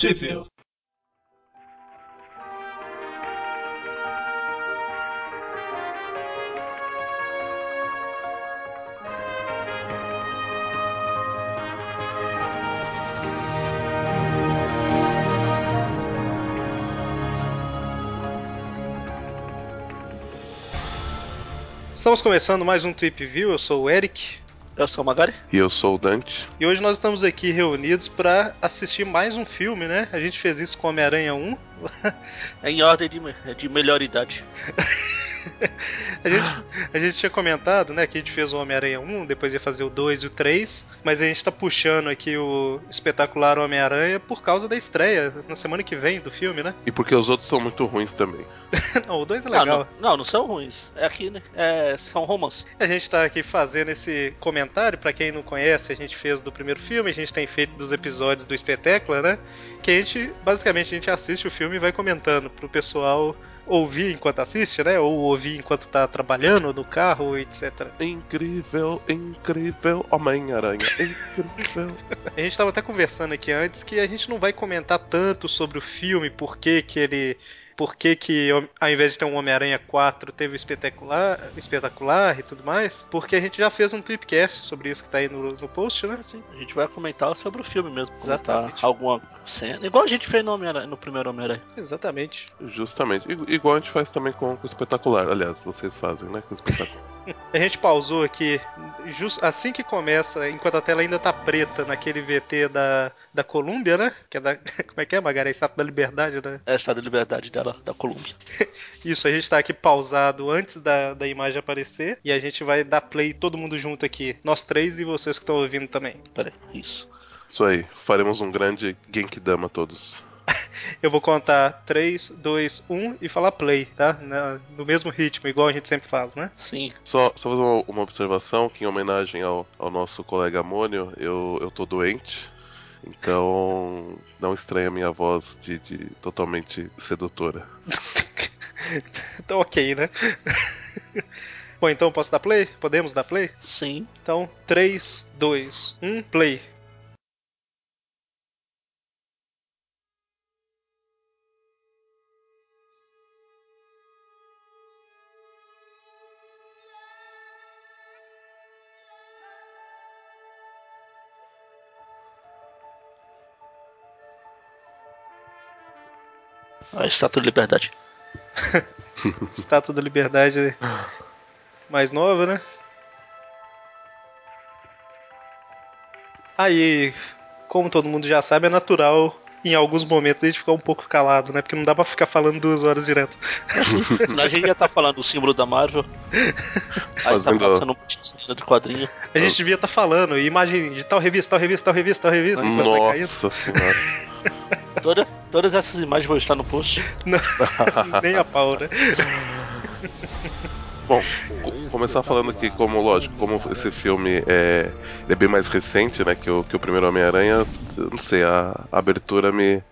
Trivia. Estamos começando mais um Trip View. Eu sou o Eric. Eu sou o Magari. E eu sou o Dante. E hoje nós estamos aqui reunidos para assistir mais um filme, né? A gente fez isso com Homem-Aranha 1. É em ordem de, de melhor idade. a, gente, a gente tinha comentado, né, que a gente fez o Homem-Aranha 1, depois ia fazer o 2 e o 3, mas a gente tá puxando aqui o espetacular Homem-Aranha por causa da estreia na semana que vem do filme, né? E porque os outros são muito ruins também. não, o 2 é Não, legal. não, não, não são ruins. É aqui, né? É, são romances. A gente tá aqui fazendo esse comentário, pra quem não conhece, a gente fez do primeiro filme, a gente tem feito dos episódios do espetáculo, né? Que a gente, basicamente, a gente assiste o filme e vai comentando pro pessoal ouvir enquanto assiste, né? Ou ouvir enquanto tá trabalhando no carro, etc. Incrível, incrível Homem-Aranha, incrível. A gente tava até conversando aqui antes que a gente não vai comentar tanto sobre o filme, por que que ele por que, que ao invés de ter um Homem-Aranha 4 teve o espetacular, espetacular e tudo mais, porque a gente já fez um tripcast sobre isso que tá aí no, no post, né? Assim, a gente vai comentar sobre o filme mesmo. Comentar Exatamente. alguma cena. Igual a gente fez no, no primeiro Homem-Aranha. Exatamente. Justamente. Igual a gente faz também com, com o espetacular. Aliás, vocês fazem, né? Com o espetacular. A gente pausou aqui just, assim que começa, enquanto a tela ainda tá preta naquele VT da, da Colômbia, né? Que é da. Como é que é, Magari? A Estátua da Liberdade, né? É Estado de Liberdade dela, da Colômbia. Isso, a gente tá aqui pausado antes da, da imagem aparecer e a gente vai dar play todo mundo junto aqui. Nós três e vocês que estão ouvindo também. Pera aí, isso. Isso aí. Faremos um grande Genkidama todos. Eu vou contar 3, 2, 1 e falar play, tá? No mesmo ritmo, igual a gente sempre faz, né? Sim. Só, só fazer uma, uma observação que em homenagem ao, ao nosso colega Amônio, eu, eu tô doente. Então não estranha a minha voz de, de totalmente sedutora. Então, ok, né? Bom, então posso dar play? Podemos dar play? Sim. Então, 3, 2, 1, play. A Estátua de Liberdade. Estátua da Liberdade mais nova, né? Aí, como todo mundo já sabe, é natural em alguns momentos a gente ficar um pouco calado, né? Porque não dá pra ficar falando duas horas direto. a gente já tá falando do símbolo da Marvel. Aí Fazendo- tá passando um monte de cena de quadrinho. A gente devia estar falando, imagem de tal revista, tal revista, tal revista, tal revista. Nossa senhora. Toda, todas essas imagens vão estar no post. Não, nem a pau, né? Bom, co- começar falando que, como lógico, como esse filme é, é bem mais recente, né, que o, que o primeiro Homem-Aranha, eu não sei, a, a abertura me.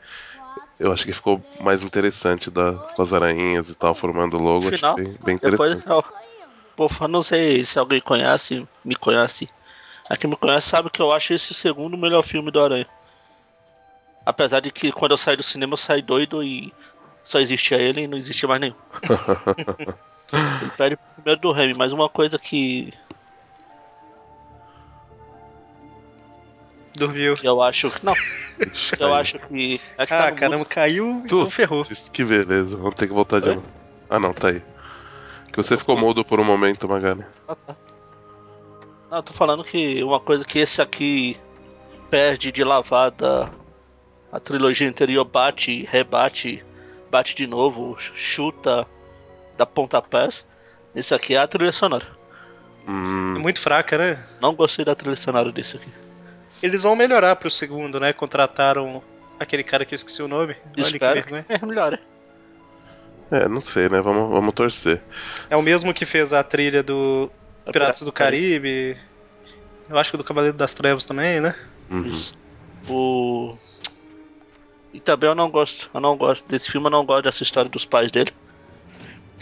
Eu acho que ficou mais interessante da, com as aranhinhas e tal, formando o logo. Final, acho bem, bem Depois, interessante. pô, eu não sei se alguém conhece, me conhece. A quem me conhece sabe que eu acho esse o segundo melhor filme do Aranha. Apesar de que quando eu saí do cinema eu saí doido e só existia ele e não existia mais nenhum. ele perde pro primeiro do Remy, mas uma coisa que, Dormiu. que eu acho. Não, eu acho que. É que tá Ah, caramba, caiu, então Putz, ferrou. Que beleza, vamos ter que voltar de novo. Ah não, tá aí. Que você ficou mudo por um momento, Magari. Ah, tá. Não, eu tô falando que uma coisa que esse aqui perde de lavada a trilogia anterior bate, rebate, bate de novo, chuta, dá pontapés. Esse aqui é a trilha sonora. É Hum, muito fraca, né? Não gostei da trilha sonora desse aqui. Eles vão melhorar pro segundo, né? Contrataram aquele cara que eu esqueci o nome. Olha que Espero que é melhor. né? é, não sei, né? Vamos, vamos torcer. É o mesmo que fez a trilha do É Piratas do Caribe. Eu acho que do Cavaleiro das Trevas também, né? Uhum. Isso. O. E também eu não gosto. Eu não gosto desse filme, eu não gosto dessa história dos pais dele.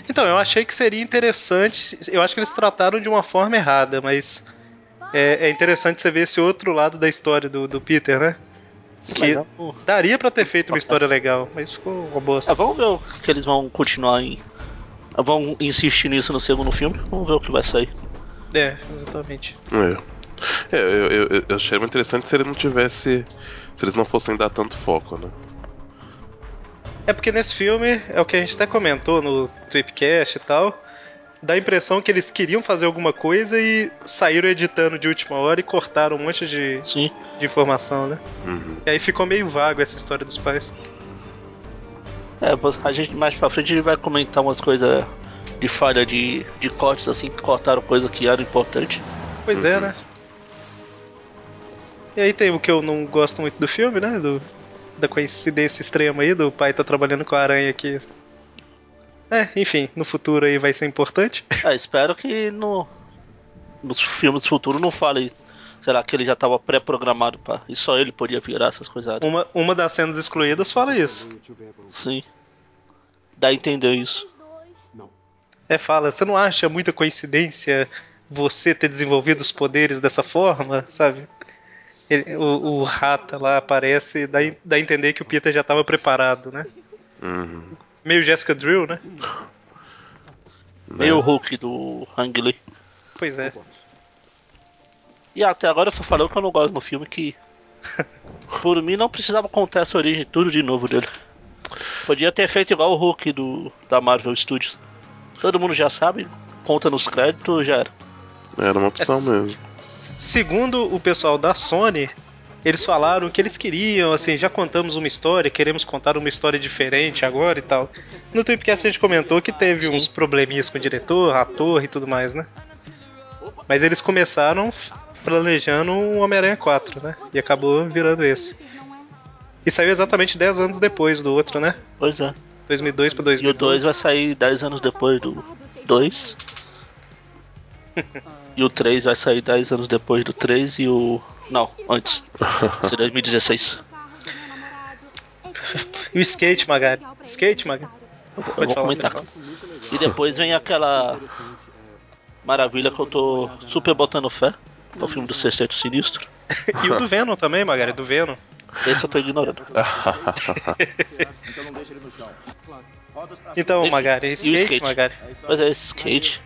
Então, eu achei que seria interessante. Eu acho que eles trataram de uma forma errada, mas é, é interessante você ver esse outro lado da história do, do Peter, né? Que daria pra ter feito uma história legal, mas ficou uma bosta. É, vamos ver o que eles vão continuar em. Vão insistir nisso no segundo filme. Vamos ver o que vai sair. É, exatamente. É. É, eu, eu, eu- eu achei muito interessante se ele não tivesse. Se eles não fossem dar tanto foco, né? É porque nesse filme, é o que a gente até comentou no Tweepcast e tal, dá a impressão que eles queriam fazer alguma coisa e saíram editando de última hora e cortaram um monte de, Sim. de informação, né? Uhum. E aí ficou meio vago essa história dos pais. É, a gente mais pra frente vai comentar umas coisas de falha de, de cortes, assim, que cortaram coisa que era importante. Pois é, né? E aí tem o que eu não gosto muito do filme, né? Do, da coincidência extrema aí, do pai tá trabalhando com a aranha aqui. É, enfim, no futuro aí vai ser importante. É, espero que no, nos filmes futuros não falem, sei lá, que ele já tava pré-programado pra. E só ele podia virar essas coisas. Uma, uma das cenas excluídas fala isso. Sim. Dá a entender isso. É, fala, você não acha muita coincidência você ter desenvolvido os poderes dessa forma, sabe? Ele- o, o Rata lá aparece e dá, dá a entender que o Peter já estava preparado, né? Uhum. Meio Jessica Drill, né? Meio o Hulk do Hang Lee. Pois é. E até agora eu só falei o que eu não gosto no filme que. Por mim não precisava contar essa origem tudo de novo dele. Podia ter feito igual o Hulk do, da Marvel Studios. Todo mundo já sabe, conta nos créditos já era. Era uma opção É- mesmo. Segundo o pessoal da Sony, eles falaram que eles queriam, assim, já contamos uma história, queremos contar uma história diferente agora e tal. No Tweepcast a gente comentou que teve uns probleminhas com o diretor, ator e tudo mais, né? Mas eles começaram planejando um Homem-Aranha 4, né? E acabou virando esse. E saiu exatamente 10 anos depois do outro, né? Pois é. 2002 pra E o 2012. 2 vai sair 10 anos depois do 2. e o 3 vai sair 10 anos depois do 3 e o. Não, antes. É 2016. E o Skate, Magari? Skate, Magari? Eu Pode vou falar, comentar. E depois vem aquela maravilha que eu tô super botando fé. É o filme do Sexteto Sinistro. E o do Venom também, Magari, do Venom. Esse eu tô ignorando. Então Magari, o skate, skate? Magari. Mas é esse skate.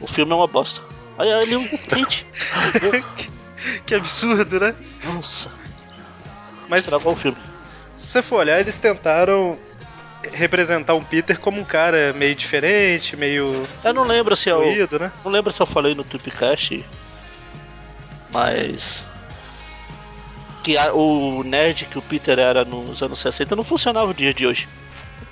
O filme é uma bosta. Aí ele usa skate. que absurdo, né? Nossa, Mas estragou o filme. se você for olhar, eles tentaram representar um Peter como um cara meio diferente, meio Eu não lembro se eu. né? Não lembro se eu falei no Tripcast. Mas. Que a- o nerd que o Peter era nos anos 60 não funcionava no dia de hoje.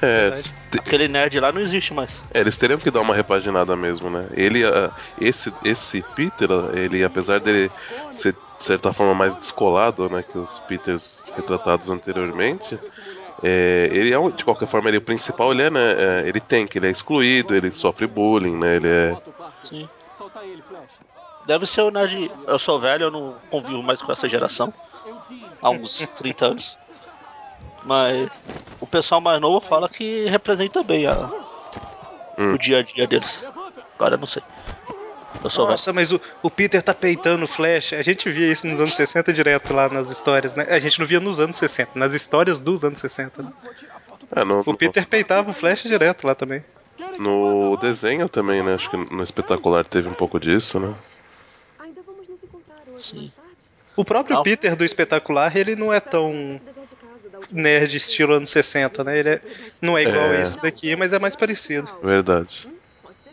É, Verdade. Aquele nerd lá não existe mais. É, eles teriam que dar uma repaginada mesmo, né? Ele, ah, esse, esse Peter, ele, apesar dele ser de certa forma mais descolado, né, que os Peters retratados anteriormente, é, ele é um- de qualquer forma ele é o principal, ele é, né, é, ele tem que ele é excluído, ele sofre bullying, né? Ele é Sim. Deve ser o nerd. Eu sou velho, eu não convivo mais com essa geração. Há uns 30 anos. Mas o pessoal mais novo fala que representa bem a, Hum. o dia a dia deles. Agora eu não sei. Eu sou velho. Nossa, mas o, o Peter tá peitando o Flash. A gente via isso nos anos 60 direto lá nas histórias, né? A gente não via nos anos 60, nas histórias dos anos 60. né? é, no, O Peter peitava o Flash direto lá também. no desenho também, né? Acho que no espetacular teve um pouco disso, né? Ainda vamos nos encontrar hoje Sim. O próprio Não. Peter do espetacular, ele não é tão nerd estilo anos 60, né? Ele é- não é igual É. a esse daqui, mas é mais parecido. Verdade. Pode ser?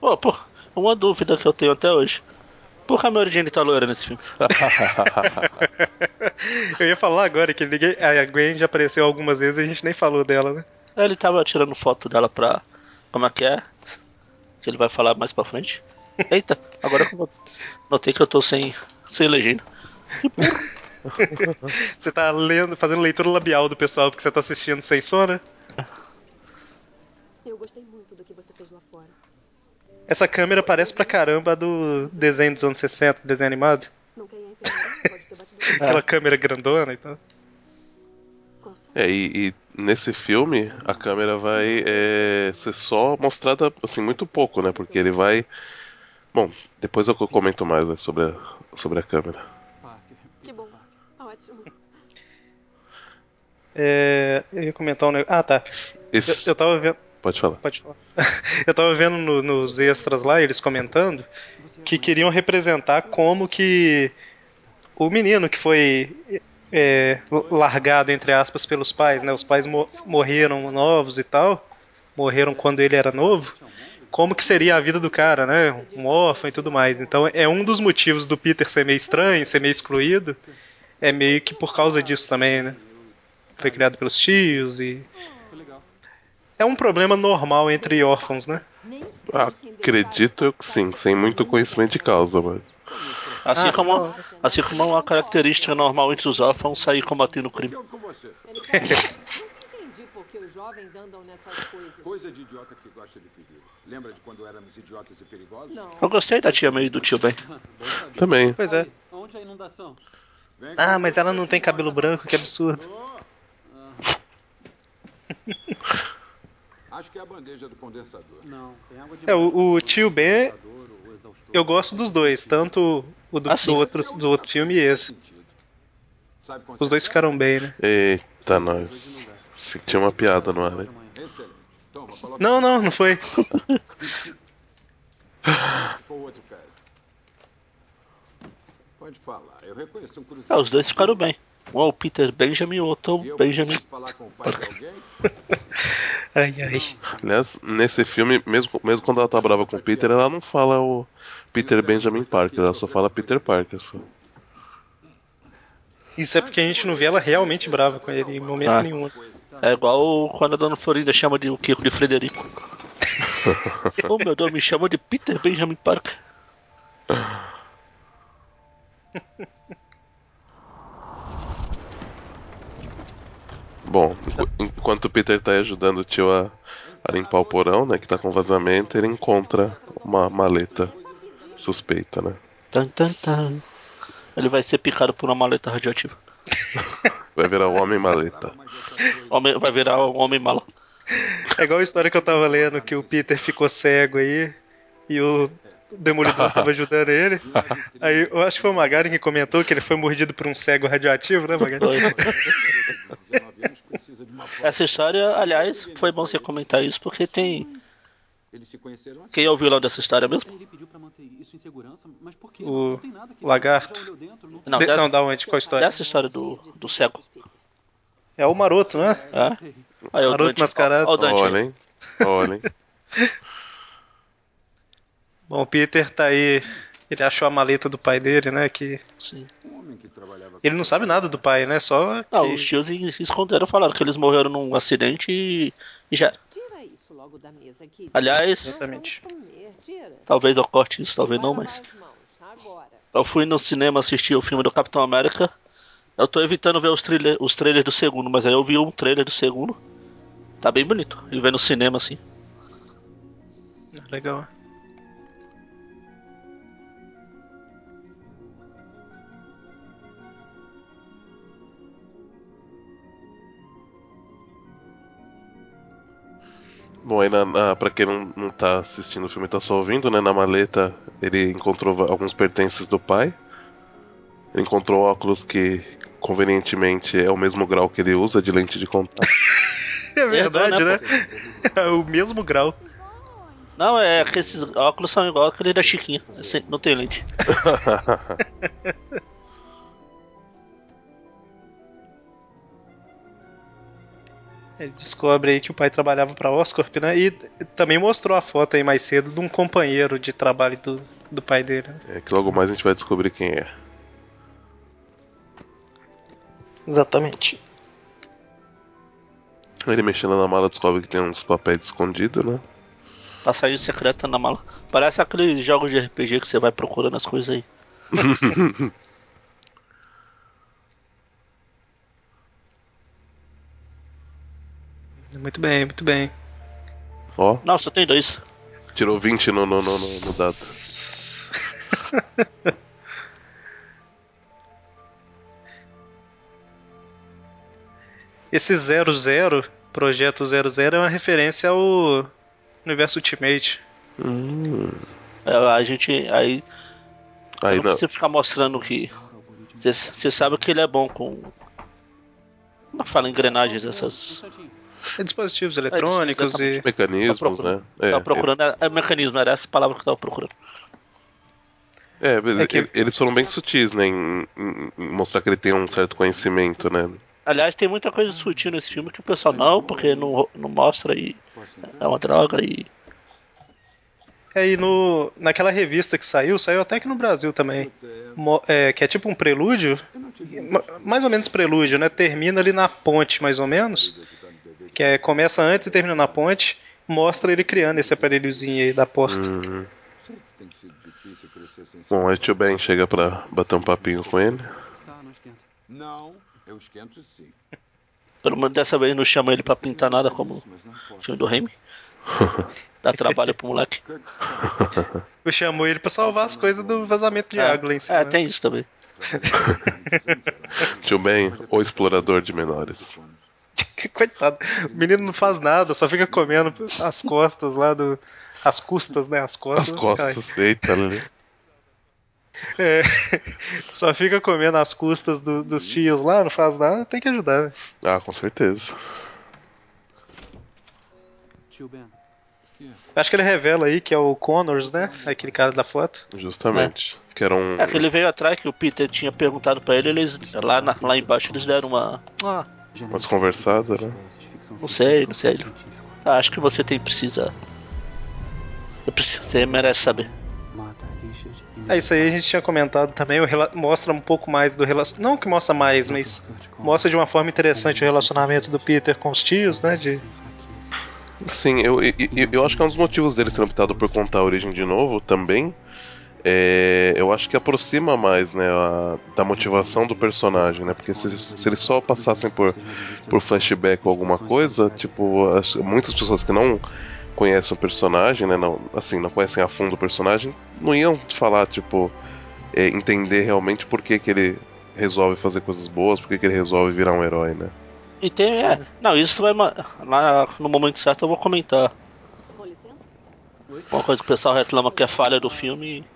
Pô, pô, uma dúvida que eu tenho até hoje. Por que a Mary Jane tá loira nesse filme? Eu ia falar agora que ninguém, a Gwen já apareceu algumas vezes e a gente nem falou dela, né? Ele tava tirando foto dela pra. Como é que é? Que ele vai falar mais pra frente. Eita, agora que eu notei que eu tô sem, sem legenda. Você tá lendo, fazendo leitura labial do pessoal porque você tá assistindo sem som, né? Eu gostei muito do que você fez lá fora. Essa câmera parece pra caramba a do desenho dos anos 60, desenho animado. Um Aquela câmera grandona e tal. com sorte. É, e, e nesse filme a câmera vai é, ser só mostrada assim muito pouco, né? Porque ele vai. Bom, depois eu comento mais né, sobre, a, sobre a câmera. Que bom. Ótimo. É, eu ia comentar um negócio. Ah, tá. Eu, Esse... eu tava vendo. Pode falar. Pode falar. eu tava vendo no- nos extras lá, eles comentando, que queriam representar como que o menino que foi é, largado, entre aspas, pelos pais, né? Os pais mo- morreram novos e tal, morreram quando ele era novo. Como que seria a vida do cara, né? Um órfão e tudo mais. Então é um dos motivos do Peter ser meio estranho, ser meio excluído. É meio que por causa disso também, né? Foi criado pelos tios e. É um problema normal entre órfãos, né? Acredito eu que sim, sem muito conhecimento de causa, mas. Assim, Ah, como, assim como é uma característica normal entre os órfãos sair combatendo o crime. houve com você? Nunca entendi por que os jovens andam nessas coisas. Coisa de idiota que gosta de perigo. Lembra de quando éramos idiotas e perigosos? Não. Eu gostei da tia e do tio Ben. Também. Pois é. Onde a inundação? Ah, mas ela não tem cabelo branco, que absurdo. Acho que é a bandeja do condensador. Não, tem água de É, o, o tio Ben, eu gosto dos dois, tanto o do, Ah, do outro, do outro filme e esse. Os dois ficaram bem, né? Eita, nós. Senti uma piada no ar, hein? Excelente. Toma, coloca Não, não, não foi. Ficou outro cara. Pode falar. Eu reconheci um Ah, cruzeiro. os dois ficaram bem. Um é o Peter Benjamin e o outro é o Benjamin. preciso falar com o pai de alguém? Ai, ai. Aliás, nesse filme, mesmo, mesmo quando ela tá brava com o Peter, ela não fala o Peter Benjamin Parker, ela só fala Peter Parker. Só. Isso é porque a gente não vê ela realmente brava com ele em momento Ah. nenhum. É igual quando a dona Florinda chama de o Kiko de Frederico. oh meu Deus, me chama de Peter Benjamin Parker. Bom, enqu- enquanto o Peter tá ajudando o tio a, a limpar o porão, né, que tá com vazamento, ele encontra uma maleta suspeita, né? Tan, tan, tan. Ele vai ser picado por uma maleta radioativa. Vai virar o homem maleta. Homem, vai virar um homem mala. É igual a história que eu tava lendo, que o Peter ficou cego aí e o Demolidor tava ajudando ele. Aí eu acho que foi o Magari que comentou que ele foi mordido por um cego radioativo, né, Magari? Foi. 19 anos precisa de uma foto. Essa história, aliás, foi bom você comentar isso porque tem. Eles se conheceram assim. Quem é o vilão dessa história mesmo? Ele pediu pra manter isso em segurança, mas por quê? O Não tem nada que lagarto. Já olhou dentro, não Não, De- dessa, não, da onde? Qual a história? dessa história do, do cego. É o Maroto, né? É? Aí, o Maroto Dante. mascarado. Ó, o Dante. Olha, hein? Olha, hein? Bom, o Peter tá aí. Ele achou a maleta do pai dele, né? Que Sim. Ele não sabe nada do pai, né? Só que... Não, os tios es- esconderam, falaram que eles morreram num acidente e, e já. Logo da mesa. Aliás, Exatamente. Talvez eu corte isso, talvez não, mas. Eu fui no cinema assistir o filme do Capitão América. Eu tô evitando ver os, trailer, os trailers do segundo, mas aí eu vi um trailer do segundo. Tá bem bonito. E ver no cinema assim. Legal. Bom, aí na, na, pra quem não, não tá assistindo o filme, tá só ouvindo, né? Na maleta ele encontrou alguns pertences do pai. Ele encontrou óculos que convenientemente é o mesmo grau que ele usa de lente de contato. É verdade, né, né? É o mesmo grau. Não, é que esses óculos são igual aquele da Chiquinha. Esse- Não tem lente. Ele descobre aí que o pai trabalhava pra Oscorp, né? E também mostrou a foto aí mais cedo de um companheiro de trabalho do, do pai dele. né? É que logo mais a gente vai descobrir quem é. Exatamente. Ele mexendo na mala descobre que tem uns papéis escondidos, né? Passagem secreta na mala. Parece aqueles jogos de RPG que você vai procurando as coisas aí. Muito bem, muito bem. Ó, Não, só tem dois. tirou 20 no, no, no, no, no dado. Esse 00, projeto 00, é uma referência ao universo Ultimate. Hum. É, a gente. Aí. Aí não não. precisa ficar mostrando que. Você sabe que ele é bom com. Como é que fala engrenagens essas. É dispositivos eletrônicos e. Mecanismos, Tá procurando. né? tava procurando. É, é mecanismo, era essa palavra que eu tava procurando. É, É que- ele- eles foram bem sutis, né? Em, em- mostrar que ele tem um certo conhecimento, né? Aliás, tem muita coisa sutil nesse filme que o pessoal não, porque não, não mostra e é uma droga e. Aí no, naquela revista que saiu, saiu até aqui no Brasil também. Mo- é, que é tipo um prelúdio. ma- Mais ou menos prelúdio, né? Termina ali na ponte, mais ou menos. Que é, começa antes e termina na ponte. Mostra ele criando esse aparelhozinho aí da porta. Uhum. Bom, aí o tio Ben chega pra bater um papinho com ele. Tá, não esquenta. Não, eu esquento sim. Pelo menos dessa vez não chama ele pra pintar nada como o filme do Remy. Dá trabalho pro moleque. Eu chamou ele pra salvar as coisas do vazamento de É, água lá em cima. é, tem isso também. Tio Ben, o explorador de menores. Coitado. O menino não faz nada, só fica comendo as costas lá do. As custas, né? As costas. As costas, eita, ali. É, só fica comendo as custas do- dos tios lá, não faz nada, tem que ajudar. né? Ah, com certeza. Tio Ben. Acho que ele revela aí que é o Connors, né? Aquele cara da foto. Justamente. Que era um. É que ele veio atrás que o Peter tinha perguntado pra ele, eles lá, na- lá embaixo eles deram uma. Ah, Umas conversadas, né? não sei, não sei. Ah, acho que você tem precisa. Você, precisa, você merece saber. É isso aí, a gente tinha comentado também, o rela- mostra um pouco mais do relacionamento. Não que mostra mais, mas mostra de uma forma interessante o relacionamento do Peter com os tios, né? De... Sim, eu, eu, eu- eu acho que é um dos motivos deles terem optado por contar a origem de novo também. É, eu acho que aproxima mais né, a- da motivação do personagem, né? Porque se, se eles só passassem por, por flashback ou alguma coisa, tipo, as- muitas pessoas que não conhecem o personagem, né? Não, assim, não conhecem a fundo o personagem, não iam falar, tipo, é, entender realmente por que, que ele resolve fazer coisas boas, por que, que ele resolve virar um herói, né? E tem. É, não, isso vai. no momento certo eu vou comentar. Com licença? Uma coisa que o pessoal reclama que é falha do filme.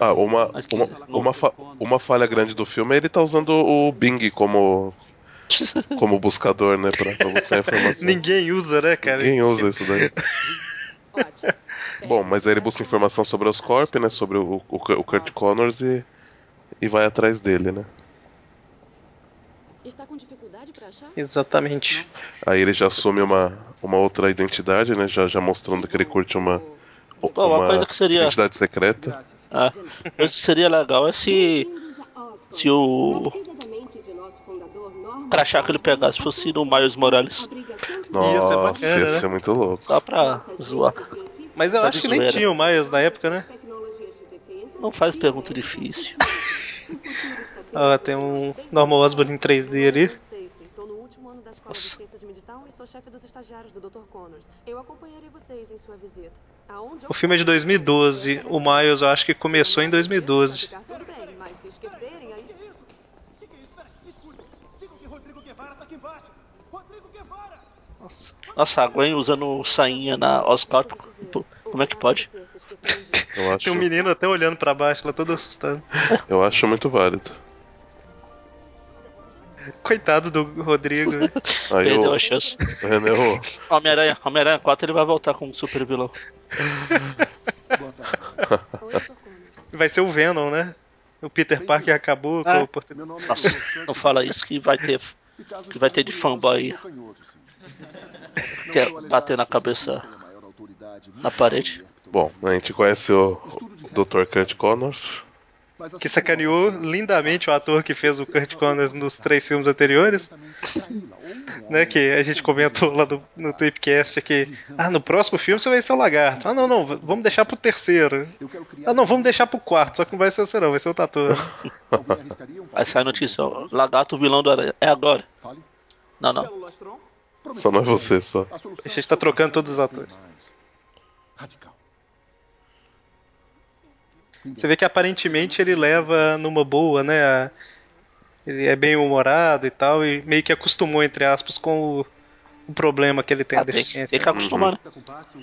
Ah, uma, Mas que- uma, uma, fa- uma falha grande do filme é ele tá usando o Bing como, como buscador, né? Pra, pra buscar informação. Ninguém usa, né, cara? Ninguém usa isso daí. Ótimo. Bom, mas aí ele busca informação sobre os Corp, né? Sobre o, o, o Kurt Connors e, e vai atrás dele, né? Está com dificuldade pra achar? Exatamente. Aí ele já assume uma, uma outra identidade, né? Já, já mostrando que ele curte uma, Bom, uma uma coisa que seria. identidade secreta. Ah, coisa que seria legal é se. Se o. crachá que ele pegasse fosse do Miles Morales. Nossa, bacana, ia né? ser muito louco. Só pra zoar. Mas eu acho que nem tinha o Miles na época, né? Não faz pergunta difícil. Ó, tem um Norman Osborn em 3D ali. Stacy, E eu O filme é de 2012. O Miles eu acho que começou em 2012. Ficar tudo bem, mas se esquecerem aí... Nossa, a Gwen usando sainha na Oscar. Como é que pode? Acho, Tem um menino até olhando pra baixo lá, todo assustado. eu acho muito válido. Coitado do Rodrigo. Aí Perdeu o, a chance. o René, o- Homem-Aranha, Homem-Aranha 4 ele vai voltar como super vilão. Vai ser o Venom, né? O Peter Parker acabou com É. a oportunidade. Nossa, não fala isso que vai ter. Que vai ter de fanboy aí. Quer bater na cabeça na parede. Bom, a gente conhece o, o Dr. Kurt Connors. Que sacaneou lindamente o ator que fez o Kurt Connors nos três filmes anteriores. Né, que a gente comentou lá no, no Tweepcast que ah, no próximo filme você vai ser o lagarto. Ah, não, não, vamos deixar pro terceiro. Ah, não, vamos deixar pro quarto, só que não vai ser você não, vai ser o Tatu. Aí sai a notícia, ó, lagarto vilão do aranha. É agora. Não, não. Só não é você, só. A gente tá trocando todos os atores. Você vê que aparentemente ele leva numa boa, né? a- Ele é bem humorado e tal, e meio que acostumou, entre aspas, com o, o problema que ele tem, a Ah, tem, que- deficiência. tem que acostumar, né?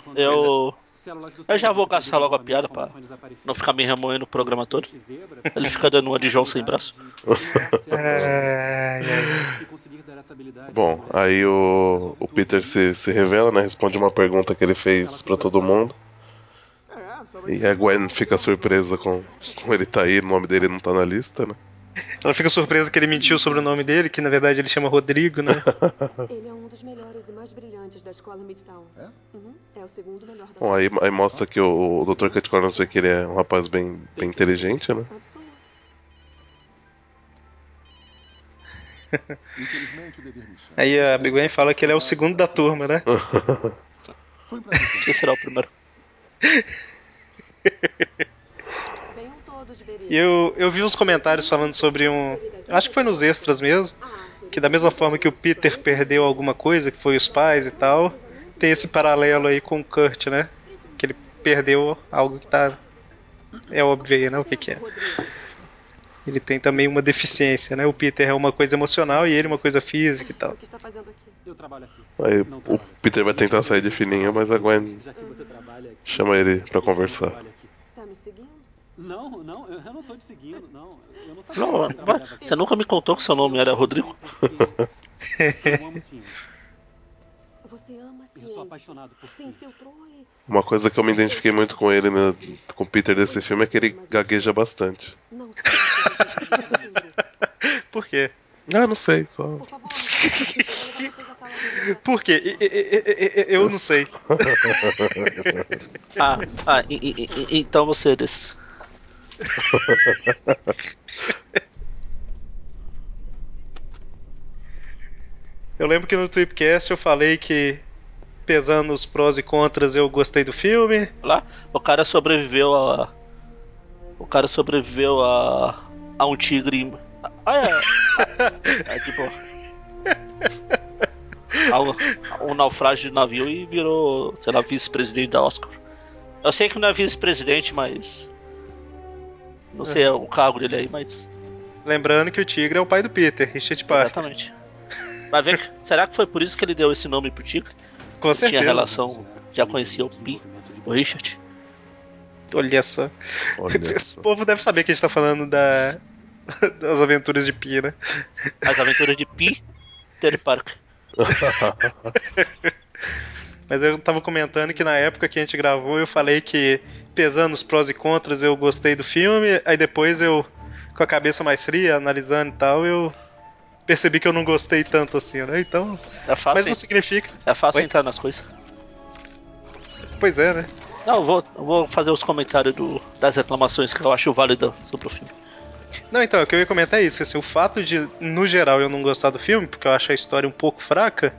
Quando Eu. Eu já vou gastar logo a piada pra não ficar me remoendo o programa todo. Ele fica dando uma de João sem braço. Dar essa habilidade Bom, aí o, o. Peter se, se revela, né? Responde uma pergunta que ele fez pra todo mundo. E a Gwen fica surpresa com, com ele tá aí, o nome dele não tá na lista, né? Ela fica surpresa que ele mentiu sobre o nome dele, que na verdade ele chama Rodrigo, né? Ele é um dos melhores e mais brilhantes da escola Midtown. É? Uhum. É o segundo melhor da Bom, aí, aí mostra que o, o Dr. Cut Corners vê que ele é um rapaz bem, bem inteligente, né? Absoluto. Aí a Big Gwen fala que ele é o segundo da turma, né? Foi um prazer. Quem será o primeiro? E eu, eu vi uns comentários falando sobre um. Acho que foi nos extras mesmo. Que da mesma forma que o Peter perdeu alguma coisa, que foi os pais e tal, tem esse paralelo aí com o Kurt, né? Que ele perdeu algo que tá. É óbvio aí, né? O que, que é. Ele tem também uma deficiência, né? O Peter é uma coisa emocional e ele uma coisa física e tal. o que está fazendo aqui? Eu trabalho aqui. Aí o. Peter vai tentar sair de fininho, mas a Gwen Já que você trabalha aqui. chama ele pra conversar. trabalho aqui. Tá me seguindo? Não, não, eu eu não tô te seguindo, não. Eu não sabia Não, que você aqui. nunca me contou que seu nome era Rodrigo? Eu amo ciência. Você ama a Eu ciência. sou apaixonado por Se ciência. infiltrou e... Uma coisa que eu me identifiquei muito com ele, né, com o Peter desse filme, é que ele gagueja bastante. Não sei. entender. Por quê? Ah, não sei, só. Por favor. Por quê? Eu não sei. Ah, ah e- e- então você é desse. Eu lembro que no Tweepcast eu falei que, pesando os prós e contras, eu gostei do filme. Lá, o cara sobreviveu a. O cara sobreviveu a. a um tigre. Ah, é. é tipo. Ao, um naufrágio de navio e virou, sei lá, vice-presidente da Oscar. Eu sei que não é vice-presidente, mas. Não sei o cargo dele aí, mas. Lembrando que o tigre é o pai do Peter, Richard Parker. Exatamente. Mas vem, será que foi por isso que ele deu esse nome pro tigre? Com Tinha certeza. relação. Já conhecia o Pi, o Richard. Olha só. Olha O só. povo deve saber que a gente tá falando da... das aventuras de Pi, né? As aventuras de Pi, Peter Parker. Mas eu tava comentando que na época que a gente gravou eu falei que, pesando os prós e contras, eu gostei do filme. Aí depois eu, com a cabeça mais fria, analisando e tal, eu percebi que eu não gostei tanto assim, né? Então. É fácil, Mas não significa. é fácil Oi? entrar nas coisas. Pois é, né? Não, eu vou, eu vou fazer os comentários do, das reclamações que eu acho válidas sobre o filme. Não, então, o que eu ia comentar é isso. Assim, o fato de, no geral, eu não gostar do filme, porque eu acho a história um pouco fraca,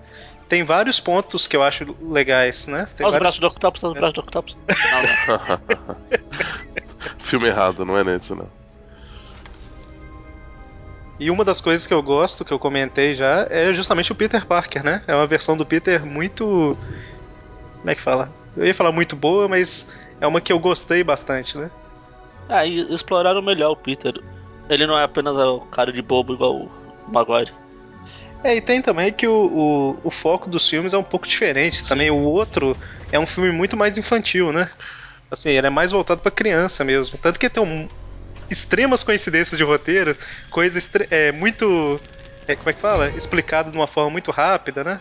tem vários pontos que eu acho legais, né? Tem Olha os braços do Octopus, olha os braços do Octopus. Não, não. Filme errado, não é nesse, não. E uma das coisas que eu gosto, que eu comentei já, é justamente o Peter Parker, né? É uma versão do Peter muito. Como é que fala? Eu ia falar muito boa, mas é uma que eu gostei bastante, né? Ah, e exploraram melhor o Peter. Ele não é apenas o cara de bobo igual o Maguire. É, e tem também que o, o, o foco dos filmes é um pouco diferente. Também o outro é um filme muito mais infantil, né? Assim, ele é mais voltado pra criança mesmo. Tanto que tem um, extremas coincidências de roteiro, coisa é, muito. É, como é que fala? Explicado de uma forma muito rápida, né?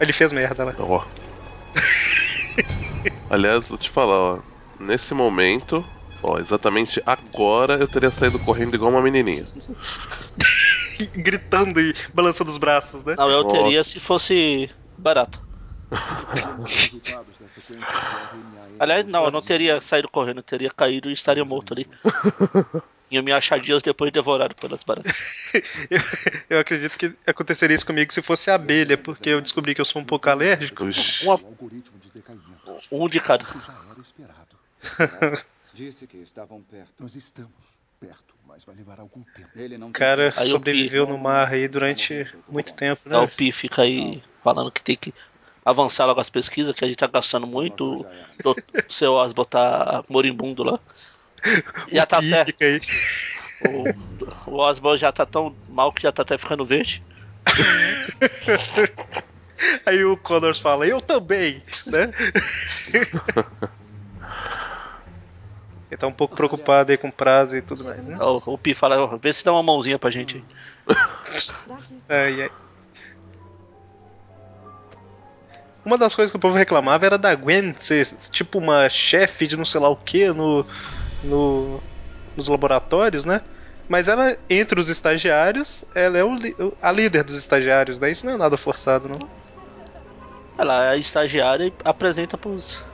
Ele fez merda lá. Ó. Aliás, vou te falar, ó. Nesse momento, ó, exatamente agora eu teria saído correndo igual uma menininha. Gritando e balançando os braços, né? Não, eu Nossa. teria se fosse barato. Aliás, não, eu não teria saído correndo, eu teria caído e estaria morto ali. Ia me achar dias depois devorado pelas baratas. Eu, eu acredito que aconteceria isso comigo se fosse abelha, porque eu descobri que eu sou um pouco alérgico. Decaimento. Um de cada. Disse que estavam perto. Nós estamos perto, mas vai levar algum tempo. Ele não O cara Aí sobreviveu no mar aí durante muito tempo, né? O Pi fica aí falando que tem que avançar logo as pesquisas, que a gente tá gastando muito. O seu Osbo tá moribundo lá. Já tá Pi até. aí. O, o Osbo já tá tão mal que já tá até ficando verde. Aí o Connors fala, eu também, né? Ele tá um pouco preocupado aí com prazo e tudo mais, né? O, o Pi fala, "Ó, vê se dá uma mãozinha pra gente. Ai, ai. Uma das coisas que o povo reclamava era da Gwen ser tipo uma chefe de não sei lá o que no, no, nos laboratórios, né? Mas ela, entre os estagiários, ela é o a líder dos estagiários, né? Isso não é nada forçado, não. Ela é estagiária e apresenta pros.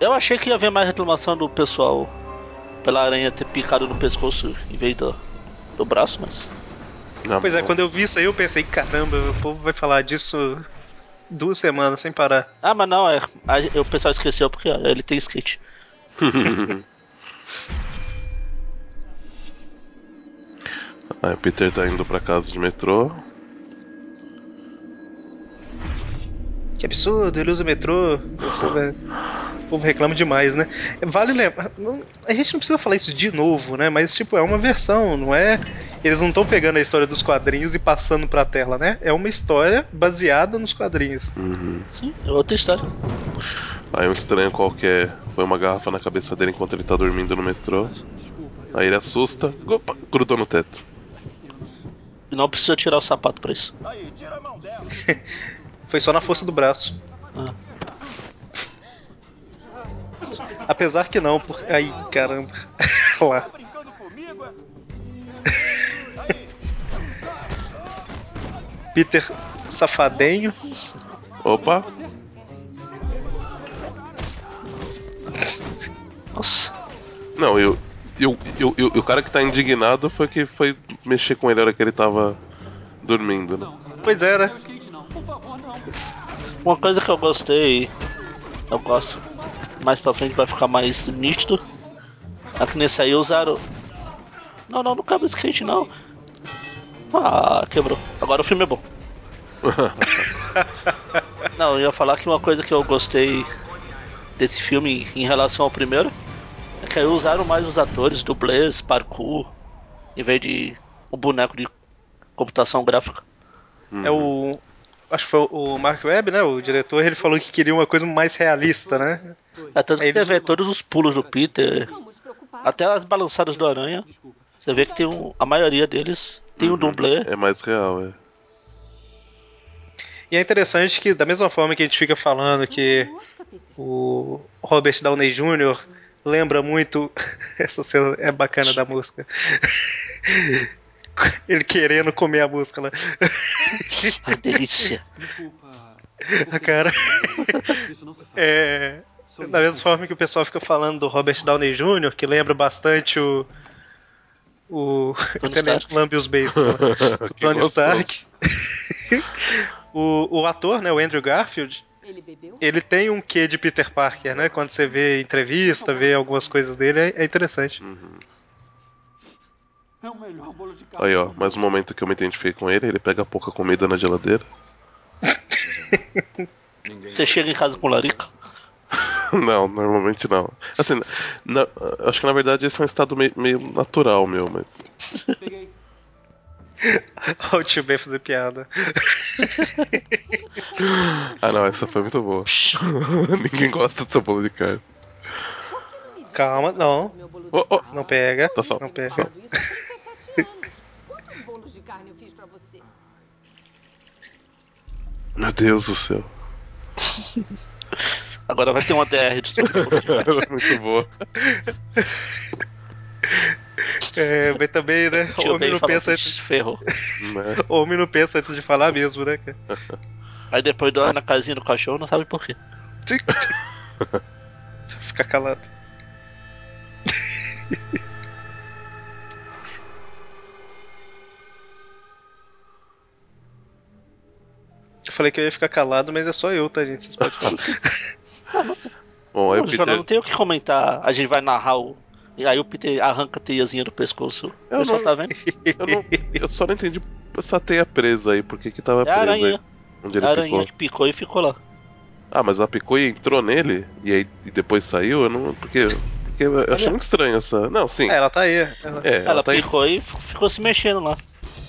Eu achei que ia haver mais reclamação do pessoal pela aranha ter picado no pescoço em vez do, do braço, mas. Não, Pois é, quando eu vi isso aí, eu pensei, caramba, o povo vai falar disso duas semanas sem parar. Ah, mas não, é. o pessoal esqueceu porque ó, ele tem skate. Aí o Peter tá indo pra casa de metrô. Que absurdo, ele usa o metrô. O povo, é- o povo reclama demais, né? Vale lembrar. A gente não precisa falar isso de novo, né? Mas, tipo, é uma versão, não é. Eles não estão pegando a história dos quadrinhos e passando pra tela, né? É uma história baseada nos quadrinhos. Uhum. Sim, é outra história. Aí um estranho qualquer põe uma garrafa na cabeça dele enquanto ele tá dormindo no metrô. Aí ele assusta, opa, grudou no teto. E não precisa tirar o sapato pra isso. Aí, tira a mão dela. Foi só na força do braço. Ah. Apesar que não, porque. Ai, caramba. Lá. Peter safadinho. Opa, Nossa. não, eu, eu, eu, eu- o cara que tá indignado foi que foi mexer com ele na hora que ele tava dormindo, né? Pois é, né? Uma coisa que eu gostei, eu gosto, mais pra frente vai ficar mais nítido. É que nesse aí usaram. Não, não, não cabe skate não. Ah, quebrou. Agora o filme é bom. Não, eu ia falar que uma coisa que eu gostei desse filme em relação ao primeiro é que aí usaram mais os atores, dublês, parkour, em vez de o boneco de computação gráfica. É o. Acho que foi o Mark Webb, né? O diretor, ele falou que queria uma coisa mais realista, né? É tanto que você vê todos os pulos do Peter, até as balançadas do aranha. Você vê que tem um, a maioria deles tem um dublê. É mais real, é. E é interessante que, da mesma forma que a gente fica falando que o Robert Downey Jr. lembra muito. Essa cena é bacana da música. Ele querendo comer a música lá. Ai, delícia. Desculpa. A cara. Isso não se faz. É. Da mesma forma que o pessoal fica falando do Robert Downey Jr., que lembra bastante o. O. Os beijos. lá. O Tony. Stark. o, o ator, né, o Andrew Garfield, Ele ele tem um quê de Peter Parker, né? Quando você vê entrevista, vê algumas coisas dele, é, é interessante. É o melhor bolo de carne. Aí ó, mais um momento que eu me identifiquei com ele, ele pega pouca comida na geladeira. Você chega em casa com larica. não, normalmente não. Assim, na- acho que na verdade esse é um estado meio, meio natural meu, mas. Peguei. Olha o tio Ben fazer piada. Ah não, essa foi muito boa. Ninguém gosta de seu bolo de carne. Calma, não. Meu bolo de Oh, oh. Não pega. Tá só. Não pega. 37 anos. Quantos bolos de carne eu fiz pra você? Meu Deus do céu. Agora vai ter uma DR é muito boa. É, mas também, né? tio Homem não, pensa "Ixi, antes, ferrou. Né? homem não pensa antes de falar mesmo, né, cara? Aí depois dorme na casinha do cachorro, não sabe por quê. Fica calado. Eu falei que eu ia ficar calado, mas é só eu, tá, gente? Vocês podem falar. Bom, aí o Não, Jornal, Peter. não tem o que comentar. A gente vai narrar o. E aí o Peter arranca a teiazinha do pescoço. O Eu pessoal não- tá vendo? Eu, não- eu só não entendi essa teia presa aí, por que que tava É a presa aranha. aí? Onde A ele aranha picou. que picou e ficou lá. Ah, mas ela picou e entrou nele? E aí e depois saiu? Eu não. Porque. Porque eu achei muito estranho essa. Não, sim. É, ela tá aí. Ela- É, Ela, ela tá aí. picou e ficou se mexendo lá.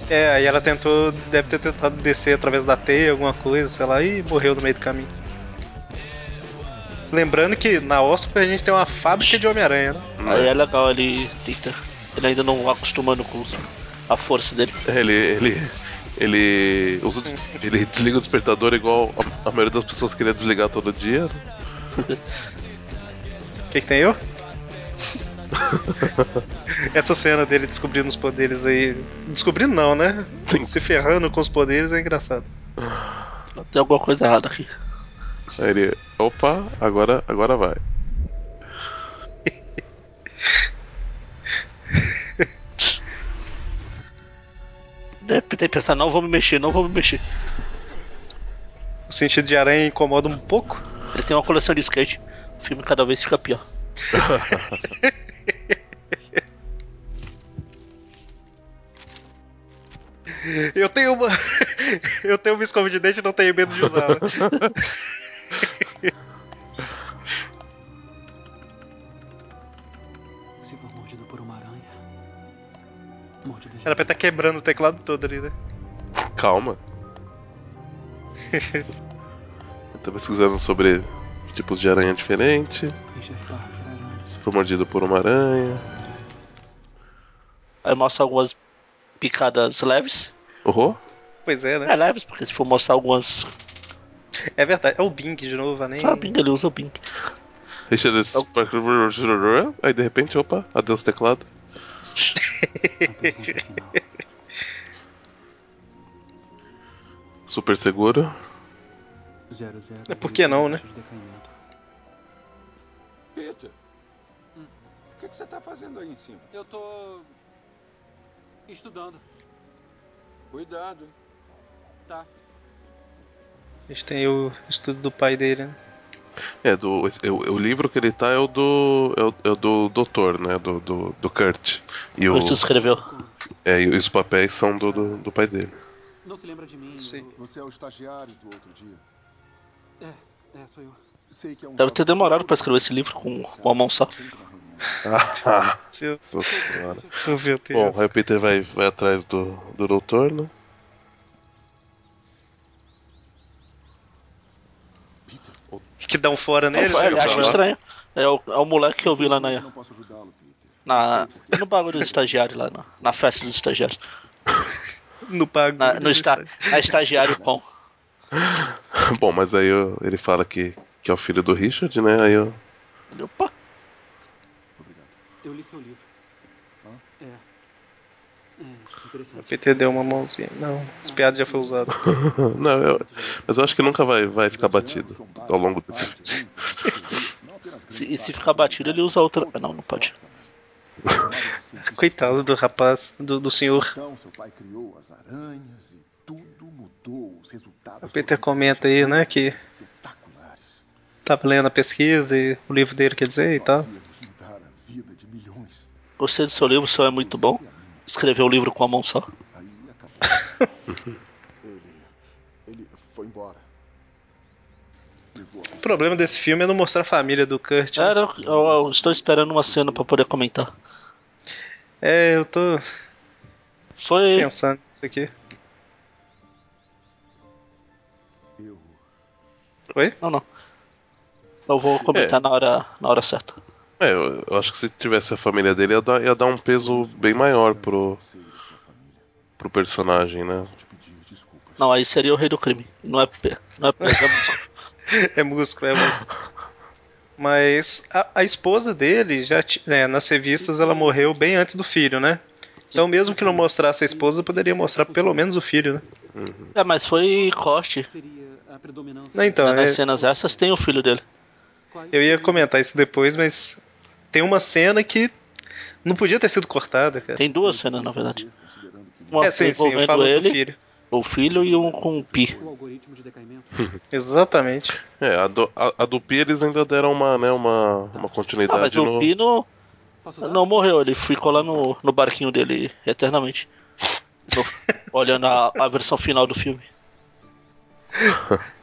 É, aí ela tentou, deve ter tentado descer através da teia, alguma coisa, sei lá, e morreu no meio do caminho. Lembrando que na Oscar a gente tem uma fábrica de Homem-Aranha, né? Aí é legal, ele tenta. Ele ainda não acostumando com a força dele. Ele. ele. Ele. usa ele desliga o despertador igual a, a maioria das pessoas queria desligar todo dia. né? O que, que tem eu? Essa cena dele descobrindo os poderes aí. Descobrindo não, né? Se ferrando com os poderes é engraçado. Tem alguma coisa errada aqui. Aí ele. Opa, agora, agora vai. Deve ter pensado, não vou me mexer, não vou me mexer. O sentido de aranha incomoda um pouco. Ele tem uma coleção de skate. O filme cada vez fica pior. Eu tenho uma. Eu tenho uma escova de dente e não tenho medo de usar. Se for mordido por uma aranha. Mordida de Era pra estar quebrando o teclado todo ali, né? Calma. Eu tô pesquisando sobre tipos de aranha diferente. Aranha. Se for mordido por uma aranha. Aí mostra algumas picadas leves. Oh, Pois é, É né? leves, porque se for mostrar algumas. É verdade. É o Bing de novo, nem. Ah, Bing, ele usa o Bing. Richard Parker. Aí de repente, opa, adeus teclado. Super seguro. Zero, zero, É, por que não, né? Peter, o que, que você tá fazendo aí em cima? Eu tô. estudando. Cuidado, hein? Tá. A gente tem o estudo do pai dele, né? É, do, o, o livro que ele tá é o do. É o, é o do doutor, né? Do, do, do Kurt. E, o, Kurt escreveu. é, e os papéis são do, do, do pai dele. Não se lembra de mim? Sim. eu- Você é o estagiário do outro dia. É, é, sou eu. Sei que é um Deve ter demorado pra escrever esse livro com uma mão só. Ah, nossa senhora. Oh, Bom, aí o Peter vai, vai atrás do, do doutor, né? Peter, Que dá um fora É, nele, ele né? acha falar. estranho. É o, é o moleque que eu vi lá na, não posso ajudá-lo, Peter. na, no bagulho do estagiário, lá na, na festa dos estagiários. No bagulho. Na, no esta, na estagiário com. Bom, mas aí eu- ele fala que, que é o filho do Richard, né? Aí eu. Ele, Opa. Eu li seu livro. É. É, O. PT deu uma mãozinha. Não, esse piada já foi usado. Não, eu, mas eu acho que nunca vai, vai ficar batido ao longo desse filme. se, e se ficar batido, ele usa outra. Não, não pode. Coitado do rapaz, do, do senhor. Então, seu pai criou as aranhas e tudo mudou. Os resultados O Peter comenta aí, né, que espetaculares. tava lendo a pesquisa e o livro dele quer dizer e tal. Nós íamos mudar a vida de milhões. Gostei do seu livro, o seu é muito bom. Escreveu o livro com a mão só. Aí acabou. ele, ele foi embora. Levou a O problema desse filme é não mostrar a família do Kurt. né? Era, eu, eu estou esperando uma cena pra poder comentar. É, eu tô Foi. pensando nisso aqui. Eu Oi? Não, não. Eu vou comentar É. na, hora, na hora certa. É, eu, eu acho que se tivesse a família dele ia dar, ia dar um peso bem maior pro, pro personagem, né? Não, aí seria o rei do crime. Não é. Não é é música. É músculo, é músculo. Mas a, a esposa dele, já né, nas revistas, ela morreu bem antes do filho, né? Então, mesmo que não mostrasse a esposa, poderia mostrar pelo menos o filho, né? É, mas foi corte. Não, então, Nas é- cenas essas tem o filho dele. Eu ia comentar isso depois, mas tem uma cena que não podia ter sido cortada, cara. Tem duas cenas, na verdade. Uma É, sim, sim, eu envolvendo falo do ele, filho. o filho e um com o Pi. Exatamente. É, a do, a, a do Pi eles ainda deram uma, né, uma, uma Ah, mas continuidade o no. Pi não, não morreu, ele ficou lá no, no barquinho dele eternamente. No- olhando a, a versão final do filme.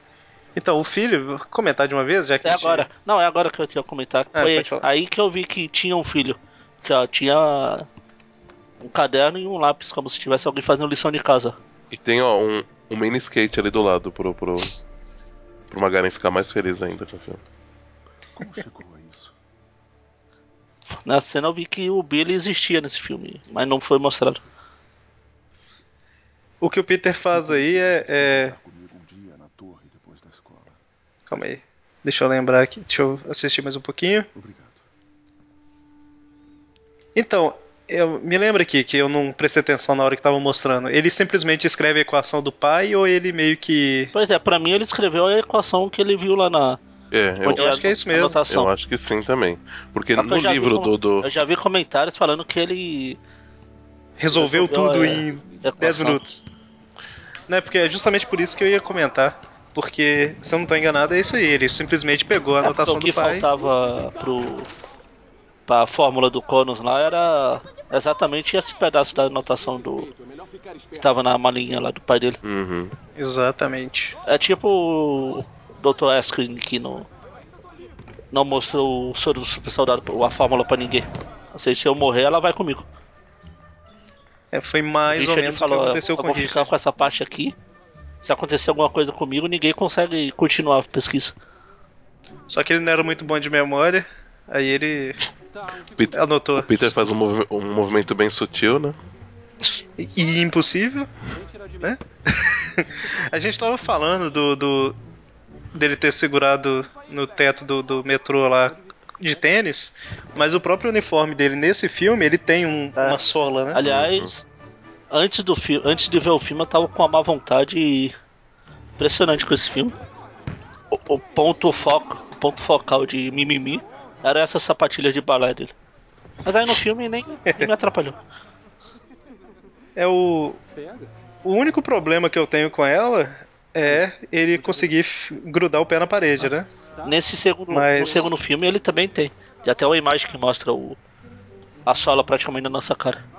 Então, o filho, vou comentar de uma vez, já que É gente- agora. Não, é agora que eu tinha comentar. Ah, Foi aí que eu vi que tinha um filho. Que ó, tinha um caderno e um lápis, como se tivesse alguém fazendo lição de casa. E tem ó, um, um mini skate ali do lado pro, pro, pro Magaren ficar mais feliz ainda com o filme. Como chegou a isso? Na cena eu vi que o Billy existia nesse filme, mas não foi mostrado. O que o Peter faz aí é. é... Ficar comigo um dia na torre depois da escola. Calma aí. Deixa eu lembrar aqui. Deixa eu assistir mais um pouquinho. Obrigado. Então, eu me lembro aqui que eu não prestei atenção na hora que tava mostrando. Ele simplesmente escreve a equação do pai ou ele meio que. Pois é, pra mim ele escreveu a equação que ele viu lá na. É, eu, onde acho que é isso mesmo. anotação. eu acho que sim também. Porque que no eu já vi livro do, do. Eu já vi comentários falando que ele. resolveu Resolveu, tudo é, em equação. 10 minutos. Não é porque é justamente por isso que eu ia comentar. Porque, se eu não tô enganado, é isso aí. Ele simplesmente pegou a É, anotação o que do pai. faltava pro. pra fórmula do Conos lá era exatamente esse pedaço da anotação do. que tava na malinha lá do pai dele. Uhum. Exatamente. É tipo o Dr. Eskrin que não. Não mostrou o soro do super soldado, a fórmula pra ninguém. Ou seja, se eu morrer, ela vai comigo. É, foi mais ou Richard menos o falou, que aconteceu eu com o vou ficar com essa parte aqui. Se acontecer alguma coisa comigo, ninguém consegue continuar a pesquisa. Só que ele não era muito bom de memória. Aí ele Peter, anotou. o Peter faz um, movi- um movimento bem sutil, né? E impossível, né? a gente tava falando do, do- dele ter segurado no teto do, do metrô lá de tênis, mas o próprio uniforme dele nesse filme ele tem um- É. uma sola, né? Aliás, antes do filme, antes de ver o filme, eu tava com uma má vontade impressionante com esse filme. O, o ponto foco, o ponto focal de mimimi era essa sapatilha de balé dele. Mas aí no filme nem, nem me atrapalhou. É o o único problema que eu tenho com ela é ele conseguir grudar o pé na parede, né? Nesse segundo, Mas- no segundo filme ele também tem. Tem até uma imagem que mostra o a sola praticamente na nossa cara.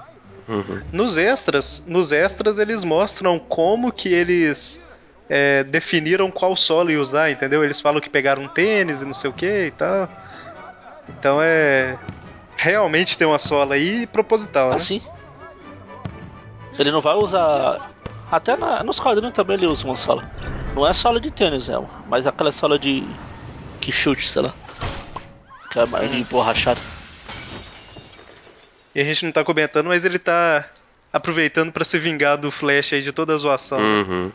Uhum. Nos extras, nos extras eles mostram como que eles é, definiram qual solo ia usar, entendeu? Eles falam que pegaram um tênis e não sei o que e tal. Então é realmente tem uma sola aí proposital, né? Assim. Ele não vai usar. Até na- nos quadrinhos também ele usa uma sola. Não é sola de tênis, é, mas aquela sola de. que chute, sei lá. Que é mais de borrachada. E a gente não tá comentando, mas ele tá aproveitando pra se vingar do Flash aí de toda a zoação. Uhum.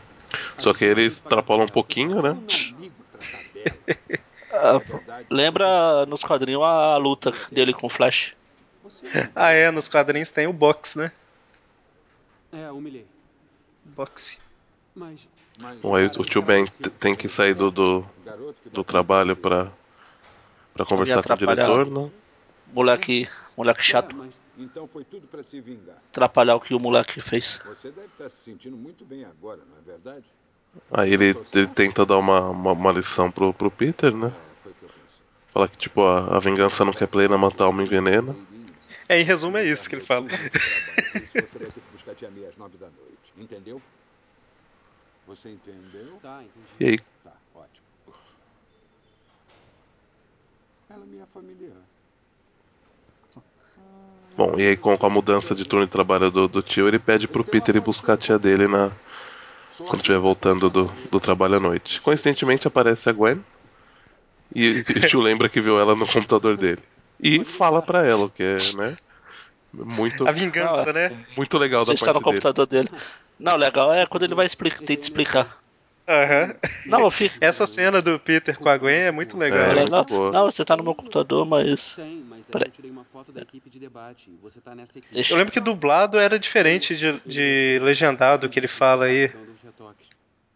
Só que ele extrapola um pouquinho, né? Ah, lembra nos quadrinhos a luta dele com o Flash. Ah, é, nos quadrinhos tem o box, né? É, humilhei. Boxe. Mas. Bom, aí o tio Ben tem que sair do, do, do trabalho pra, pra conversar com o diretor, né? Moleque. Moleque chato. Então foi tudo para se vingar. Atrapalhar o que o moleque fez. Você deve estar se sentindo muito bem agora, não é verdade? Aí ele, ele tenta dar uma, uma, uma lição pro, pro Peter, né? É, o que tipo, a, a vingança não quer plena, matar uma envenena. É, em resumo é isso que ele fala. Você vai ter que buscar tia Meia às nove da noite. Entendeu? Você entendeu? tá, entendi. E aí, Tá, ótimo. Ela me é familiar. Bom, e aí com, com a mudança de turno de trabalho do, do tio, ele pede pro Peter ir buscar a tia dele na, quando estiver voltando do, do trabalho à noite. Coincidentemente aparece a Gwen e, e o tio lembra que viu ela no computador dele. E fala pra ela, o que é, né? Muito, A vingança, né? muito legal Você da está parte no dele. computador dele. Não, legal é quando ele vai explicar, tenta explicar. Aham. Não, eu fico. Essa cena do Peter com a Gwen é muito legal. É, É muito boa. Não, você tá no meu computador, mas. Tem, mas eu tirei uma foto da equipe de debate. Você tá nessa equipe. Eu lembro que dublado era diferente de, de legendado que ele fala aí. Retoques.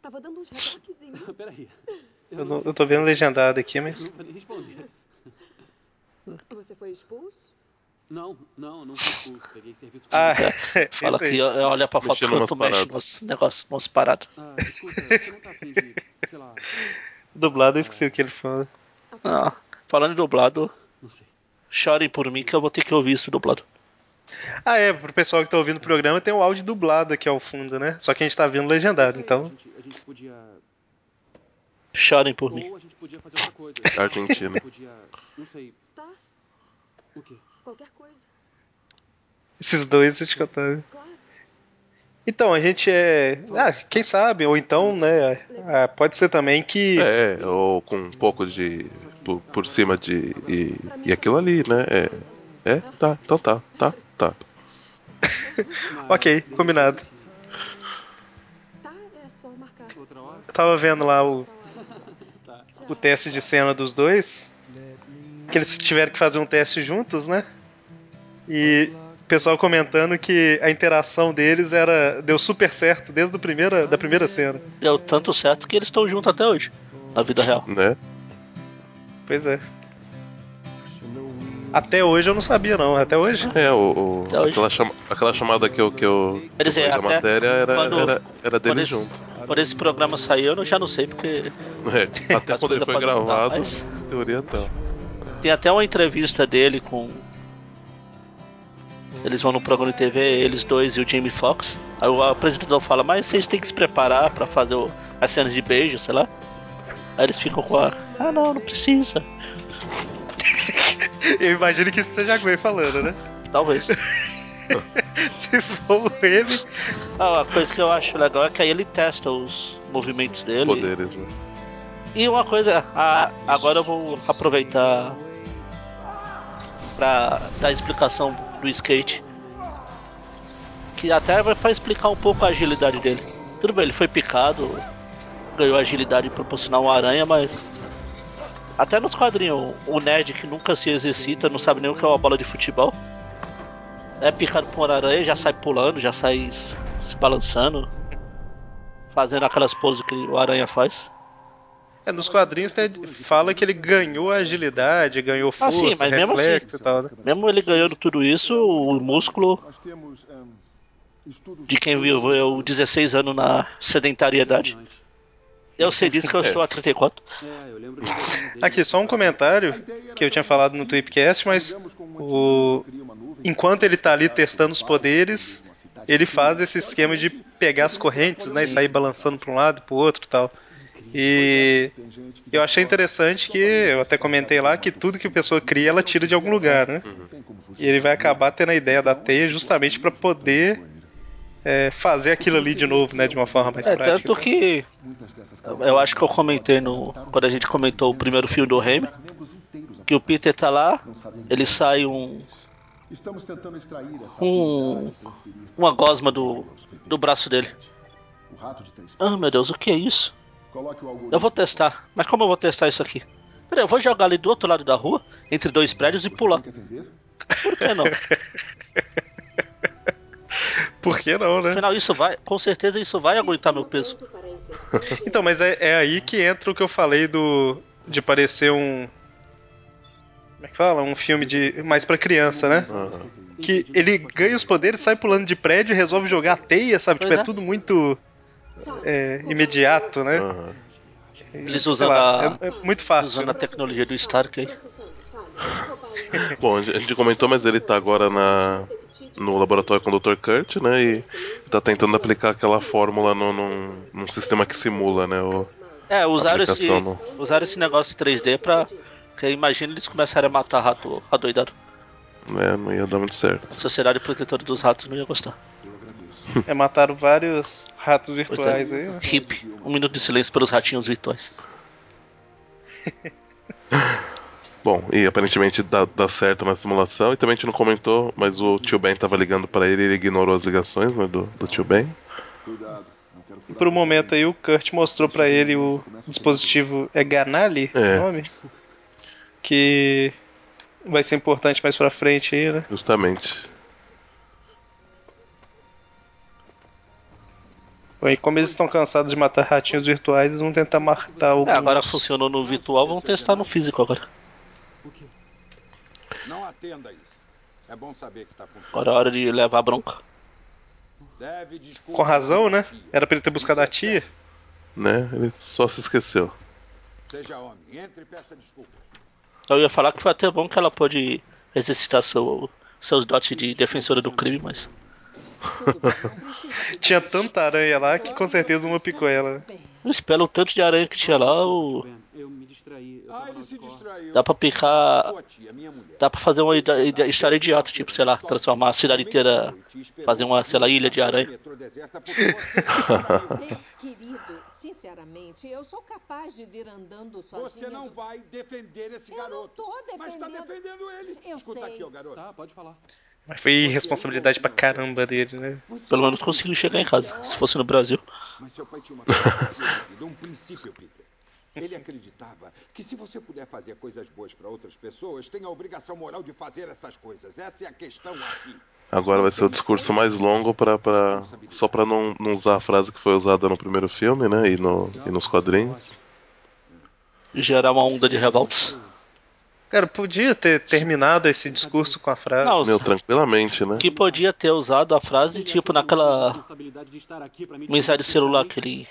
Tava dando uns retoquezinhos. Peraí. Eu, não, eu tô vendo legendado aqui, mas. Não. Você foi expulso? Não, não, não fui expulso. Peguei serviço Ah, Fala que olha pra foto quanto mexe paradas. nos negócios, nos paradas. Ah, escuta, você não tá afim de, sei lá, Dublado, eu esqueci o que ele fala. Ah, falando em dublado, não sei. chorem por mim que eu vou ter que ouvir isso dublado. Ah, é, pro pessoal que tá ouvindo o programa tem o áudio dublado aqui ao fundo, né? Só que a gente tá vendo legendado, aí, então. A gente, a gente podia. Chorem por mim. Ou a gente podia fazer outra coisa. Argentina. Podia. Não sei. Tá, O quê? Qualquer coisa. Esses dois sitcoms. Então, a gente é. Ah, quem sabe? Ou então, né? ah, pode ser também que. É, ou com um pouco de. por, por cima de. E, e aquilo ali, né? É, é, tá, então tá, tá, tá. ok, combinado. Tá, é só marcar. Outra hora? Eu tava vendo lá o, o teste de cena dos dois. Que eles tiveram que fazer um teste juntos, né? E o pessoal comentando que a interação deles era deu super certo desde a primeira, da primeira cena. Deu tanto certo que eles estão juntos até hoje, na vida real. Né? Pois é. Até hoje eu não sabia não, até hoje. É, o, o- Até hoje. aquela, chama- aquela chamada que eu, que eu Quer dizer, até matéria era, quando- era, era Quando deles esse, junto. quando esse programa saiu, eu já não sei, porque É, até quando ele foi podem mudar, gravado, mas- teoria tá. tem até uma entrevista dele com. Eles vão no programa de TV, eles dois e o Jamie Foxx. Aí o apresentador fala, mas vocês têm que se preparar pra fazer o- as cenas de beijo, sei lá. Aí eles ficam com a. Ah não, não precisa. Eu imagino que isso seja a Gwen falando, né? Talvez. Se for ele. Ah, a coisa que eu acho legal é que aí ele testa os movimentos Os dele. poderes, né? E uma coisa, ah, agora eu vou aproveitar pra dar a explicação do skate. Que até vai pra explicar um pouco a agilidade dele. Tudo bem, ele foi picado, ganhou agilidade proporcional uma aranha, mas. Até nos quadrinhos, o nerd que nunca se exercita, não sabe nem o que é uma bola de futebol. É picado por aranha, já sai pulando, já sai se balançando. Fazendo aquelas poses que o aranha faz. É, nos quadrinhos tem- fala que ele ganhou agilidade, ganhou Ah, força, sim, mas mesmo reflexo assim- e tal, né? Mesmo ele ganhando tudo isso, o músculo de quem viveu 16 anos na sedentariedade. Eu sei disso que eu estou a 34. É, eu lembro de ver dele. Aqui, só um comentário que eu tinha falado no Tweepcast, mas o... enquanto ele tá ali testando os poderes, ele faz esse esquema de pegar as correntes, né, e sair balançando para um lado e pro outro e tal. E eu achei interessante que, eu até comentei lá, que tudo que a pessoa cria, ela tira de algum lugar, né? E ele vai acabar tendo a ideia da teia justamente para poder é, fazer aquilo ali de novo, né, de uma forma mais É, prática. tanto que eu acho que eu comentei no quando a gente comentou o primeiro filme do Raimi, que o Peter tá lá, ele sai um um uma gosma do do braço dele. Ah, meu Deus, o que é isso? Coloque o algoritmo. Eu vou testar. Mas como eu vou testar isso aqui? Peraí, eu vou jogar ali do outro lado da rua, entre dois prédios e pular. Tem que atender? Por que não? Por que não, né? Afinal, isso vai, com certeza isso vai aguentar meu peso. Então, mas é, é aí que entra o que eu falei do de parecer um como é que fala? Um filme de mais pra criança, né? Que ele ganha os poderes, sai pulando de prédio e resolve jogar a teia, sabe? Pois tipo, é. é. tudo muito é, imediato, né? Aham. Eles usam lá, a, é, é muito fácil. usando a tecnologia do Stark aí. Bom, a gente comentou, mas ele tá agora na, no laboratório com o Dr. Kurt, né? E tá tentando aplicar aquela fórmula no, num, num sistema que simula, né? O, É, usaram esse, no- usaram esse negócio 3D pra. Que imagina eles começarem a matar rato adoidado. né, não ia dar muito certo. A Sociedade Protetora dos Ratos não ia gostar. É, mataram vários ratos Pois virtuais é. aí. né? Hip. Um minuto de silêncio pelos ratinhos virtuais. Bom, e aparentemente dá, dá certo na simulação. E também a gente não comentou, mas o tio Ben tava ligando pra ele e ele ignorou as ligações né, do, do tio Ben. Cuidado. E por um momento aí o Kurt mostrou pra ele o dispositivo é Ganali, É. o nome? Que vai ser importante mais pra frente aí, né? Justamente. E como eles estão cansados de matar ratinhos virtuais, eles vão tentar matar alguns... É, agora funcionou no virtual, vamos testar no físico agora. Não atenda isso. É bom saber que tá funcionando. Agora é hora de levar a bronca. Com razão, né? Era pra ele ter buscado a tia. Né? Ele só se esqueceu. Seja homem, entre e peça desculpa. Eu ia falar que foi até bom que ela pôde exercitar seu, seus dotes de defensora do crime, mas. Tinha tanta aranha lá que com certeza uma picou ela. né? Mas pelo tanto de aranha que tinha lá, o, Ben, eu me distrair. Eu Ah. Dá pra picar. Dá pra fazer uma história idiota, tipo, sei lá, transformar a cidade inteira. Fazer uma, sei lá, ilha de aranha. Querido, sinceramente, eu sou capaz de vir andando sozinha. Você não vai defender esse Eu não garoto. tô Mas tá defendendo. defendendo ele. Eu Escuta sei. aqui, ó, garoto. Tá, pode falar. Mas foi irresponsabilidade pra caramba dele, né? Pelo menos conseguiu chegar em casa. Se fosse no Brasil. Mas seu pai tinha uma um princípio, Peter. Ele acreditava que se você puder fazer coisas boas para outras pessoas, tem a obrigação moral de fazer essas coisas. Essa é a questão aqui. Agora vai ser o discurso mais longo pra, pra, só pra não, não usar a frase que foi usada no primeiro filme, né? E, no, e nos quadrinhos. Gerar uma onda de revoltas. Cara, podia ter terminado esse discurso com a frase. Não, Meu, tranquilamente, né? que podia ter usado a frase, tipo, naquela mensagem celular que ele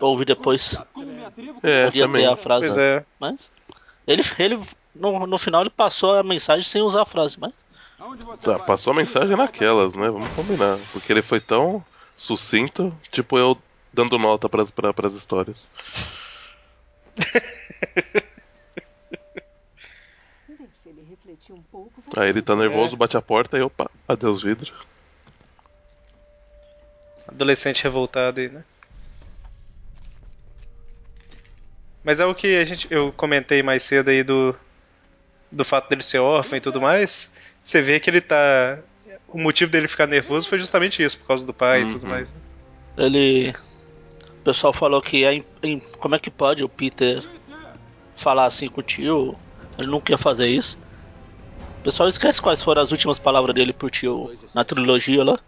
ouve depois. Me atrevo É, Podia também. ter a frase. Pois é. Mas. Ele, ele no, no final ele passou a mensagem sem usar a frase, mas. Tá, passou a mensagem naquelas, né? Vamos combinar. Porque ele foi tão sucinto, tipo eu dando nota pras, pra, pras histórias. Refletir um pouco. Aí ele tá nervoso, bate a porta e opa, adeus vidro. Adolescente revoltado aí, né? Mas é o que a gente, eu comentei mais cedo aí do, do fato dele ser órfão e tudo mais. Você vê que ele tá. O motivo dele ficar nervoso foi justamente isso, por causa do pai e tudo Uhum. mais. né? Ele. O pessoal falou que é. como é que pode o Peter falar assim com o tio? Ele não quer fazer isso. O pessoal esquece quais foram as últimas palavras dele pro tio na trilogia lá.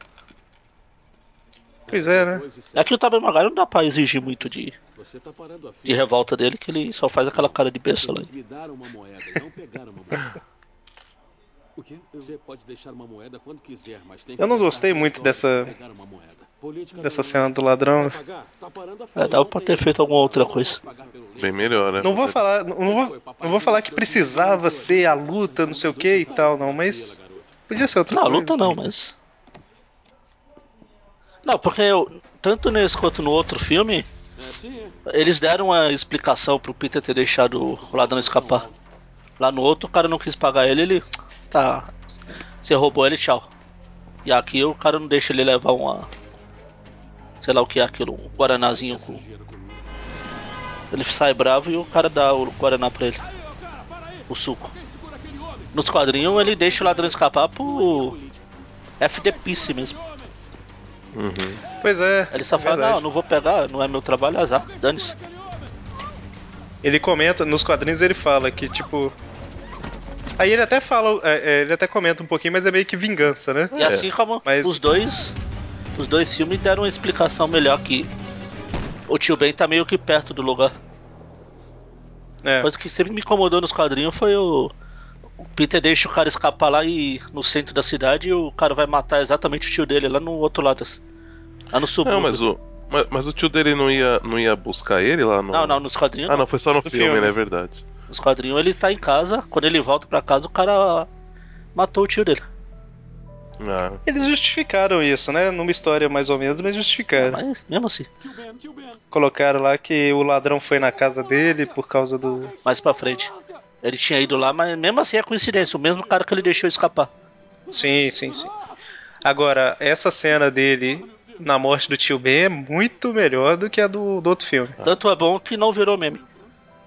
Pois é, né? Aqui o Tobey Maguire não dá pra exigir muito de, de revolta dele, que ele só faz aquela cara de besta lá. O quê? Eu... Você pode deixar uma moeda quando quiser, mas tem que Eu não gostei muito dessa- Dessa cena do ladrão. Tá É, dava não pra ter feito alguma outra Não coisa. Bem melhor, né? Não vou falar, não vou, não vou falar que precisava ser a luta, não sei o que e tal, não, mas podia ser outra Não, coisa. luta não, mas. Não, porque eu, tanto nesse quanto no outro filme, É, é. eles deram uma explicação pro Peter ter deixado o ladrão escapar. Lá no outro, o cara não quis pagar ele, ele. Tá. Você roubou ele, tchau. E aqui o cara não deixa ele levar uma. Sei lá o que é aquilo, um guaranazinho com. Ele sai bravo e o cara dá o guaraná pra ele. O suco. Nos quadrinhos ele deixa o ladrão escapar por. FDPice mesmo. Uhum. Pois é. Ele só é fala, verdade. não, não vou pegar, não é meu trabalho, azar, dane-se. Ele comenta, nos quadrinhos ele fala que, tipo. Aí ele até fala, é, é, ele até comenta um pouquinho, mas é meio que vingança, né? E assim como Mas- os dois. Os dois filmes deram uma explicação melhor que o tio Ben tá meio que perto do lugar. É. Coisa que sempre me incomodou nos quadrinhos foi o. O Peter deixa o cara escapar lá e no centro da cidade e o cara vai matar exatamente o tio dele lá no outro lado. assim. Lá no subúrbio. Não, mas o, mas, mas o tio dele não ia, não ia buscar ele lá no. Não, não, nos quadrinhos. Ah, não, foi só no No filme, filme. né? É verdade. Nos quadrinhos ele tá em casa, quando ele volta pra casa o cara matou o tio dele. Ah, Eles justificaram isso, né? Numa história mais ou menos, mas justificaram. Mas mesmo assim. Colocaram lá que o ladrão foi na casa dele por causa do. mais pra frente. Ele tinha ido lá, mas mesmo assim é coincidência, o mesmo cara que ele deixou escapar. Sim, sim, sim. Agora, essa cena dele na morte do tio Ben é muito melhor do que a do, do outro filme. Tanto é bom que não virou meme.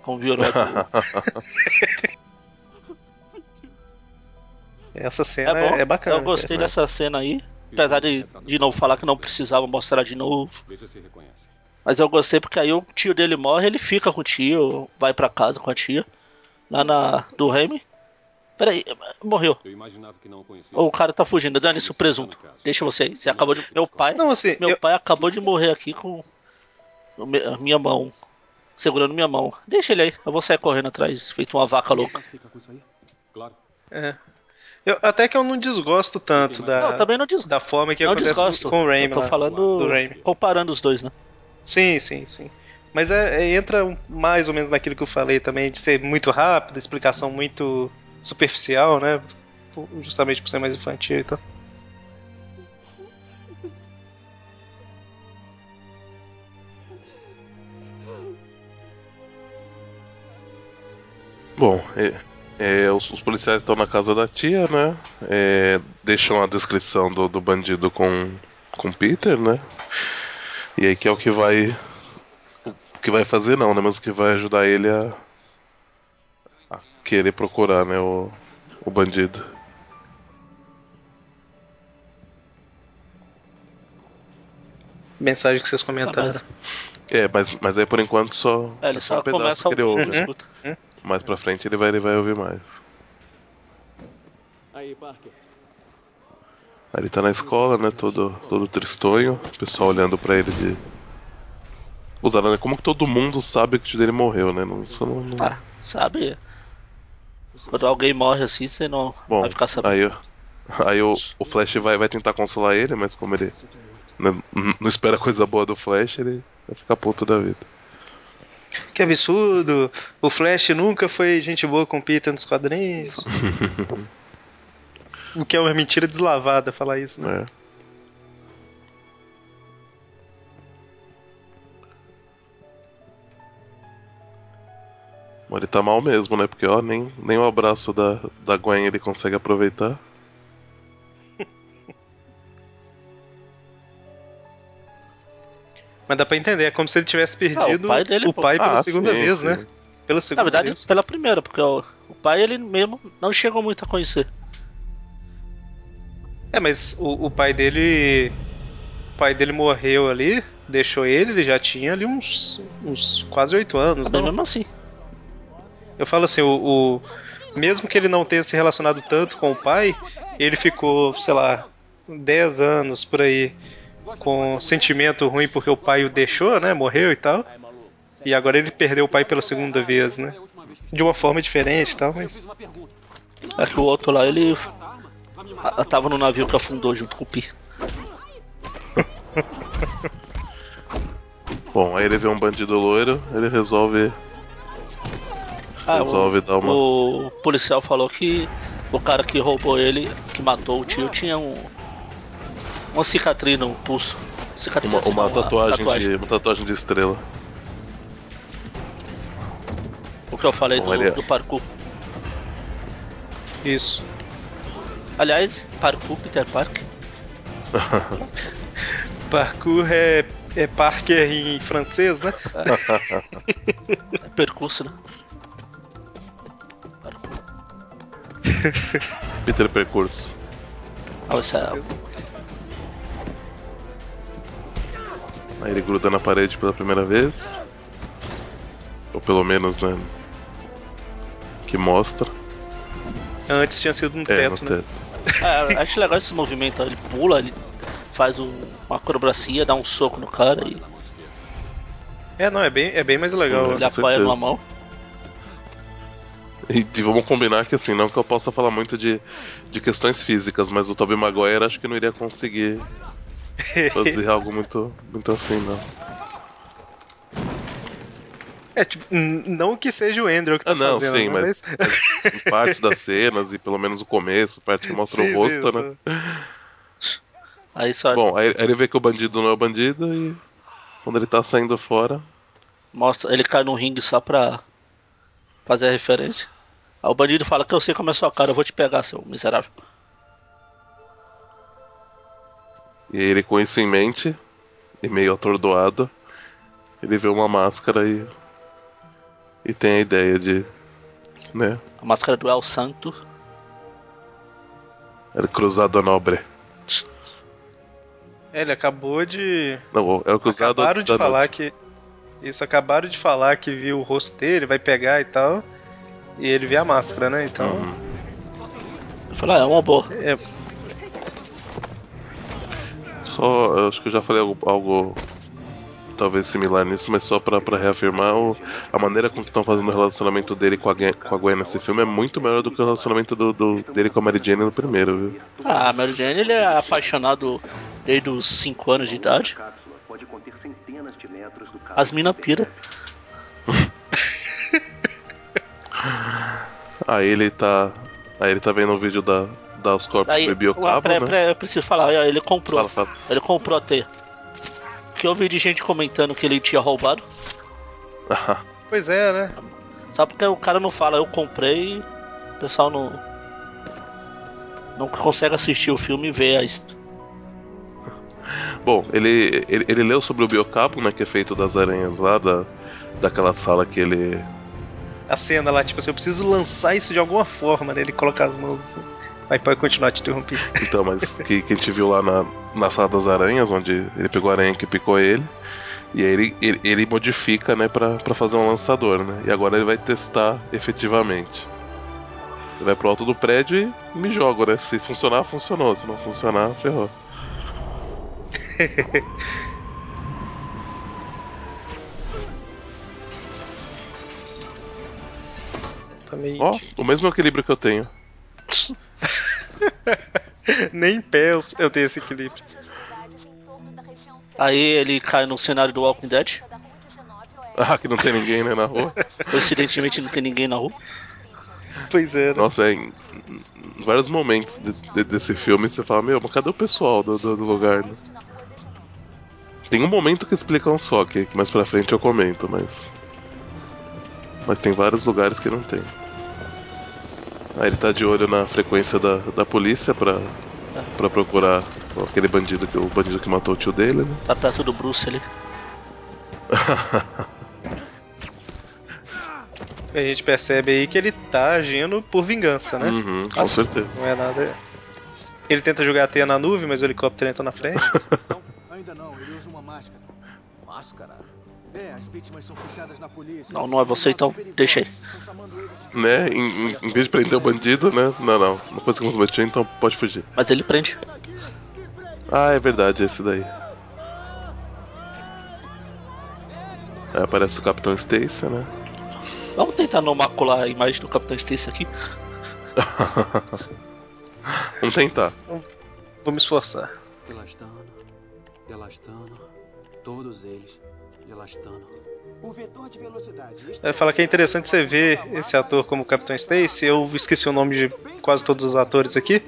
Como virou. a do- Essa cena é, é bacana. eu gostei cara. dessa cena aí. Apesar de, de novo falar que não precisava mostrar de novo. Veja se reconhece. Mas eu gostei porque aí o tio dele morre, ele fica com o tio, vai pra casa com a tia. Lá na. do Remy. Peraí, morreu. Eu imaginava que não o conhecia. Ou o cara tá fugindo, dane isso presunto. Deixa você aí. Você acabou de. Meu pai. Não, assim, Meu eu- pai acabou de morrer aqui com minha mão. Segurando minha mão. Deixa ele aí, eu vou sair correndo atrás, feito uma vaca louca. Claro. é. Eu- até que eu não desgosto tanto da, Não, também não desgosto. da forma que Não acontece desgosto. com o Raimi. eu tô lá, falando. do Raimi. Comparando os dois, né? Sim, sim, sim. Mas é, é- entra mais ou menos naquilo que eu falei também, de ser muito rápido, explicação muito superficial, né? Justamente por ser mais infantil e tal. Bom, é, é, os, os policiais estão na casa da tia, né? É, deixam a descrição do, do bandido com, com Peter, né? E aí que é o que vai. O que vai fazer não, né? Mas o que vai ajudar ele a, a querer procurar, né? O, o bandido. Mensagem que vocês comentaram. É, mas, mas aí por enquanto só. É, ele só só um pedaço começa que ele a ouve. ouvir, escuta. Mais pra frente ele vai, ele vai ouvir mais. Aí, Parker. Aí ele tá na escola, né? Todo, todo tristonho. O pessoal olhando pra ele de. Usando, né? Como que todo mundo sabe que o tio dele morreu, né? Não, isso não, não- Ah, sabe? Quando alguém morre assim, você não Bom, vai ficar sabendo. aí, aí o, o Flash vai, vai tentar consolar ele, mas como ele não, não espera coisa boa do Flash, ele vai ficar puto da vida. Que absurdo! O Flash nunca foi gente boa com o Peter nos quadrinhos. o que é uma mentira deslavada falar isso, né? É. Mas ele tá mal mesmo, né? Porque ó, nem, nem o abraço da, da Gwen ele consegue aproveitar. Mas dá pra entender, é como se ele tivesse perdido Ah, o pai dele, o pô. pai pela Ah, segunda sim, vez, sim. né? Pela Na segunda verdade, vez. pela primeira, porque o, o pai ele mesmo não chegou muito a conhecer. É, mas o, o pai dele. O pai dele morreu ali, deixou ele, ele já tinha ali uns, uns quase oito anos, Mas não? mesmo assim. Eu falo assim, o, o- mesmo que ele não tenha se relacionado tanto com o pai, ele ficou, sei lá, 10 anos por aí com sentimento ruim porque o pai o deixou, né? Morreu e tal. E agora ele perdeu o pai pela segunda vez, né? De uma forma diferente e tal, mas. É que o outro lá, ele a- a- tava no navio que afundou junto com o Pi. Bom, aí ele vê um bandido loiro, ele resolve. Ah, resolve o, dar uma. o policial falou que o cara que roubou ele, que matou o tio, tinha um uma cicatriz no pulso. Cicatriz Uma, assim, uma não, tatuagem, De, uma tatuagem de estrela. O que eu falei Bom, do, é- do parkour. Isso. Aliás, parkour, Peter Parker. Parkour é, é Parker em francês, né? É percurso, né? Peter Percurso. Isso Aí ele gruda na parede pela primeira vez. Ou pelo menos, né? Que mostra. Antes tinha sido no É, no teto, né? teto. é, acho legal esse movimento. Ele pula, ele faz um- uma acrobacia, dá um soco no cara e É, não, é bem, é bem mais legal. ele apoia numa mão. E, e vamos combinar que assim, não que eu possa falar muito de, de questões físicas, mas o Tobey Maguire acho que não iria conseguir fazer algo muito, muito assim, não. É, tipo, não que seja o Andrew que tá Ah, não, fazendo, sim, né? mas, mas em partes das cenas, e pelo menos o começo, parte que mostra Sim, o rosto, sim, né? Aí só Bom, aí, aí ele vê que o bandido não é o bandido e quando ele tá saindo fora, mostra, ele cai no ringue só pra fazer a referência. Aí o bandido fala que eu sei como é sua cara, eu vou te pegar, seu miserável. E ele com isso em mente, e meio atordoado, ele vê uma máscara e. e tem a ideia de. né? A máscara do El Santo. El Cruzado Nobre. É, ele acabou de. Não, é o Cruzado Acabaram de falar Noite. que. Isso, acabaram de falar que viu o rosto dele, vai pegar e tal. E ele vê a máscara, né? Então. Uhum. Eu falei, ah, é uma boa. É, Só, eu acho que eu já falei algo, algo talvez similar nisso, mas só pra, pra reafirmar, o, a maneira com que estão fazendo o relacionamento dele com a, Gwen, com a Gwen nesse filme é muito melhor do que o relacionamento do, do- dele com a Mary Jane no primeiro, viu? Ah, a Mary Jane, ele é apaixonado desde os 5 anos de idade. As mina pira. Aí ele tá. Aí ele tá vendo o vídeo da, da Oscorp Aí, bebia o uma- cabo, pré- né? pré- eu preciso falar, ele comprou. Fala, fala. Ele comprou a teia. Que eu vi de gente comentando que ele tinha roubado. Ah, pois é, né? Só porque o cara não fala, eu comprei, o pessoal não. Não consegue assistir o filme e ver a his- Bom, ele, ele, ele leu sobre o biocapo, né, que é feito das aranhas lá, da, daquela sala que ele. A cena lá, tipo assim, eu preciso lançar isso de alguma forma, né? Ele coloca as mãos assim. Aí pode continuar te interromper. Então, mas que, que a gente viu lá na, na sala das aranhas, onde ele pegou a aranha que picou ele. E aí ele, ele, ele modifica, né, pra, pra fazer um lançador, né? E agora ele vai testar efetivamente. Ele vai pro alto do prédio e me joga, né? Se funcionar, funcionou. Se não funcionar, ferrou. Também. Ó, o mesmo equilíbrio que eu tenho. Nem em pé eu, tenho esse equilíbrio. Aí ele cai no cenário do Walking Dead. Ah, que não tem ninguém, né, na rua. Coincidentemente não tem ninguém na rua. Pois é, né? Nossa, é, em, em vários momentos de- de- desse filme você fala, meu, mas cadê o pessoal do, do, do lugar, né? Tem um momento que explicam só, que que mais pra frente eu comento, mas. Mas tem vários lugares que não tem. Aí ele tá de olho na frequência da, da polícia pra, pra procurar aquele bandido, que- o bandido que matou o tio dele, né? Tá perto do Bruce ali. A gente percebe aí que ele tá agindo por vingança, né? Uhum, com certeza. Não é nada. Ele tenta jogar a teia na nuvem, mas o helicóptero entra na frente. Ainda não, ele usa uma máscara. Máscara? É, as vítimas são fichadas na polícia. Não, não é você então, deixa aí. Né? Em, em- em vez de prender o bandido, né? Não, não. Não conseguimos bater, então pode fugir. Mas ele prende. Ah, é verdade, esse daí. Aí aparece o Capitão Stacy, né? Vamos tentar não macular a imagem do Capitão Stacy aqui. Vamos tentar. Vou me esforçar. Elastano, elastano, todos eles, elastano. O vetor de velocidade. Eu falo que é interessante você ver esse ator como Capitão Stacy. Eu esqueci o nome de quase todos os atores aqui.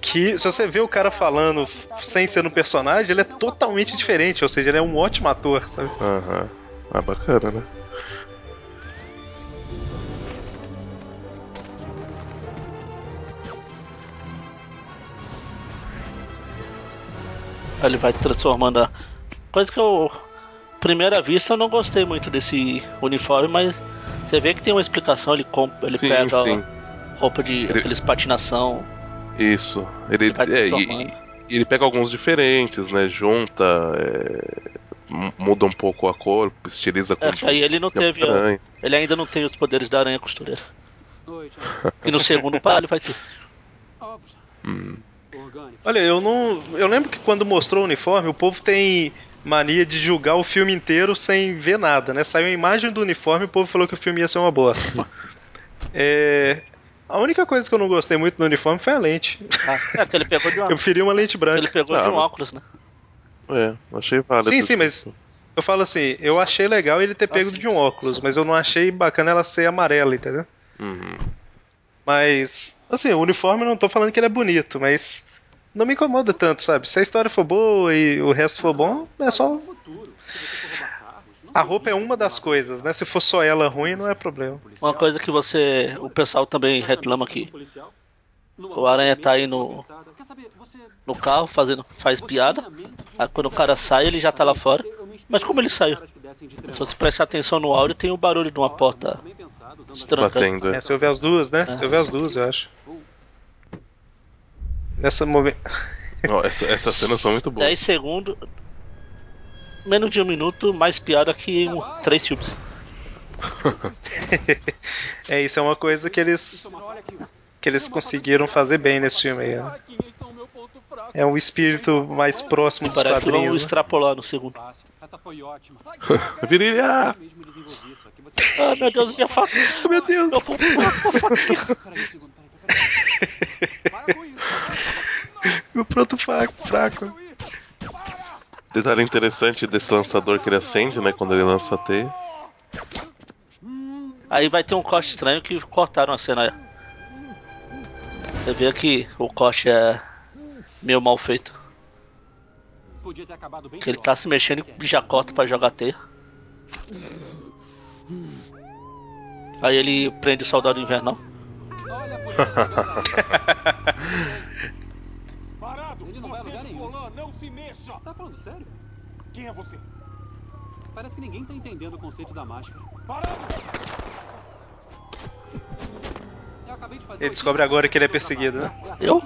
Que se você vê o cara falando sem ser no personagem, ele é totalmente diferente. Ou seja, ele é um ótimo ator, sabe? Aham. Ah, bacana, né? Ele vai transformando a. Coisa que eu. Primeira vista eu não gostei muito desse uniforme, mas você vê que tem uma explicação, ele compra, ele Sim, pega sim. roupa de Ele- aqueles patinação. Isso. Ele, é, e, transformando. e ele pega alguns diferentes, né? Junta, é, muda um pouco a cor, estiliza com É, aí ele não teve. a- ele ainda não tem os poderes da aranha costureira. E no segundo pá, ele vai ter. Hum. Olha, eu não. Eu lembro que quando mostrou o uniforme, o povo tem mania de julgar o filme inteiro sem ver nada, né? Saiu a imagem do uniforme e o povo falou que o filme ia ser uma bosta. é. A única coisa que eu não gostei muito do uniforme foi a lente. Ah, é que ele pegou de Eu uma. preferia uma lente branca. Ele pegou Ah, de um mas- óculos, né? É, achei válido. Sim, sim, mas eu falo assim, eu achei legal ele ter pego sim, de um óculos, mas eu não achei bacana ela ser amarela, entendeu? Uhum. Mas, assim, o uniforme eu não tô falando que ele é bonito, mas não me incomoda tanto, sabe? Se a história for boa e o resto for bom, é só. A roupa é uma das coisas, né? Se for só ela ruim, não é problema. Uma coisa que você. O pessoal também reclama aqui. O Aranha tá aí no, no carro fazendo, faz piada. Aí quando o cara sai, ele já tá lá fora. Mas como ele saiu? Se você prestar atenção no áudio, tem o barulho de uma porta se trancando. Batendo. É, se eu ver as duas, né? Se eu ver as duas, eu acho. Nessa momento. Ó, essa- essas cenas são muito boas. 10 segundos. Menos de um minuto, mais piada que um, três filmes. é, isso é uma coisa que eles. que eles conseguiram fazer bem nesse filme aí, né? É um espírito mais próximo dos Parece que vão quadrinhos. né? extrapolar no segundo. Essa foi ótima. Virilha! Ah, meu Deus, minha faca! Meu Deus! Eu vou com. Meu pronto fraco, fraco. Detalhe interessante desse lançador que ele acende, né? Quando ele lança a teia. Aí vai ter um corte estranho que cortaram a cena. Você vê que o corte é meio mal feito. Que ele tá se mexendo e já corta pra jogar teia. Aí ele prende o soldado invernal. Olha a polícia chegando aí. Parado! Ele não vai lugar de nenhum. Colan, não se mexa! Tá falando sério? Quem é você? Parece que ninguém tá entendendo o conceito da máscara. Parado! Eu acabei de fazer Ele descobre agora que ele é perseguido, né? É assim Eu?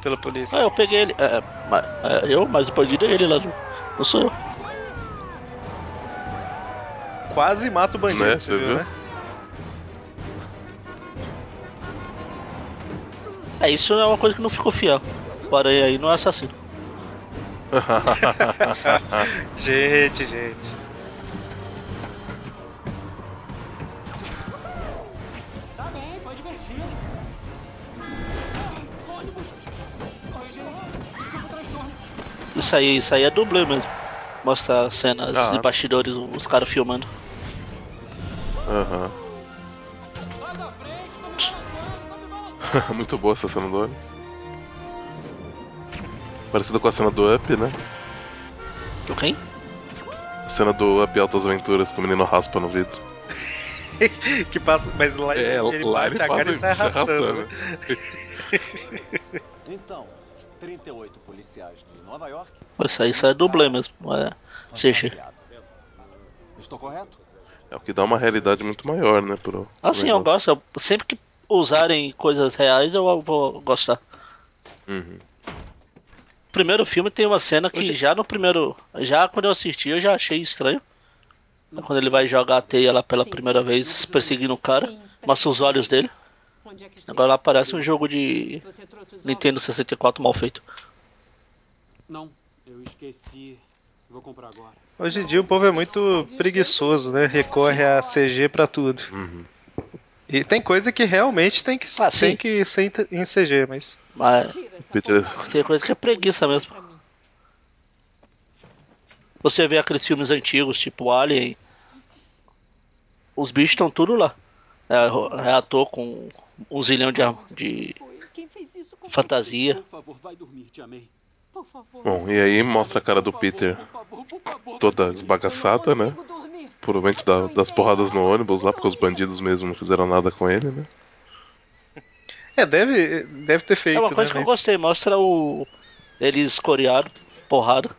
Pela polícia. Ah, eu peguei ele. É, é, mas- é, eu, mas o bandido é ele lá. Não, sou eu. Quase mata o bandido, Né, você você viu, viu? né? É, isso é uma coisa que não ficou fiel. O aranha aí não é assassino. Gente, gente. Tá bem, foi divertido. Ah, ônibus. Oi, gente. Desculpa o transtorno. Isso aí, isso aí é dublê mesmo. Mostra cenas Ah. de bastidores, os caras filmando. Aham. Sai Muito boa essa cena do ônibus. Parecida com a cena do Up, né? O quem? A cena do Up Altas Aventuras que o menino raspa no vidro. que passa, mas lá, É, ele lá bate ele a cara passa e sai se arrastando. arrastando. Então, 38 policiais de Nova York. Isso aí, isso é dublê mesmo. É fantasiado. Estou correto? É o que dá uma realidade muito maior, né? Pro, pro Assim, eu gosto. eu- sempre que usarem coisas reais, eu vou gostar. Uhum. O primeiro filme tem uma cena que Hoje- já no primeiro. Já quando eu assisti, eu já achei estranho. Quando ele vai jogar a teia lá pela Sim, primeira vez, perseguindo o cara, Sim, mostra os olhos dele. É? Agora lá parece um jogo de Nintendo ovos? 64 mal feito. Não, eu esqueci. Vou comprar agora. Hoje em dia o povo é muito preguiçoso, né? Recorre a CG pra tudo. Uhum. E tem coisa que realmente tem que, Ah, tem que ser em- CG, mas. Mas porcaria tem coisa que é preguiça mesmo. pra mim. Você vê aqueles filmes antigos, tipo Alien. Os bichos estão tudo lá. É, é ator com um zilhão de, de Foi. Quem fez isso com fantasia. Por favor, vai dormir, te amei. Por favor. Bom, e aí mostra a cara do Peter toda esbagaçada, né? Provavelmente da- das porradas no ônibus lá, porque os bandidos mesmo não fizeram nada com ele, né? É, deve, deve ter feito. É uma coisa né? que eu gostei, mostra o. Eles coreados, porrada.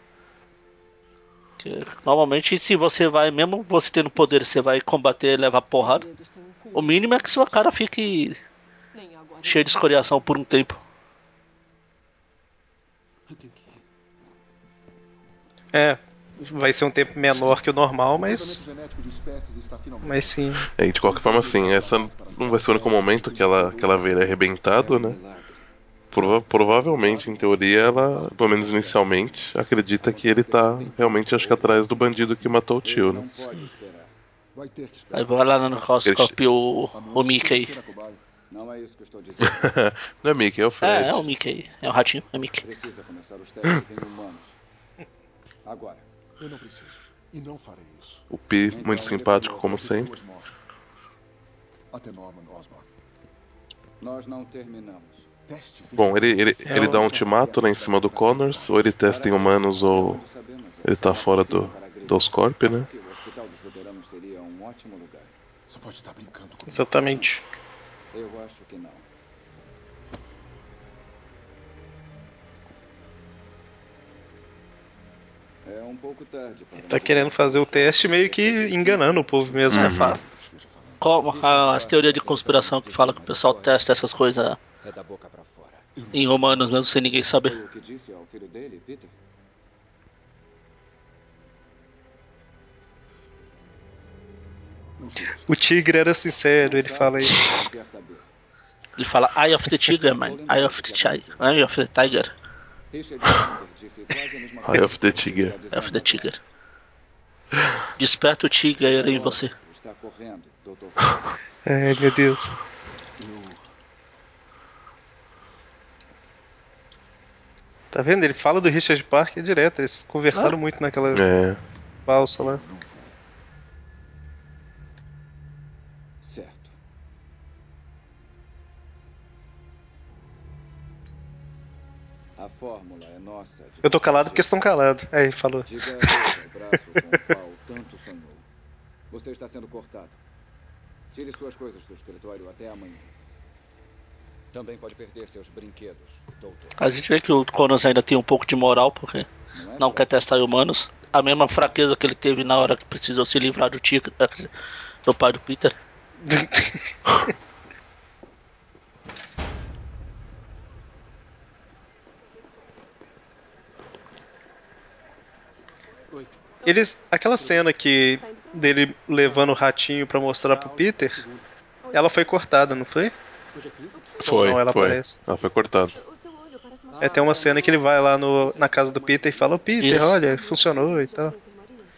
Que, normalmente se você vai, mesmo você tendo poder, você vai combater e levar porrada. O mínimo é que sua cara fique cheia de escoriação por um tempo. É, vai ser um tempo menor que o normal, mas. Mas sim. E de qualquer forma, assim, essa não vai ser o único momento que ela, que ela vê ele arrebentado, né? Prova- provavelmente, em teoria, ela, pelo menos inicialmente, acredita que ele tá realmente, acho que atrás do bandido que matou o tio, né? Vai ter que esperar. Aí vai lá no Roscop o, o Mickey. Não é isso que estou dizendo. Não é Mickey, é o Fred. É, é o Mickey. É o ratinho, é o Mickey. Precisa começar os testes em humanos. Agora. Eu não preciso. E não farei isso. O Pi, muito simpático, como sempre. Até Norman Osborn. Nós não terminamos. Bom, ele, ele, ele dá um ultimato né, em cima do Connors, ou ele testa em humanos, ou ele tá fora do, do Oscorp, né? Exatamente. Eu acho que não. É um pouco tarde para Tá querendo fazer o teste meio que enganando o povo mesmo. É, né? fala. Como as teorias de conspiração que fala que o pessoal testa essas coisas em humanos mesmo sem ninguém saber. o tigre era sincero, ele fala saber. Ele fala Eye of the Tiger, man. Eye of the Tiger. Eye of the Tiger. Eye of the Tiger. Eye of the. Tiger. Desperta o Tiger em você. Ai, meu Deus. Tá vendo? Ele fala do Richard Parker direto. Eles conversaram muito naquela É. falsa lá. Fórmula é nossa. Eu tô calado porque estão calados. Aí, falou. Diga com o qual tanto sonhou. Você está sendo cortado. Tire suas coisas do escritório até amanhã. Também pode perder seus brinquedos, doutor. A gente vê que o Connors ainda tem um pouco de moral, porque não quer testar humanos. A mesma fraqueza que ele teve na hora que precisou se livrar do tio, do pai do Peter. Eles, aquela cena que dele levando o ratinho pra mostrar pro Peter, ela foi cortada, não foi? Foi, Não, ela foi. aparece. Ela foi cortada. É, tem uma cena que ele vai lá no, na casa do Peter e fala, "Ô, Peter, Isso. olha, funcionou e tal.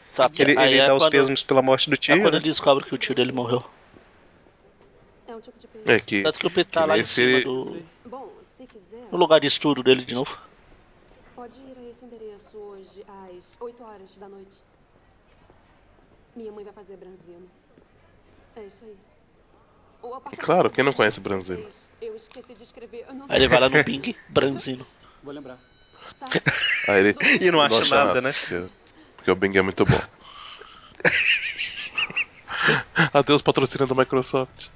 Só que Ele, ele é dá os quando- pêsames pela morte do É tio. quando né? ele descobre que o tio dele morreu. É. É que. Tanto que o Peter tá lá em cima ele- do. No lugar de estudo dele de novo. pode ir a esse endereço hoje às 8 horas da noite. Minha mãe vai fazer branzino. É isso aí. O apartamento Claro, é quem não conhece 16. branzino? Eu esqueci de escrever. Eu não Aí ele vai lá no Bing, Branzino. Vou lembrar. Tá. Aí ele E não acha nada, né? Porque, porque o Bing é muito bom. Adeus, patrocínio da Microsoft.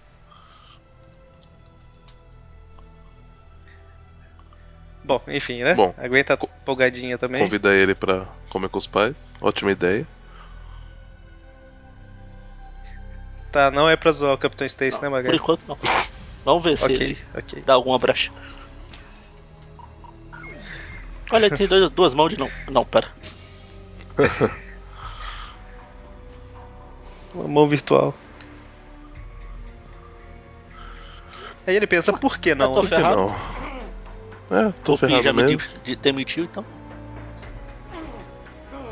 Bom, enfim, né? Bom. Aguenta a empolgadinha também. Convida ele pra comer com os pais. Ótima ideia. Tá, não é pra zoar o Capitão Stacy, né, Por Magali? enquanto não. Vamos ver se Ok, ele ok. dá alguma brecha. Olha, ele tem dois- duas mãos de não. Não, pera. Uma mão virtual. Aí ele pensa, por que não? Eu tô Por que ferrado. não? É, tô O ferrado já me mesmo. de- demitiu, então.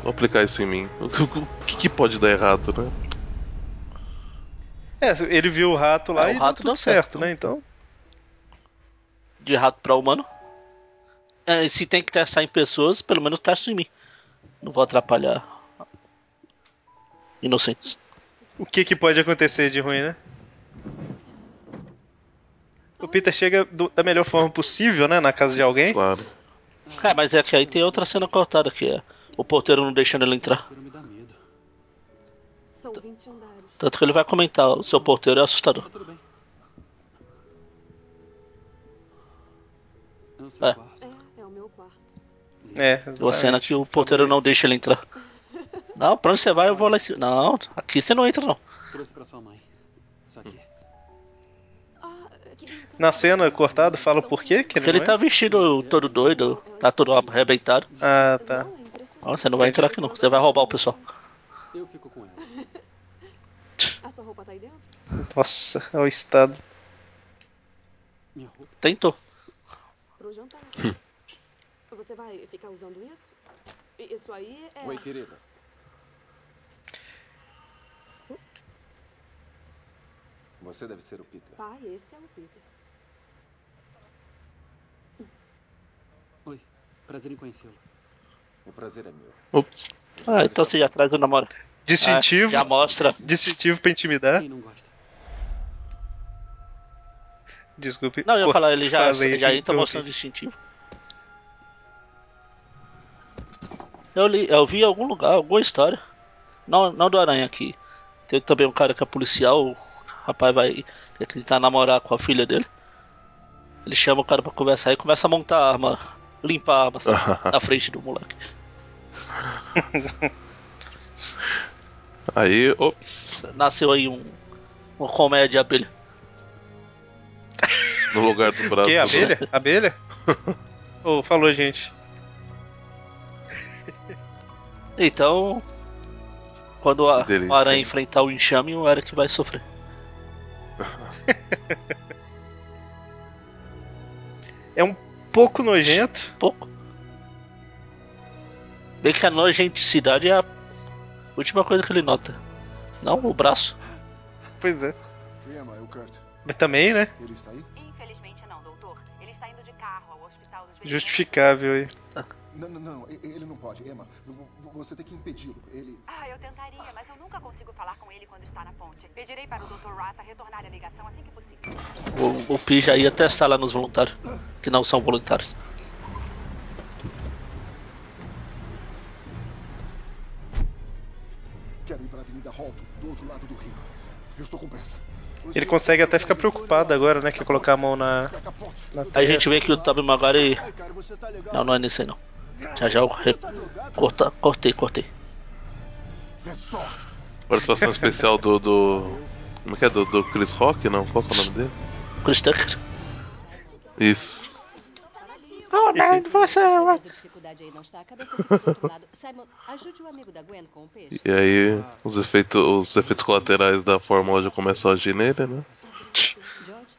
Vou aplicar isso em mim. O que, o que pode dar errado, né? É, ele viu o rato lá É, o e rato deu deu tudo certo, certo, né? Então. De rato pra humano. É, se tem que testar em pessoas, pelo menos testa em mim. Não vou atrapalhar. Inocentes. O que, que pode acontecer de ruim, né? O Peter chega do- da melhor forma possível, né? Na casa de alguém. Claro. É, mas é que aí tem outra cena cortada que é o porteiro não deixando ele entrar. Porteiro me dá medo. São 20 andares. Tanto que ele vai comentar, o seu porteiro é assustador. Tá. É o seu É. quarto. É, é o meu quarto. É, Uma cena que o porteiro não deixa ele entrar. Não, pra onde você vai eu vou lá em cima. Não, aqui você não entra não. Trouxe pra sua mãe. Isso aqui. Na cena cortada, fala por quê que ele, Se ele tá vestido todo doido, tá todo arrebentado. é? Ah, tá. É. Ó, Você não vai entrar aqui não, você vai roubar o pessoal. Eu fico com elas. A sua roupa tá aí dentro? Nossa, é o estado. Minha roupa. Tentou. Pro jantar. Você vai ficar usando isso? Isso aí é. Oi, querida. Você deve ser o Peter. Pai, esse é o Peter. Oi. Prazer em conhecê-lo. O prazer é meu. Ops. Ah, então você já traz o namorado. Distintivo. Ah, já mostra. Distintivo pra intimidar. Quem não gosta? Desculpe. Não, eu ia falar, ele já, falei, já entra interrompi. mostrando distintivo. Eu li, eu vi em algum lugar, alguma história. Não, não do Aranha aqui. Tem também um cara que é policial, o rapaz vai tentar namorar com a filha dele. Ele chama o cara pra conversar e começa a montar a arma, limpar a arma sabe, na frente do moleque. Aí, ops. Nasceu aí um uma comédia abelha. No lugar do braço. Que? Abelha? Abelha? Ô, falou, gente. Então, quando a, o Aranha hein? enfrentar o enxame, o Eric vai sofrer. É um pouco nojento. Pouco. Bem que a nojenticidade é a última coisa que ele nota. Não o braço. Pois é. Emma, é Kurt. Mas também, né? Ele está aí? Infelizmente não, doutor. Ele está indo de carro ao hospital dos. Justificável aí. Não, não, não. Ele não pode. Emma, vo- vo- você tem que impedi-lo. Ele. Ah, eu tentaria, mas eu nunca consigo falar com ele quando está na ponte. Pedirei para o Dr. Rata retornar a ligação assim que possível. O, o Pi já ia testar lá nos voluntários. Que não são voluntários. Quero ir para a Avenida Halton, do outro lado do rio. Eu estou com pressa. Ele consegue até ficar preocupado agora, né? Que é colocar a mão na. na Aí a gente vê que o Tobey Maguire. Não, não é nesse aí não. Já já eu re... Corta... cortei, cortei. Participação especial do. do como é que é? Do, do Chris Rock, não? Qual que é o nome dele? Chris Tucker. Isso. Oh, man, você é. E aí os efeitos, os efeitos colaterais da fórmula já começam a agir nele, né? George.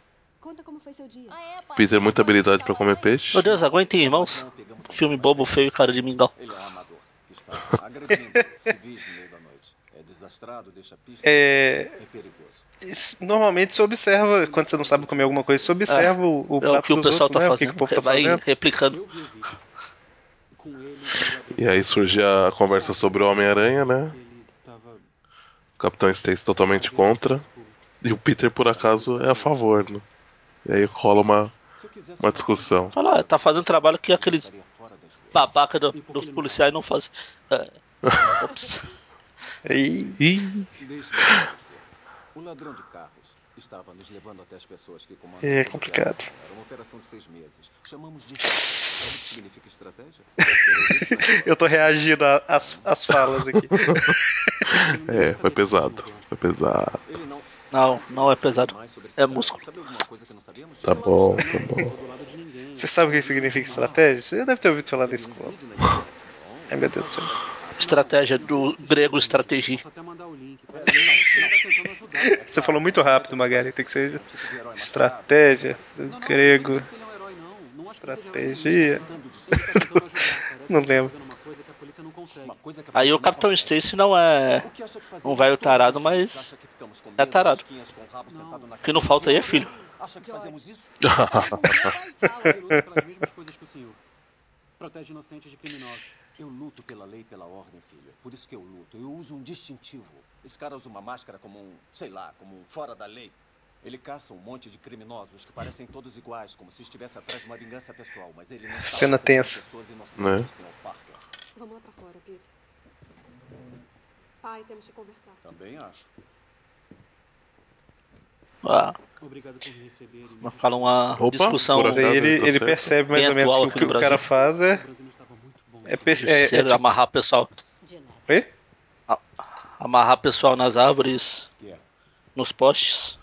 Peter muita habilidade pra comer peixe. Meu Deus, aguentem, irmãos. Filme bobo, feio e cara de mingau. Ele é um amador que está agredindo civis no meio da noite. É desastrado, deixa pista. É. É perigoso. Normalmente você observa, quando você não sabe comer alguma coisa, você observa o, o É o que o pessoal outros, tá né? O que, fazendo. que o povo tá Vai fazendo. replicando. E aí surge a conversa sobre o Homem-Aranha, né? O Capitão Stacy totalmente contra. E o Peter, por acaso, é a favor, né? E aí rola uma, uma discussão. Fala, tá fazendo trabalho que aquele babaca do, dos policiais não faz. É. Ops. O ladrão de carros estava nos levando até as pessoas que comandam. É complicado. Era uma operação de seis meses. Chamamos de. Significa estratégia? Eu tô reagindo às, às falas aqui. É, foi pesado. Foi pesado. Não, não é pesado. É músculo. Tá bom, tá bom. Você sabe o que significa estratégia? Você já deve ter ouvido falar na escola. Ai meu Deus do céu. Estratégia do grego estratégia. Você falou muito rápido, Magari. Tem que ser estratégia do grego. Estratégia. Não lembro. Aí o Capitão Stacy não é um velho tarado, mas é tarado. O que não falta aí é filho. Acha que fazemos isso? Protege inocentes de criminosos. Eu luto pela lei e pela ordem, filho. É por isso que eu luto. Eu uso um distintivo. Esse cara usa uma máscara como um, sei lá, como um fora da lei. Ele caça um monte de criminosos que parecem todos iguais, como se estivesse atrás de uma vingança pessoal, mas ele não Cena tensa. pessoas inocentes, Né? senhor Parker. Vamos lá pra fora, Peter. Pai, temos que conversar. Também acho. Ah, Obrigado por me receber. me vai falar uma Opa, discussão. aí ele, ele certo. percebe mais ou menos que o que o cara faz é. É, é, é Justiceiro, tipo- amarrar pessoal. Oi? A- Amarrar pessoal nas árvores, Que é? nos postes.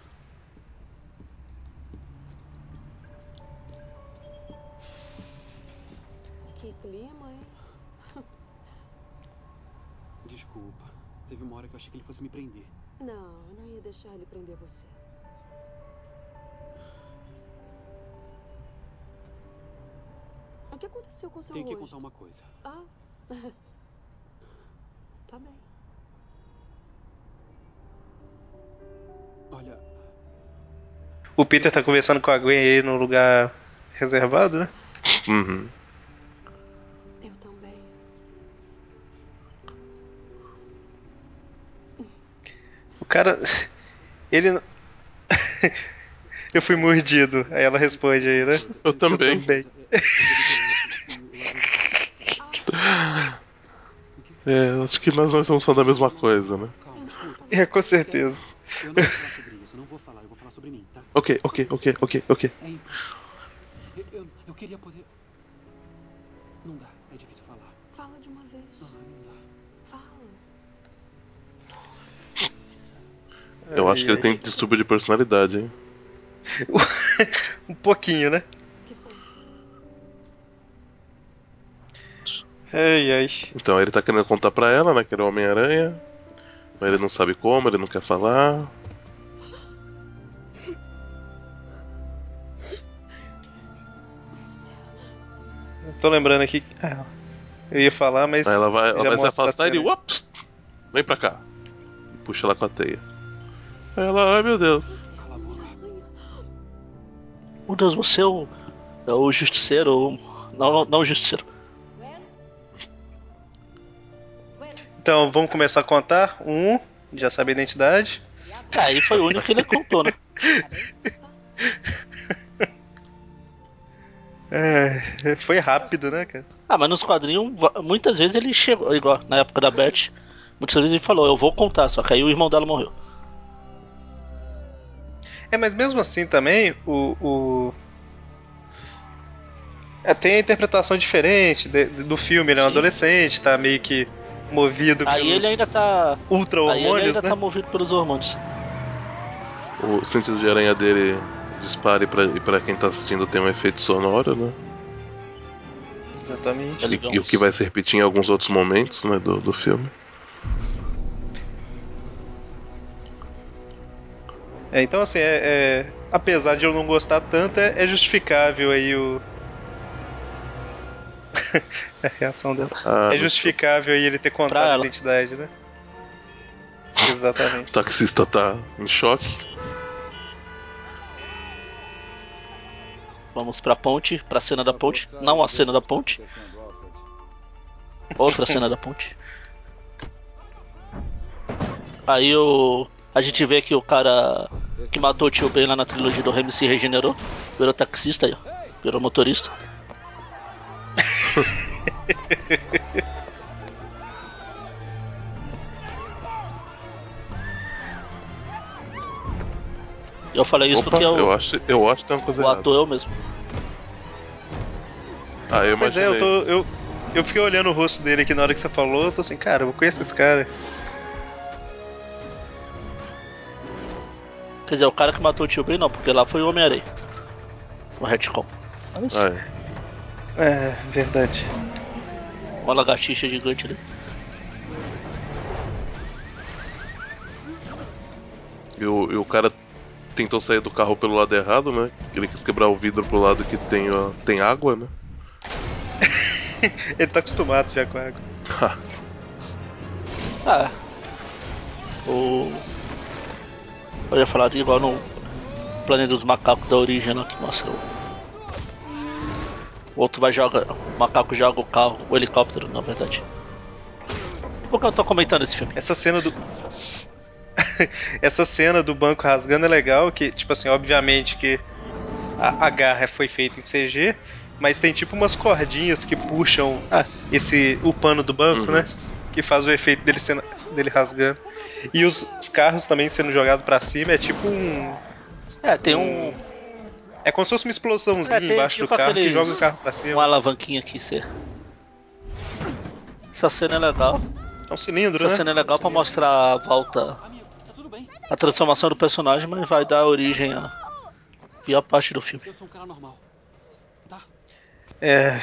Fosse me prender. Não, eu não ia deixar ele prender você. O que aconteceu com seu Tenho que rosto? contar uma coisa. Ah. tá bem. Olha, O Peter tá conversando com a Gwen aí no lugar reservado, né? Uhum. O cara. Ele. não- Eu fui mordido. Aí ela responde aí, né? Eu também. É, acho que nós não estamos falando da mesma coisa, né? É, com certeza. Eu não vou falar sobre isso. Eu não vou falar. Eu vou falar sobre mim, tá? Ok, ok, ok, ok, ok. É eu, eu, eu queria poder... Eu acho que ele tem distúrbio de personalidade, hein? um pouquinho, né? Ai, ai. Então ele tá querendo contar pra ela, né, que ele é o Homem-Aranha. Mas ele não sabe como, ele não quer falar. Eu Tô lembrando aqui. Ah, eu ia falar, mas. Aí ela vai, ela vai se afastar e ele, ups, vem pra cá. E puxa ela com a teia. Ela, ai meu Deus. Meu Deus, você é o, é o justiceiro. Não, não, não o justiceiro. Então, vamos começar a contar. Um, já sabe a identidade. Ah, Aí foi o único que ele contou, né? É, foi rápido, né, cara? Ah, mas nos quadrinhos, muitas vezes ele chegou, igual na época da Beth, muitas vezes ele falou, eu vou contar, só que aí o irmão dela morreu. É, mas mesmo assim também, o. o... É, tem a interpretação diferente de- de- do filme, ele é um Sim. adolescente, tá meio que movido Aí pelos ele ainda tá. ultra Aí ele hormônios, ainda né? tá movido pelos hormônios. O sentido de aranha dele dispara e pra, e pra quem tá assistindo tem um efeito sonoro, né? Exatamente. E, e o que vai se repetir em alguns outros momentos né, do, do filme. É, então assim, é, é- apesar de eu não gostar tanto, é, é justificável aí o. a reação dela. Ah, é justificável aí ele ter contado a identidade, né? Exatamente. O taxista tá em choque. Vamos pra ponte, pra cena da ponte. Não a cena da ponte. Outra cena da ponte. Aí o. A gente vê que o cara que matou o tio Ben lá na trilogia do Remy se regenerou. Virou taxista aí, ó. Virou motorista. Eu falei isso Opa, porque eu o, acho, eu acho que tem uma coisa o errada. ator é o mesmo. Ah, eu Pois é, eu tô. Eu, eu fiquei olhando o rosto dele aqui na hora que você falou, eu tô assim, cara, eu conheço esse cara. Quer dizer, o cara que matou o tio Ben não, porque lá foi o Homem-Aranha. O retcon. Ah, é. É, verdade. Uma lagartixa gigante ali. E o, e o cara tentou sair do carro pelo lado errado, né? Ele quis quebrar o vidro pro lado que tem, ó, tem água, né? Ele tá acostumado já com a água. Ah. O. Eu ia falar igual no Planeta dos Macacos, a origem lá que mostra o. Outro vai jogar. O macaco joga o carro, o helicóptero, na verdade. Por que eu tô comentando esse filme? Essa cena do. Essa cena do banco rasgando é legal, que, tipo assim, obviamente que a, a garra foi feita em CG, mas tem tipo umas cordinhas que puxam esse o pano do banco, Uhum. né? Que faz o efeito dele, sendo, dele rasgando. E os, os carros também sendo jogados pra cima, é tipo um. É, tem um. É como se fosse uma explosãozinha É, tem embaixo tipo do carro que joga o carro pra cima. Uma alavanquinha aqui, você. Essa cena é legal. É um cilindro, Essa né? cena é legal pra mostrar a volta. A transformação do personagem, mas vai dar origem à pior parte do filme. Eu sou um cara normal. É.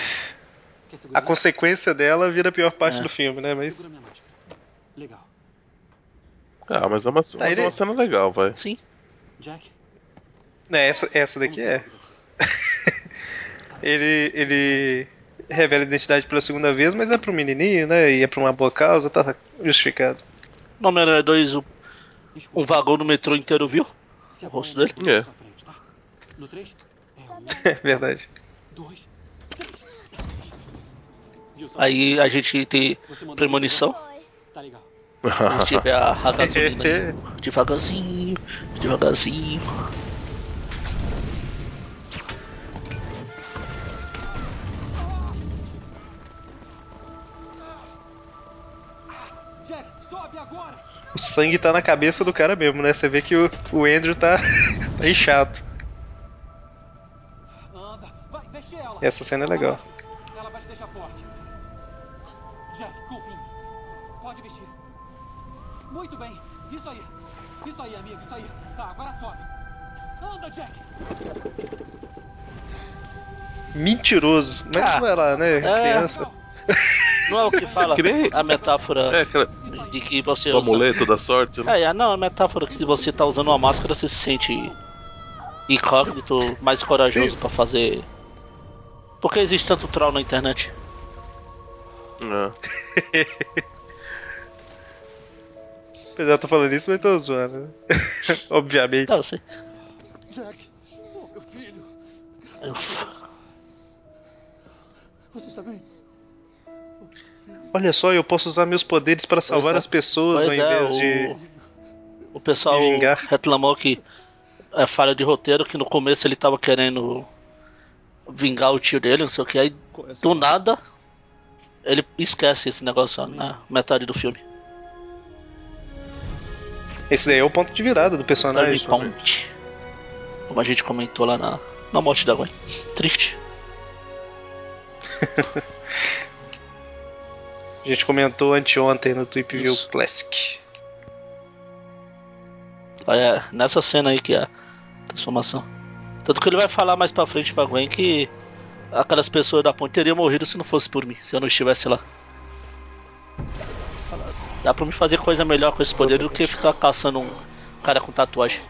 A consequência dela vira a pior parte É. do filme, né? Mas. Legal. Ah, mas é uma, mas é uma cena legal, vai. Sim. Jack, É, essa, essa daqui é. ele, ele revela a identidade pela segunda vez, mas é pro menininho, né? E é pra uma boa causa, tá justificado. No Homem-Aranha 2, o- um vagão no metrô inteiro viu o rosto dele. É. tá? No 3, é um, É verdade. dois? Aí a gente tem premonição. Tá legal. A gente vê a, a gasolina ali, devagarzinho, devagarzinho. O sangue tá na cabeça do cara mesmo, né? Você vê que o, o Andrew tá, tá inchado. Essa cena é legal. Mentiroso. Mas Ah, não é lá, né? é. Criança. Não é o que fala a metáfora É, de que você do usa. amuleto da sorte, né? É, é, não, a metáfora que se você tá usando uma máscara, você se sente incógnito, mais corajoso pra fazer. Por que existe tanto troll na internet? É. Apesar de eu tô falando isso, mas tô zoando. né? Obviamente. Tá, eu sei. Jack, oh, meu filho. Graças Eu- a Deus. Você está bem? Olha só, eu posso usar meus poderes para salvar é. as pessoas Pois ao é, invés o- de. O pessoal reclamou que é falha de roteiro, que no começo ele tava querendo vingar o tio dele, não sei o que, aí do nada ele esquece esse negócio na metade do filme. Esse daí é o ponto de virada do personagem. Turning point. Como a gente comentou lá na, na morte da Gwen. Triste. A gente comentou anteontem no Tweep View Classic. É nessa cena aí que é a transformação. Tanto que ele vai falar mais pra frente pra Gwen que aquelas pessoas da ponte teriam morrido se não fosse por mim, se eu não estivesse lá. Dá pra me fazer coisa melhor com esse poder do que ficar caçando um cara com tatuagem.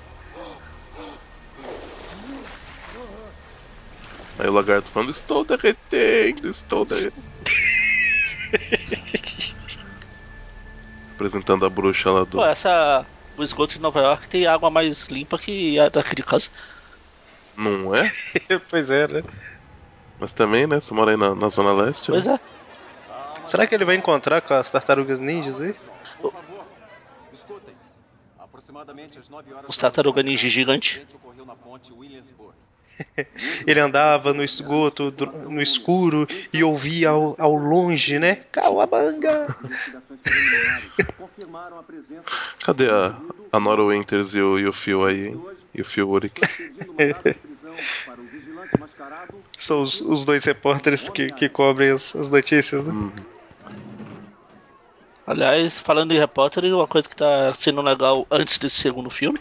Aí o lagarto falando, estou derretendo, estou derretendo. Apresentando a bruxa lá do. Pô, essa. O esgoto de Nova York tem água mais limpa que a daquele caso. Não é? pois é, né? Mas também, né? Você mora aí na, na Zona Leste. Pois né? é. Será que ele vai encontrar com as tartarugas ninjas aí? Por favor, escutem. Aproximadamente às 9 horas Os tartaruga ninja gigante. Ele andava no esgoto, no escuro e ouvia ao, ao longe, né? Cauabanga! Cadê a, a Nora Winters e o, e o Phil aí, hein? E o Phil Uric. São os, os dois repórteres que, que cobrem as, as notícias, né? Aliás, falando em repórter, uma coisa que tá sendo legal antes desse segundo filme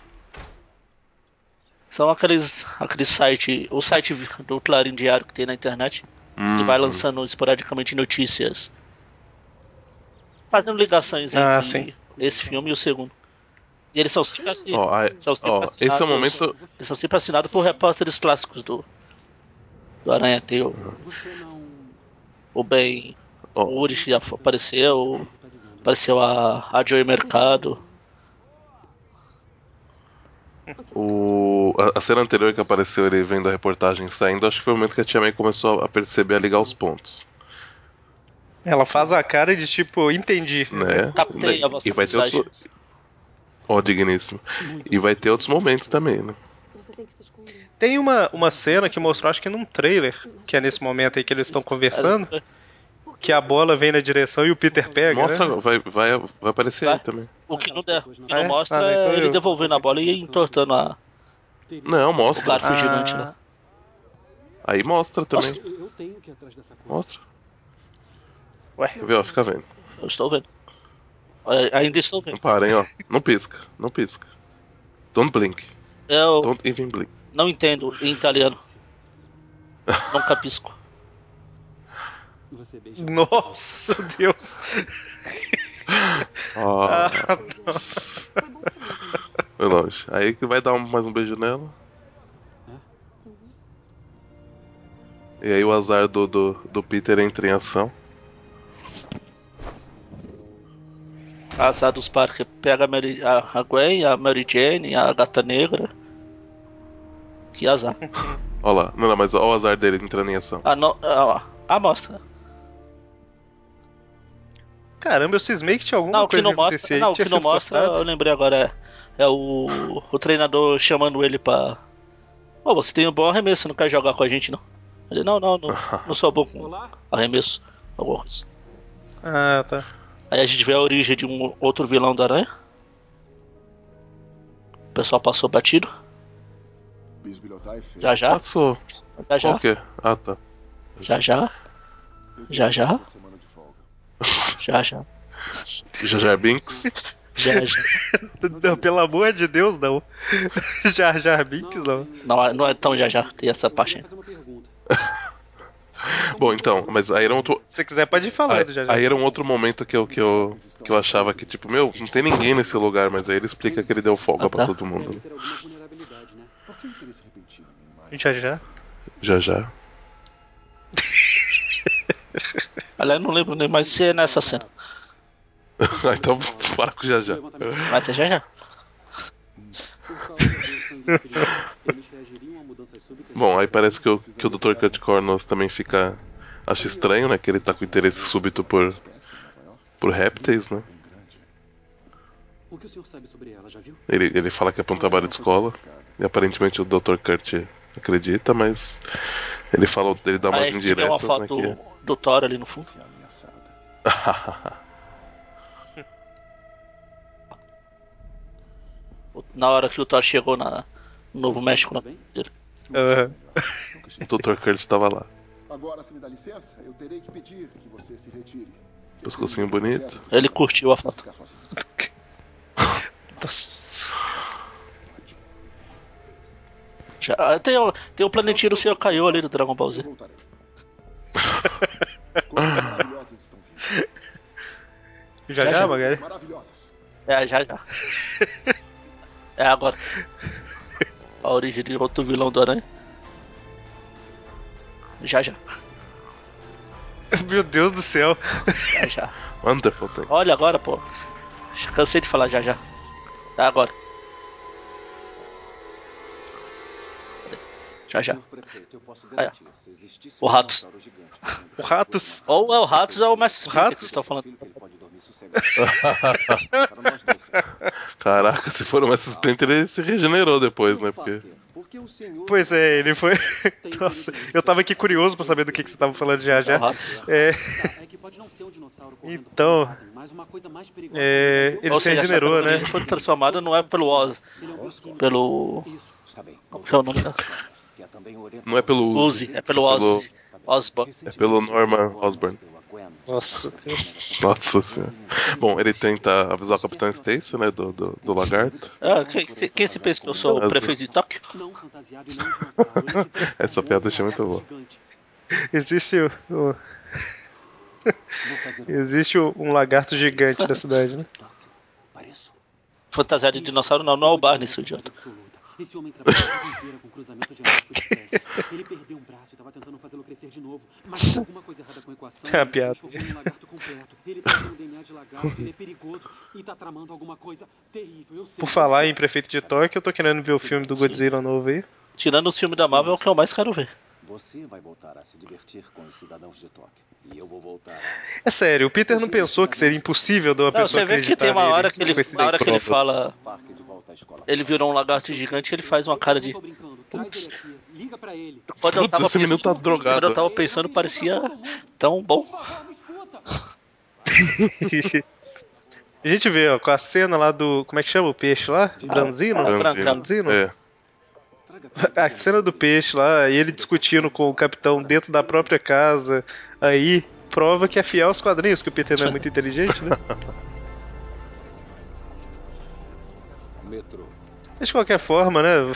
são aqueles aqueles site, o site do Clarim Diário que tem na internet, que vai Uhum. lançando esporadicamente notícias, fazendo ligações Ah, entre sim. esse filme e o segundo. E eles são sempre aí- são sempre ó, assinados, esse é o momento. eles são sempre assinados por repórteres clássicos do do Aranha. Tem o, o Ben, Ó. o Urich já apareceu, apareceu a, a Joey Mercado. O, a, a cena anterior que apareceu ele vendo a reportagem saindo, acho que foi o momento que a Tia May começou a perceber, a ligar os pontos. Ela faz a cara de tipo, entendi. Né? Captei a vossa e vai ter outros. Ó, digníssimo. E vai ter outros momentos também, né? Você tem que se esconder. Tem uma, uma cena que mostrou, acho que num trailer, que é nesse momento aí que eles estão conversando, que a bola vem na direção e o Peter pega. Mostra, né? vai, vai, vai aparecer aí também. O que não, der, o que não é? mostra Ah, então é ele eu- devolvendo a bola e entortando a, Não, o mostra. garfo Ah. gigante lá. Aí mostra também. Eu tenho que ir atrás dessa coisa. Mostra. Ué. Quer ver, ó, fica vendo. Eu estou vendo. Ainda estou Não vendo. para, hein, ó. Não pisca, não pisca. Don't blink. Eu Don't even blink. não entendo em italiano. Nunca pisco. Você beija. Nossa, Deus! Ó, Ah, Foi longe. Aí que vai dar um- mais um beijo nela. E aí o azar do, do, do Peter entra em ação. Azar dos Parker pega a, Mary, a, a Gwen, a Mary Jane, a Gata Negra. Que azar. Olha lá. Não, não, mas olha o azar dele entrando em ação. A, no, a, a mostra. Caramba, eu cismei que tinha alguma Não, que coisa não que acontecer mostra, não, o que não mostra, eu lembrei agora, é, é o, o treinador chamando ele pra. Ô, você tem um bom arremesso, não quer jogar com a gente não? Ele, não, não, não, não sou bom com arremesso. Alguma coisa. Ah, tá. Aí a gente vê a origem de um outro vilão da aranha. O pessoal passou batido. É. Já já, Passou. já já, Qual que é? Ah, tá. já já, Eu Já, já? já já, Jajar Binks. já já. Não, pelo amor de Deus, não. Jar Jar Binks, não. Não, é- não é tão já já, tem essa parte queria ainda. fazer uma pergunta. Bom, então, mas aí era um outro. Se você quiser, pode ir falando, Aí, já já. aí era um outro momento que eu, que, eu, que eu achava que, tipo, meu, não tem ninguém nesse lugar, mas aí ele explica que ele deu folga Ah, pra tá. todo mundo. Né? Já já. Já já. Aliás, não lembro nem mais se é nessa cena. Ah, então para com já já. Mas é já já. Bom, aí parece que o, que o Dr. Kurt Cornels também fica. Acha estranho, né? Que ele tá com interesse súbito por, por répteis, né? Bem grande. O que o senhor sabe sobre ela, já viu? Ele, ele fala que é pra um trabalho de escola. E aparentemente o Dr. Kurt acredita, mas ele fala ele dá umas vê uma indiretas, né? Que... do, Thor ali no fundo. Na hora que o Thor chegou na, Novo México na dele. Aham. O Dr. Kurt tava lá. Agora, se me dá licença, eu terei que pedir que você se retire. Pescocinho bonito. Ele curtiu a foto. Já, tem, o, tem o planetinho do Senhor Caiu ali do Dragon Ball Z. Coisas maravilhosas estão vindo. Já Já, já. Magali? Maravilhosas. É, já já. É agora. A origem de outro vilão do Aranha. Já já. Meu Deus do céu. Já já. Wonderful. Olha agora, pô. Cansei de falar já já. É agora. Já já. O Ratos. O Ratos. Ou é o Ratos ou é o Mestre Splinter que Ratos? vocês estão falando. que ele. Caraca, se for o Mestre Splinter, ele se regenerou depois, né? Porque. Que Pois é, ele foi. Nossa, eu tava aqui curioso pra saber do que, que você tava falando já É o já. Ratos. É, É que pode não ser um dinossauro correndo Então, por pattern, mas uma coisa mais perigosa é, ainda. ele se regenerou, né? tecnologia foi transformada não é pelo Oz, Ele é um pelo. Está bem. Como que é o nome da? É Não é pelo Uzi. Uzi, é pelo Oz. Osborn. É pelo Norman Osborn. Nossa. Nossa senhora. Bom, ele tenta avisar o Capitão Stacy, né? Do, do, do lagarto. Ah, quem, se- quem se pensa que eu sou o prefeito de Tóquio? E Essa piada achei num muito boa. Existe o. o- um Existe o- um lagarto gigante na cidade, né? Fantasiado de dinossauro não, não é o Barney, seu idiota. Esse homem trabalhou a vida inteira com cruzamento genético de espécies. Ele perdeu um braço e estava tentando fazê-lo crescer de novo. Mas tinha alguma coisa errada com a equação. É a ele piada. em um lagarto completo. Ele tem um DNA de lagarto, ele é perigoso e tá tramando alguma coisa terrível. Eu sei. Por falar em Prefeito de Tóquio, eu tô querendo ver o filme do Godzilla novo aí. Tirando o filme da Marvel, é o que eu mais quero ver. Você vai voltar a se divertir com os cidadãos de Tóquio. E eu vou voltar. É sério, o Peter não pensou que seria impossível de uma Não, pessoa você vê que tem uma hora que ele, na hora que ele fala, ele virou um lagarto gigante, ele faz uma cara de. Ele. Quando eu Putz, tava esse menino tá pensando, drogado. quando eu tava pensando, parecia tão bom. A gente vê, ó, com a cena lá do. Como é que chama o peixe lá? Branzino? Ah, Franzino. Branzino? É. A cena do peixe lá, e ele discutindo com o capitão dentro da própria casa, aí prova que é fiel aos quadrinhos, que o Peter não é muito inteligente, né? Metrô. Mas de qualquer forma, né?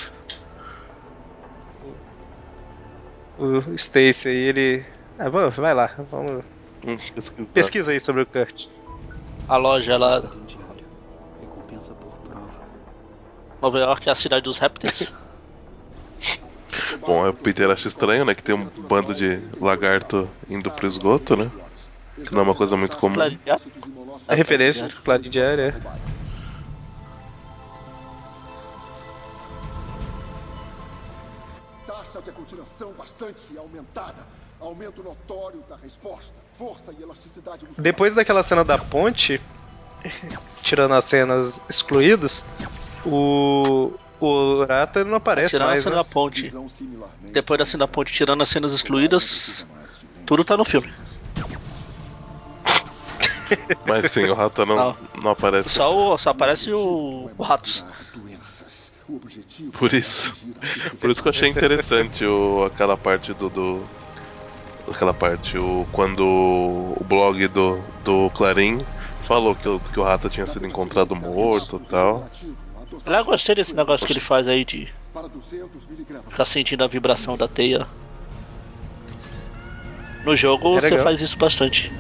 O, o Stacy aí, ele. Ah, vamos, vai lá, vamos. Hum, pesquisar. Pesquisa aí sobre o Kurt. A loja lá, diário. Recompensa por prova. Nova York é a cidade dos répteis. Bom, é o Peter acha estranho, né? Que tem um bando de lagarto indo pro esgoto, né? Que não é uma coisa muito comum. A referência, claro, de diário, é. Aumentada. Aumento notório da resposta. Força e elasticidade muscular. Depois daquela cena da ponte, tirando as cenas excluídas, o. O Rata não aparece Tirando a mais, cena né? da ponte. Similarmente Depois da cena da ponte, tirando as cenas excluídas, tudo tá no filme. Mas sim, o rato não, Não. não aparece. Só, o, só aparece o, o Ratos. Por isso. Por isso que eu achei interessante o, aquela parte do, do. Aquela parte, o, quando o blog do, do Clarim falou que o, que o Rata tinha sido encontrado morto e tal. Eu gostei desse negócio que ele faz aí de para 200 miligramas. ficar sentindo a vibração da teia. No jogo É você faz isso bastante.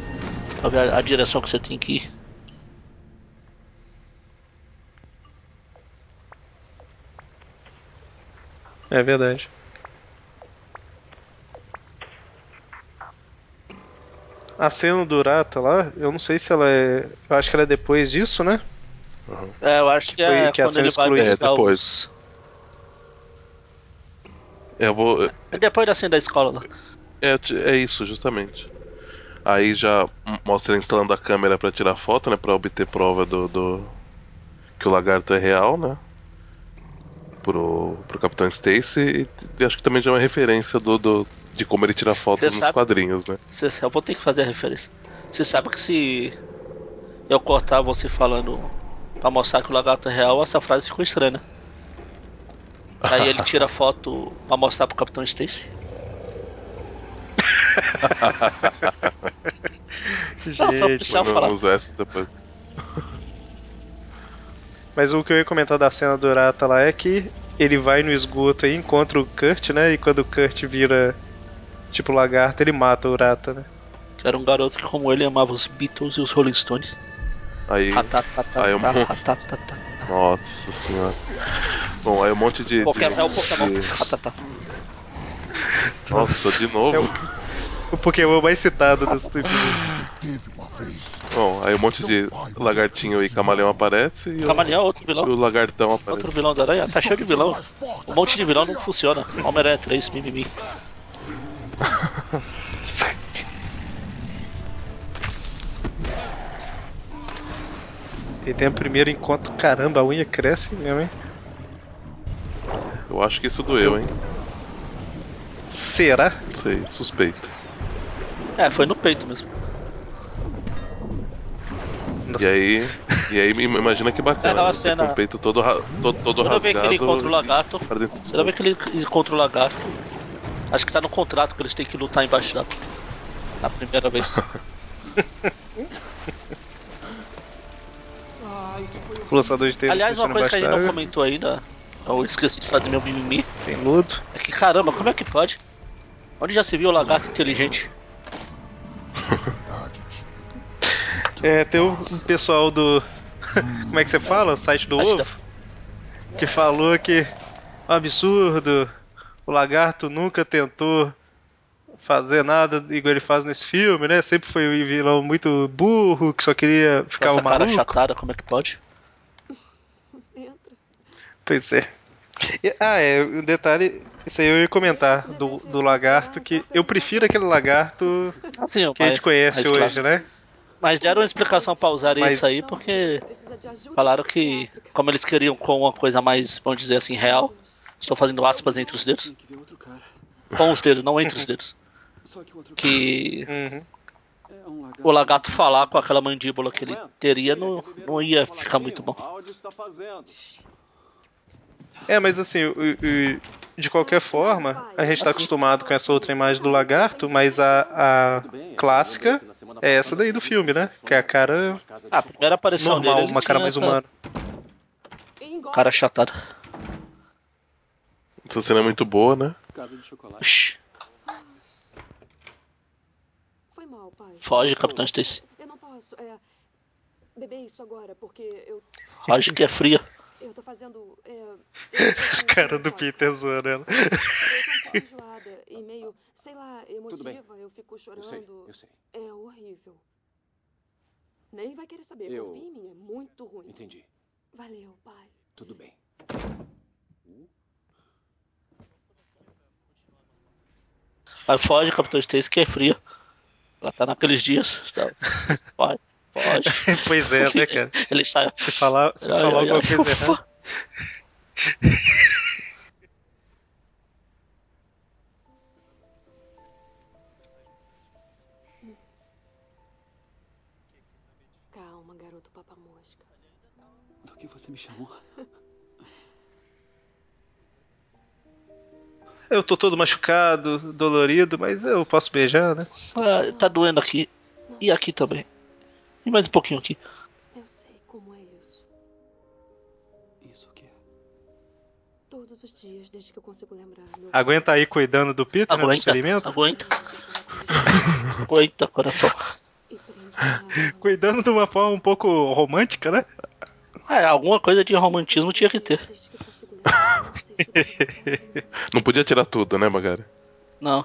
A, a direção que você tem que ir. É verdade. A cena do Rata lá, eu não sei se ela é. Eu acho que ela é depois disso, né? É, eu acho que Foi é que a quando cena ele vai É, depois. Eu vou. É depois da cena da escola lá. É, é isso, justamente. Aí já mostra ele instalando a câmera pra tirar foto, né? Pra obter prova do, do- que o lagarto é real, né? Pro, pro Capitão Stacy. E, acho que também já é uma referência do, do- de como ele tira fotos Cê nos sabe- quadrinhos, né? Você, eu vou ter que fazer a referência. Você sabe que se eu cortar você falando pra mostrar que o lagarto é real, essa frase ficou estranha, né? Aí ele tira foto pra mostrar pro Capitão Stacy. Não, só Gente, precisava Vamos falar. usar essa depois. Mas o que eu ia comentar da cena do Urata lá é que ele vai no esgoto e encontra o Kurt, né? E quando o Kurt vira tipo lagarto, ele mata o Urata, né? Era um garoto que, como ele, amava os Beatles e os Rolling Stones. Aí, Ratatatata, aí um. Nossa senhora. Bom, aí um monte de. Poké- de- É o Pokémon. de-. Nossa, de novo. É o, o Pokémon mais citado dos do Bom, aí um monte de lagartinho e camaleão aparece e o, Camaleão é outro e vilão. o lagartão aparece. Outro vilão da aranha. Tá cheio de vilão. Um monte de vilão não funciona. Homem-Aranha 3, mimimi. Ele tem o primeiro encontro, caramba, a unha cresce mesmo, hein? Eu acho que isso doeu, hein? Será? Não sei, suspeito. É, foi no peito mesmo. E aí, e aí imagina que É, bacana. aquela você cena- Com o peito todo, ra- todo, todo Toda vez rasgado. que ele encontra o lagarto. Toda vez que ele encontra o lagarto. Acho que tá no contrato que eles têm que lutar embaixo d'água. Na primeira vez. O lançador de Aliás, uma coisa que a gente não comentou ainda. Eu esqueci de fazer meu mimimi. Tem ludo. É que caramba, como é que pode? Onde já se viu o lagarto inteligente? É, tem um, um pessoal do. Como é que você fala? O site do Site ovo? Que falou que. Um absurdo. O lagarto nunca tentou fazer nada igual ele faz nesse filme, né? Sempre foi um vilão muito burro, que só queria ficar Essa o cara chatada, como é que pode? Pois é. E- ah, é, um detalhe, isso aí eu ia comentar do, do lagarto, que eu prefiro aquele lagarto Assim, que a gente conhece hoje, né? Mas deram uma explicação pra usarem Mas- isso aí porque falaram que, como eles queriam com uma coisa mais, vamos dizer assim, real, estou fazendo aspas entre os dedos. Com os dedos, não entre os dedos. Só que o outro Que Uhum. é lagarto. o lagarto falar com aquela mandíbula que ele teria não, não ia ficar muito bom. Está. É, mas assim, o- o- de qualquer forma, a gente tá acostumado com essa outra imagem do lagarto, mas a, a clássica é essa daí do filme, né? Que é a cara A primeira aparição normal, dele, ele uma cara mais essa humana. Cara chatada. Essa cena é muito boa, né? Casa de chocolate. Shhh, Foi mal, pai. Foge, Capitão Stacy. Eu não posso, é... Beber isso agora, porque eu... Foge que é fria. Eu tô fazendo... É, eu, cara do Peter zoando ela. eu tô um pouco enjoada e meio, sei lá, emotiva. bem. Eu fico chorando. Eu sei, eu sei. É horrível. Nem vai querer saber. Eu- Confia em mim, é muito ruim. Entendi. Valeu, pai. Tudo bem. Mas foge, Capitão Stacy, que é fria. Ela tá naqueles dias. Tá? Vai, foge. Pois é, né, cara? Ele sai. Se falar, se Ai, falar ai, alguma ai, coisa errada. Calma, garoto papa-mosca. Do que você me chamou? Eu tô todo machucado, dolorido, mas eu posso beijar, né? Ah, tá doendo aqui. E aqui também. E mais um pouquinho aqui. Eu sei como é isso. Isso que é. Todos os dias, desde que eu consigo lembrar. Meu Aguenta aí cuidando do Peter, né? Do Aguenta, experimento? aguenta. Aguenta, coração. Cuidando de uma forma um pouco romântica, né? É, alguma coisa de romantismo tinha que ter. Não podia tirar tudo, né, Magari? Não.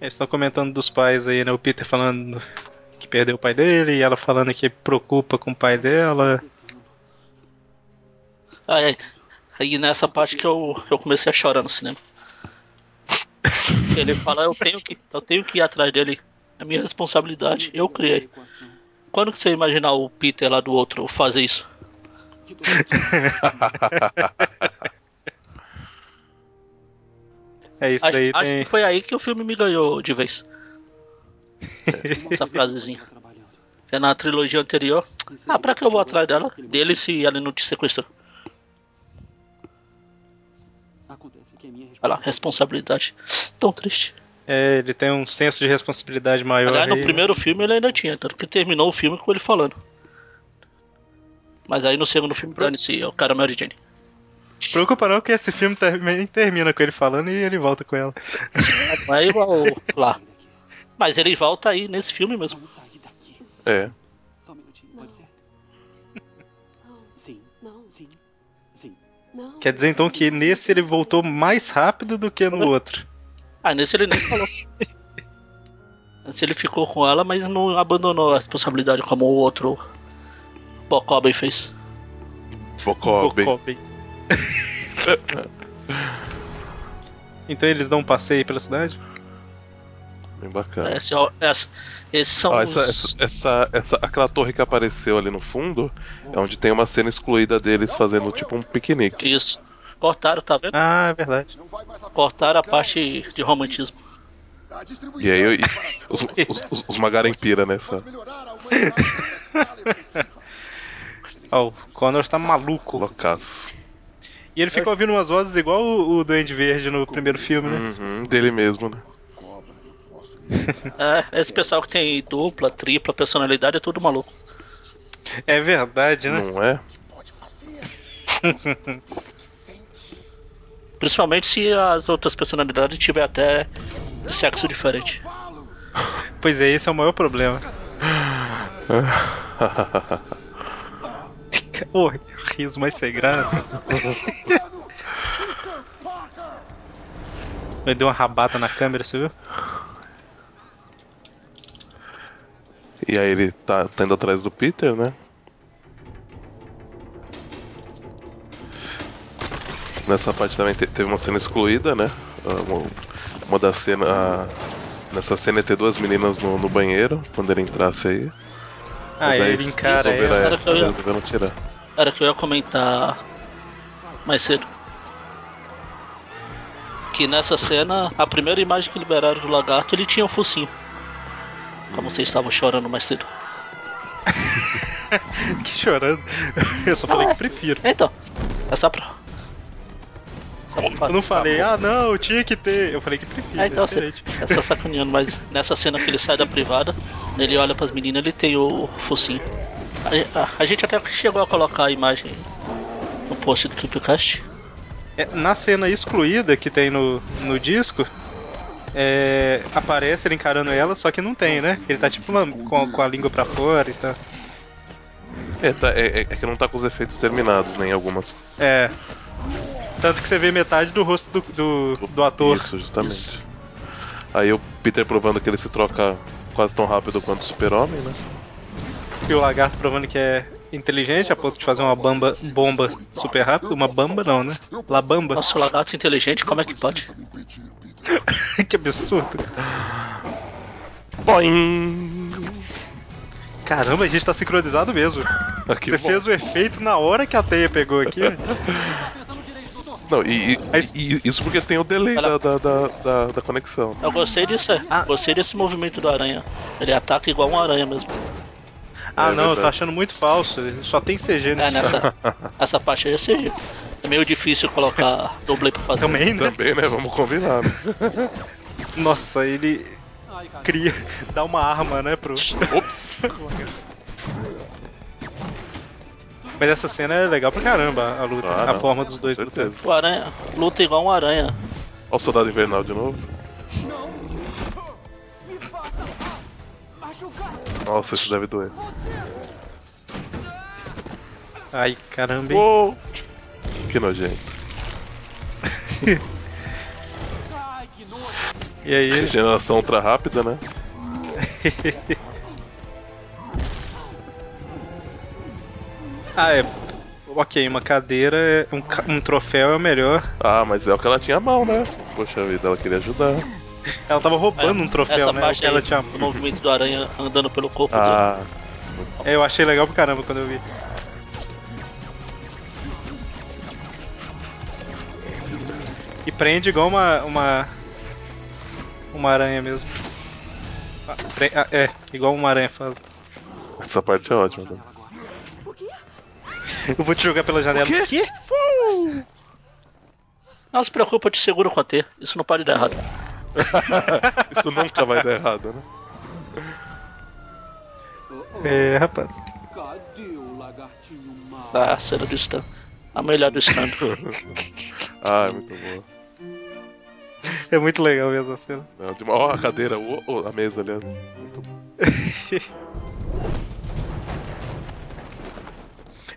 Eles estão comentando dos pais aí, né? O Peter falando que perdeu o pai dele e ela falando que preocupa com o pai dela. Aí, aí nessa parte que eu, eu comecei a chorar no cinema. Ele fala, eu tenho que, eu tenho que ir atrás dele. É minha responsabilidade. Eu criei. Quando que você imaginar o Peter lá do outro fazer isso? É isso Acho, daí acho tem. que foi aí que o filme me ganhou de vez. Essa frasezinha. É na trilogia anterior. Ah, pra que eu vou atrás dela? Dele se ela não te sequestrou. Acontece que é minha Olha lá, responsabilidade. Tão triste. É, ele tem um senso de responsabilidade maior. Aliás, no aí, né? primeiro filme ele ainda tinha, tanto que terminou o filme com ele falando. Mas aí no segundo filme, dane-se, é o cara Mary Jane. Preocupa não que esse filme também termina com ele falando e ele volta com ela. Não é igual lá. Mas ele volta aí nesse filme mesmo. É. Só um minutinho, pode ser? Sim. Não. Sim. Sim. Não. Quer dizer então que nesse ele voltou mais rápido do que no outro. Ah, nesse ele nem falou. Nesse ele ficou com ela, mas não abandonou a responsabilidade como o outro Bocoben fez. Bocobe. Bocobe. Então eles dão um passeio pela cidade? Bem bacana. Esse, é essa- esses são Ó, os... essa, essa, essa, aquela torre que apareceu ali no fundo é onde tem uma cena excluída deles fazendo tipo um piquenique. Isso. Cortaram, tá vendo? Ah, é verdade. Cortaram a parte de romantismo. E aí eu- e os, os, os, os Magarempira nessa. Ó, o Connor tá maluco. Loucaço. E ele fica ouvindo umas vozes igual o, o Duende Verde no primeiro filme, né? Uhum, dele mesmo, né? É, esse pessoal que tem dupla, tripla personalidade é tudo maluco. É verdade, né? Não é? Principalmente se as outras personalidades tiver até sexo diferente. Pois é, esse é o maior problema. Ô, riso mais sem graça. Ele deu uma rabata na câmera, você viu? E aí ele tá, tá indo atrás do Peter, né? Nessa parte também te- teve uma cena excluída, né? Ah, Uma, uma das cenas. a- Nessa cena ia ter duas meninas no, no banheiro, quando ele entrasse aí. Ah, aí ele encara resolveram, é, eu ia- resolveram tirar. Era que eu ia comentar mais cedo. Que nessa cena, a primeira imagem que liberaram do lagarto, ele tinha um focinho. Como vocês estavam chorando mais cedo. que chorando. Eu só falei que prefiro. Então, é só pra. Só pra Eu não falei, ah não, tinha que ter. Eu falei que prefiro. É, então é você é só sacaneando, mas nessa cena que ele sai da privada, ele olha pras meninas ele tem o focinho. A, a- a gente até chegou a colocar a imagem no post do Tripcast. É, na cena excluída que tem no, no disco, é, aparece ele encarando ela, só que não tem, né? Ele tá tipo com, a- com a língua pra fora e tal. É, tá- é- é- é que não tá com os efeitos terminados, nem algumas. É. Tanto que você vê metade do rosto do, do, do ator. Isso, justamente. Aí o Peter provando que ele se troca quase tão rápido quanto o Super-Homem, né? E o lagarto provando que é inteligente a ponto de fazer uma bamba, bomba super rápido. Uma bamba não, né? Labamba. Nossa, o lagarto inteligente, como é que pode? que absurdo. Boing! Caramba, a gente tá sincronizado mesmo. Ah, Você bom. fez o efeito na hora que a teia pegou aqui. Não, e, e- e isso porque tem o delay da, da, da, da- da conexão. Eu gostei disso, é. gostei desse movimento do aranha. Ele ataca igual um aranha mesmo. Ah É não, eu tô achando muito falso. Só tem CG É, nesse nessa essa parte aí é CG. É meio difícil colocar dublê pra fazer. Também, né? Também, né? Vamos combinar, né? Nossa, ele cria. dá uma arma, né, pro. Ops! Mas essa cena é legal pra caramba, a luta, Ah, a não, forma dos dois lutando. O aranha luta igual um aranha. Olha o soldado invernal de novo. Nossa, isso deve doer. Ai, caramba, hein? Uou! Que nojento. E aí? Regeneração ultra rápida, né? ah, é. Ok, uma cadeira, é- um, um troféu é o melhor. Ah, mas é o que ela tinha à mão, né? Poxa vida, ela queria ajudar. Ela tava roubando um troféu, Essa né? O parte que ela aí, tinha. o movimento do aranha andando pelo corpo dele. Ah, É, eu achei legal pra caramba quando eu vi. E prende igual uma. uma. uma aranha mesmo. Ah, pre- ah, é, igual uma aranha faz. Essa parte é ótima. Né? Eu vou te jogar pela janela. O quê? Não se preocupa, eu te seguro com a T. Isso não pode dar errado. Isso nunca vai dar errado, né? É, rapaz. Cadê o lagartinho mal? Ah, a cena do stand. A melhor do stand. ah, é muito boa. É muito legal mesmo a cena. Não, de uma... Ó, a cadeira, ó, a mesa, aliás. Muito bom.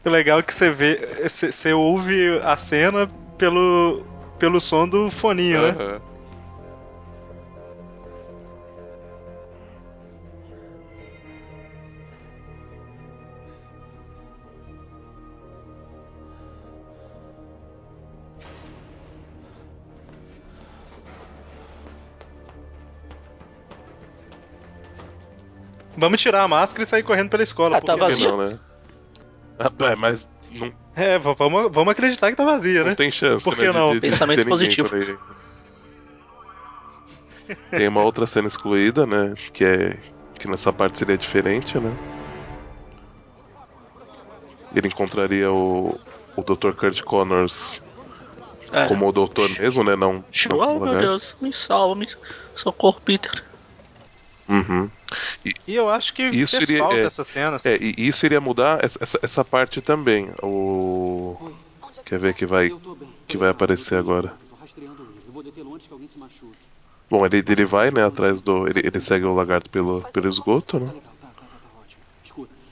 O legal é que você vê, você você ouve a cena pelo, pelo som do foninho, né? Vamos tirar a máscara e sair correndo pela escola. Ah, tá porque- vazia? Não, né? Ah, é, mas não, É, vamos, vamos acreditar que tá vazia, não né? tem chance, Por né? que de- não? de- de Pensamento ter ninguém positivo. por aí. Tem uma outra cena excluída, né? Que é. Que nessa parte seria diferente, né? Ele encontraria o. O Dr. Kurt Connors É. como o doutor mesmo, né? Não. não Oh, meu. Deus, me salva, me socorro, Peter. Uhum. E eu acho que Isso fez iria- falta é, essas cenas. É, e isso iria mudar essa, essa, essa parte também. O. Quer ver que vai. Que vai aparecer agora. Bom, ele, ele vai, né, atrás do. Ele, ele segue o lagarto pelo, pelo esgoto, né?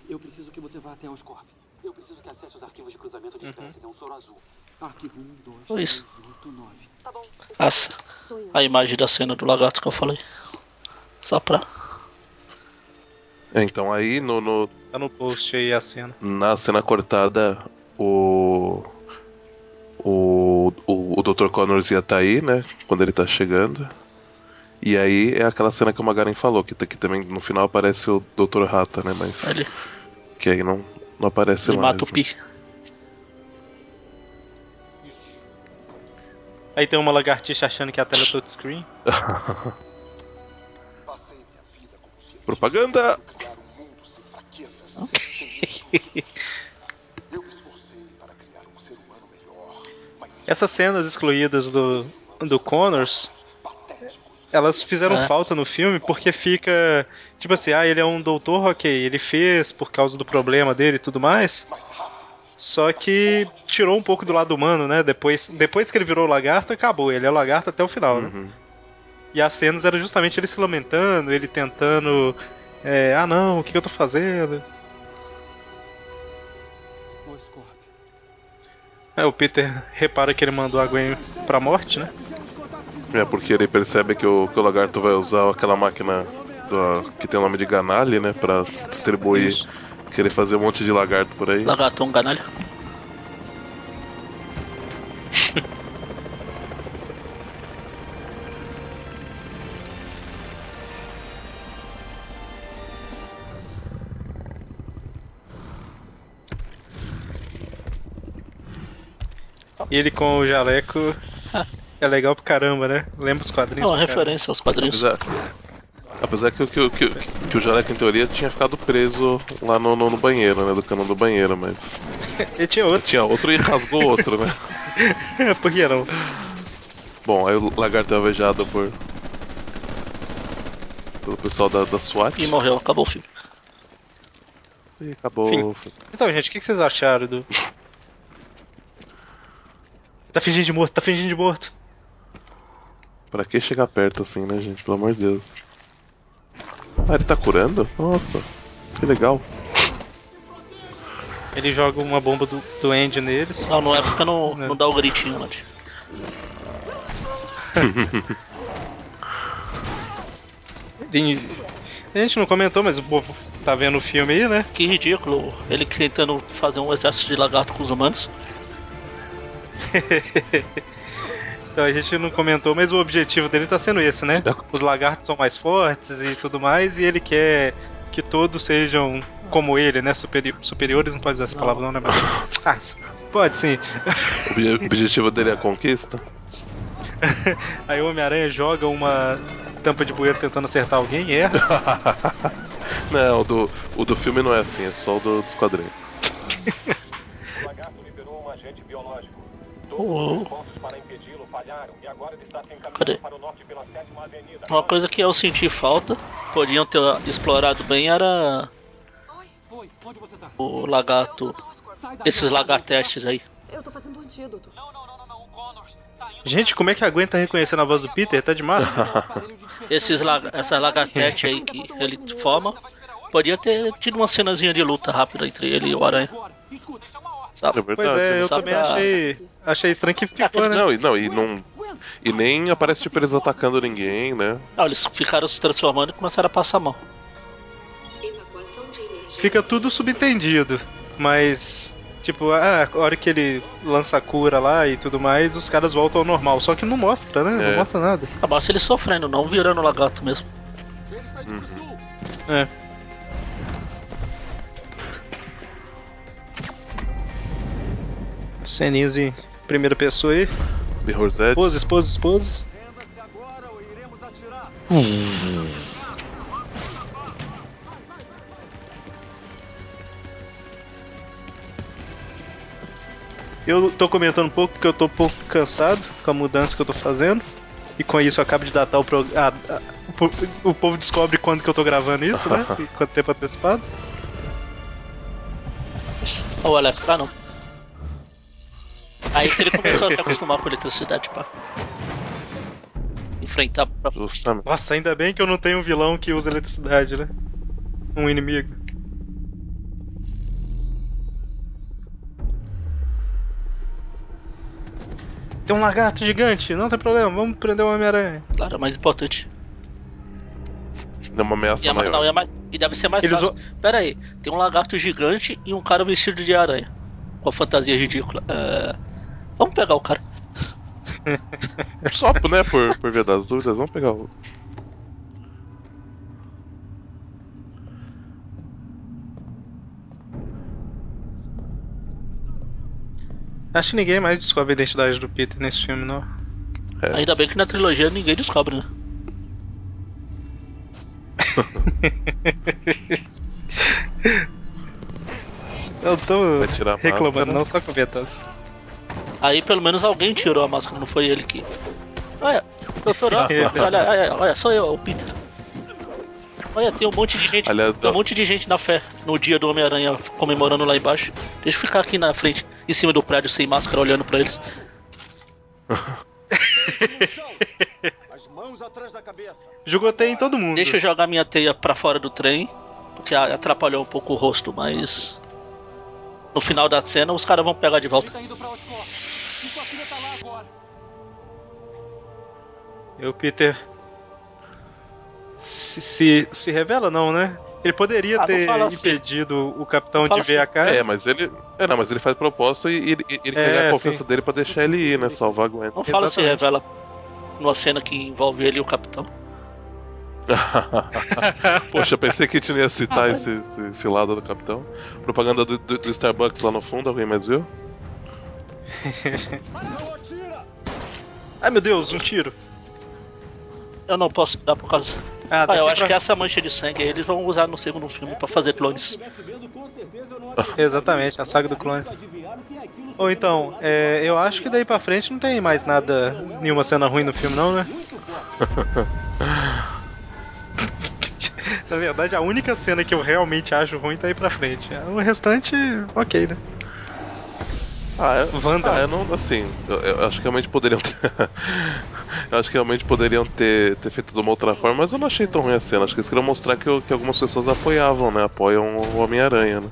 Eu preciso que você vá até o Scorp. Eu preciso que acesse os arquivos de cruzamento de espécies. É um soro azul. Arquivo 1, 2, Isso. 3, 8, 9. Tá bom. Essa, a imagem da cena do lagarto que eu falei. Só pra. Então aí no, no- Tá no post aí a cena. na cena cortada o. O, o, o Dr. Connors ia estar aí, né? Quando ele tá chegando. E aí é aquela cena que o Magaren falou, que, tá- que também no final aparece o Dr. Rata, né? Mas. Que aí não, não aparece ele mais. mata o né? Pi. Aí tem uma lagartixa achando que a tela é touchscreen. Propaganda! Essas cenas excluídas do, do Connors, elas fizeram É. falta no filme porque fica. Tipo assim, ah, ele é um doutor, ok, ele fez por causa do problema dele e tudo mais. Só que tirou um pouco do lado humano, né? Depois, depois que ele virou o lagarto, acabou. Ele é o lagarto até o final, né? Uhum. E as cenas eram justamente ele se lamentando, ele tentando. é, ah não, o que, que eu tô fazendo? É, o Peter repara que ele mandou a Gwen pra morte, né? É porque ele percebe que o, que o lagarto vai usar aquela máquina do- que tem o nome de Ganali, né? Pra distribuir. Querer fazer um monte de lagarto por aí. Lagartão ganalha. E ele com o jaleco é legal pra caramba, né? Lembra os É quadrinhos? uma pra caramba. referência aos quadrinhos. Apesar, apesar que, o- que, o- que, o- que o Jaleco, em teoria, tinha ficado preso lá no, no, no banheiro, né? Do cano do banheiro, mas. Ele tinha outro. Tinha outro e rasgou outro, né? Por que não? Bom, aí o lagarto é alvejado por. pelo pessoal da, da SWAT. E morreu, acabou o filme. E acabou. Fim. Então, gente, o que vocês acharam do. Tá fingindo de morto, tá fingindo de morto. Pra que chegar perto assim, né, gente? Pelo amor de Deus. Ah, ele tá curando? Nossa, que legal. Ele joga uma bomba do, do Andy neles. Não, não é porque não, não dá o gritinho antes. Ele- A gente não comentou, mas o povo tá vendo o filme aí, né? Que ridículo. Ele tentando fazer um exército de lagarto com os humanos. Então a gente não comentou, mas o objetivo dele tá sendo esse, né? Os lagartos são mais fortes e tudo mais, e ele quer que todos sejam como ele, né? Superi superiores, não pode usar essa Não. palavra não, né? mas- Ah, pode sim. O obje- objetivo dele é a conquista? Aí o Homem-Aranha joga uma tampa de bueiro tentando acertar alguém e erra. Não, o do, o do filme não é assim, é só o do, dos quadrinhos. O lagarto liberou um agente biológico. Oh. Todos os esforços para impedi-lo falharam e agora ele está se Cadê? Uma coisa que eu senti falta, podiam ter explorado bem, era o lagarto. Esses lagartestes aí. Tá. Gente, como é que aguenta reconhecendo a voz do Peter? Tá de máscara? Esses la essa lagartete aí que ele forma, podia ter tido uma cenazinha de luta rápida entre ele e o Aranha. Sabe? É verdade. Pois é, eu Só também pra- achei, achei estranho que ficou, né? Não, e, não, e não. E nem aparece tipo eles atacando ninguém, né? Não, eles ficaram se transformando e começaram a passar mão. Fica tudo subentendido, mas tipo, ah, a hora que ele lança a cura lá e tudo mais, os caras voltam ao normal, só que não mostra, né? Não É. mostra nada. Ah, Basta ele sofrendo, não virando lagarto mesmo. É. Ceninhas em primeira pessoa aí. Mirror's Edge. Poses, poses, poses. Eu tô comentando um pouco porque eu tô um pouco cansado com a mudança que eu tô fazendo. E com isso eu acabo de datar o programa. o povo descobre quando que eu tô gravando isso, né? E quanto tempo antecipado. Ó, o Alex, ah não. Aí que ele começou a se acostumar com a eletricidade, pá. Enfrentar pra Justamente. Nossa, ainda bem que eu não tenho um vilão que usa eletricidade, né? Um inimigo. Tem um lagarto gigante, não tem problema, vamos prender o Homem-Aranha. Claro, é mais importante. É uma ameaça E, é ma- maior. não, é mais, e deve ser mais Eles fácil. Pera aí, tem um lagarto gigante e um cara vestido de aranha. Com a fantasia ridícula. É, Vamos pegar o cara. Só, né, por, por via das dúvidas, vamos pegar o. Acho que ninguém mais descobre a identidade do Peter nesse filme, não. É. Ainda bem que na trilogia ninguém descobre, né? Eu tô reclamando, não, só comentando. Aí pelo menos alguém tirou a máscara, não foi ele que. Olha, doutor, olha, olha, olha, sou eu, o Peter. Olha, tem um monte de gente. Aliás, tem um monte de gente na fé no dia do Homem-Aranha comemorando lá embaixo. Deixa eu ficar aqui na frente, em cima do prédio sem máscara, olhando pra eles. As mãos atrás da cabeça. Jogotei em todo mundo. Deixa eu jogar minha teia pra fora do trem, porque atrapalhou um pouco o rosto, mas. No final da cena os caras vão pegar de volta. Tá E o Peter. Se, se, se revela, não, né? Ele poderia Ah, ter assim. impedido o capitão de ver a assim. cara. É, mas ele. É, não, mas ele faz propósito e ele, ele É, a confiança sim. dele pra deixar ele ir, né? Salvar a Gwen. Não fala se Exatamente. revela numa cena que envolve ele e o capitão. Poxa, pensei que a gente não ia citar esse, esse, esse lado do capitão. Propaganda do, do- do Starbucks lá no fundo, alguém mais viu? Ai meu Deus, um tiro. Eu não posso dar por causa. Ah, Ah, eu acho pra- que essa mancha de sangue aí eles vão usar no segundo filme pra fazer clones. Exatamente, a saga do clone. Ou então, é, eu acho que daí pra frente não tem mais nada, nenhuma cena ruim no filme, não, né? Na verdade, a única cena que eu realmente acho ruim tá aí pra frente. O restante, ok, né? Ah, é, Wanda. ah, eu não, assim, eu, eu acho que realmente poderiam ter. eu acho que realmente poderiam ter, ter feito de uma outra forma, mas eu não achei tão ruim a cena. Acho que eles queriam mostrar que, o- que algumas pessoas apoiavam, né? Apoiam o Homem-Aranha, né?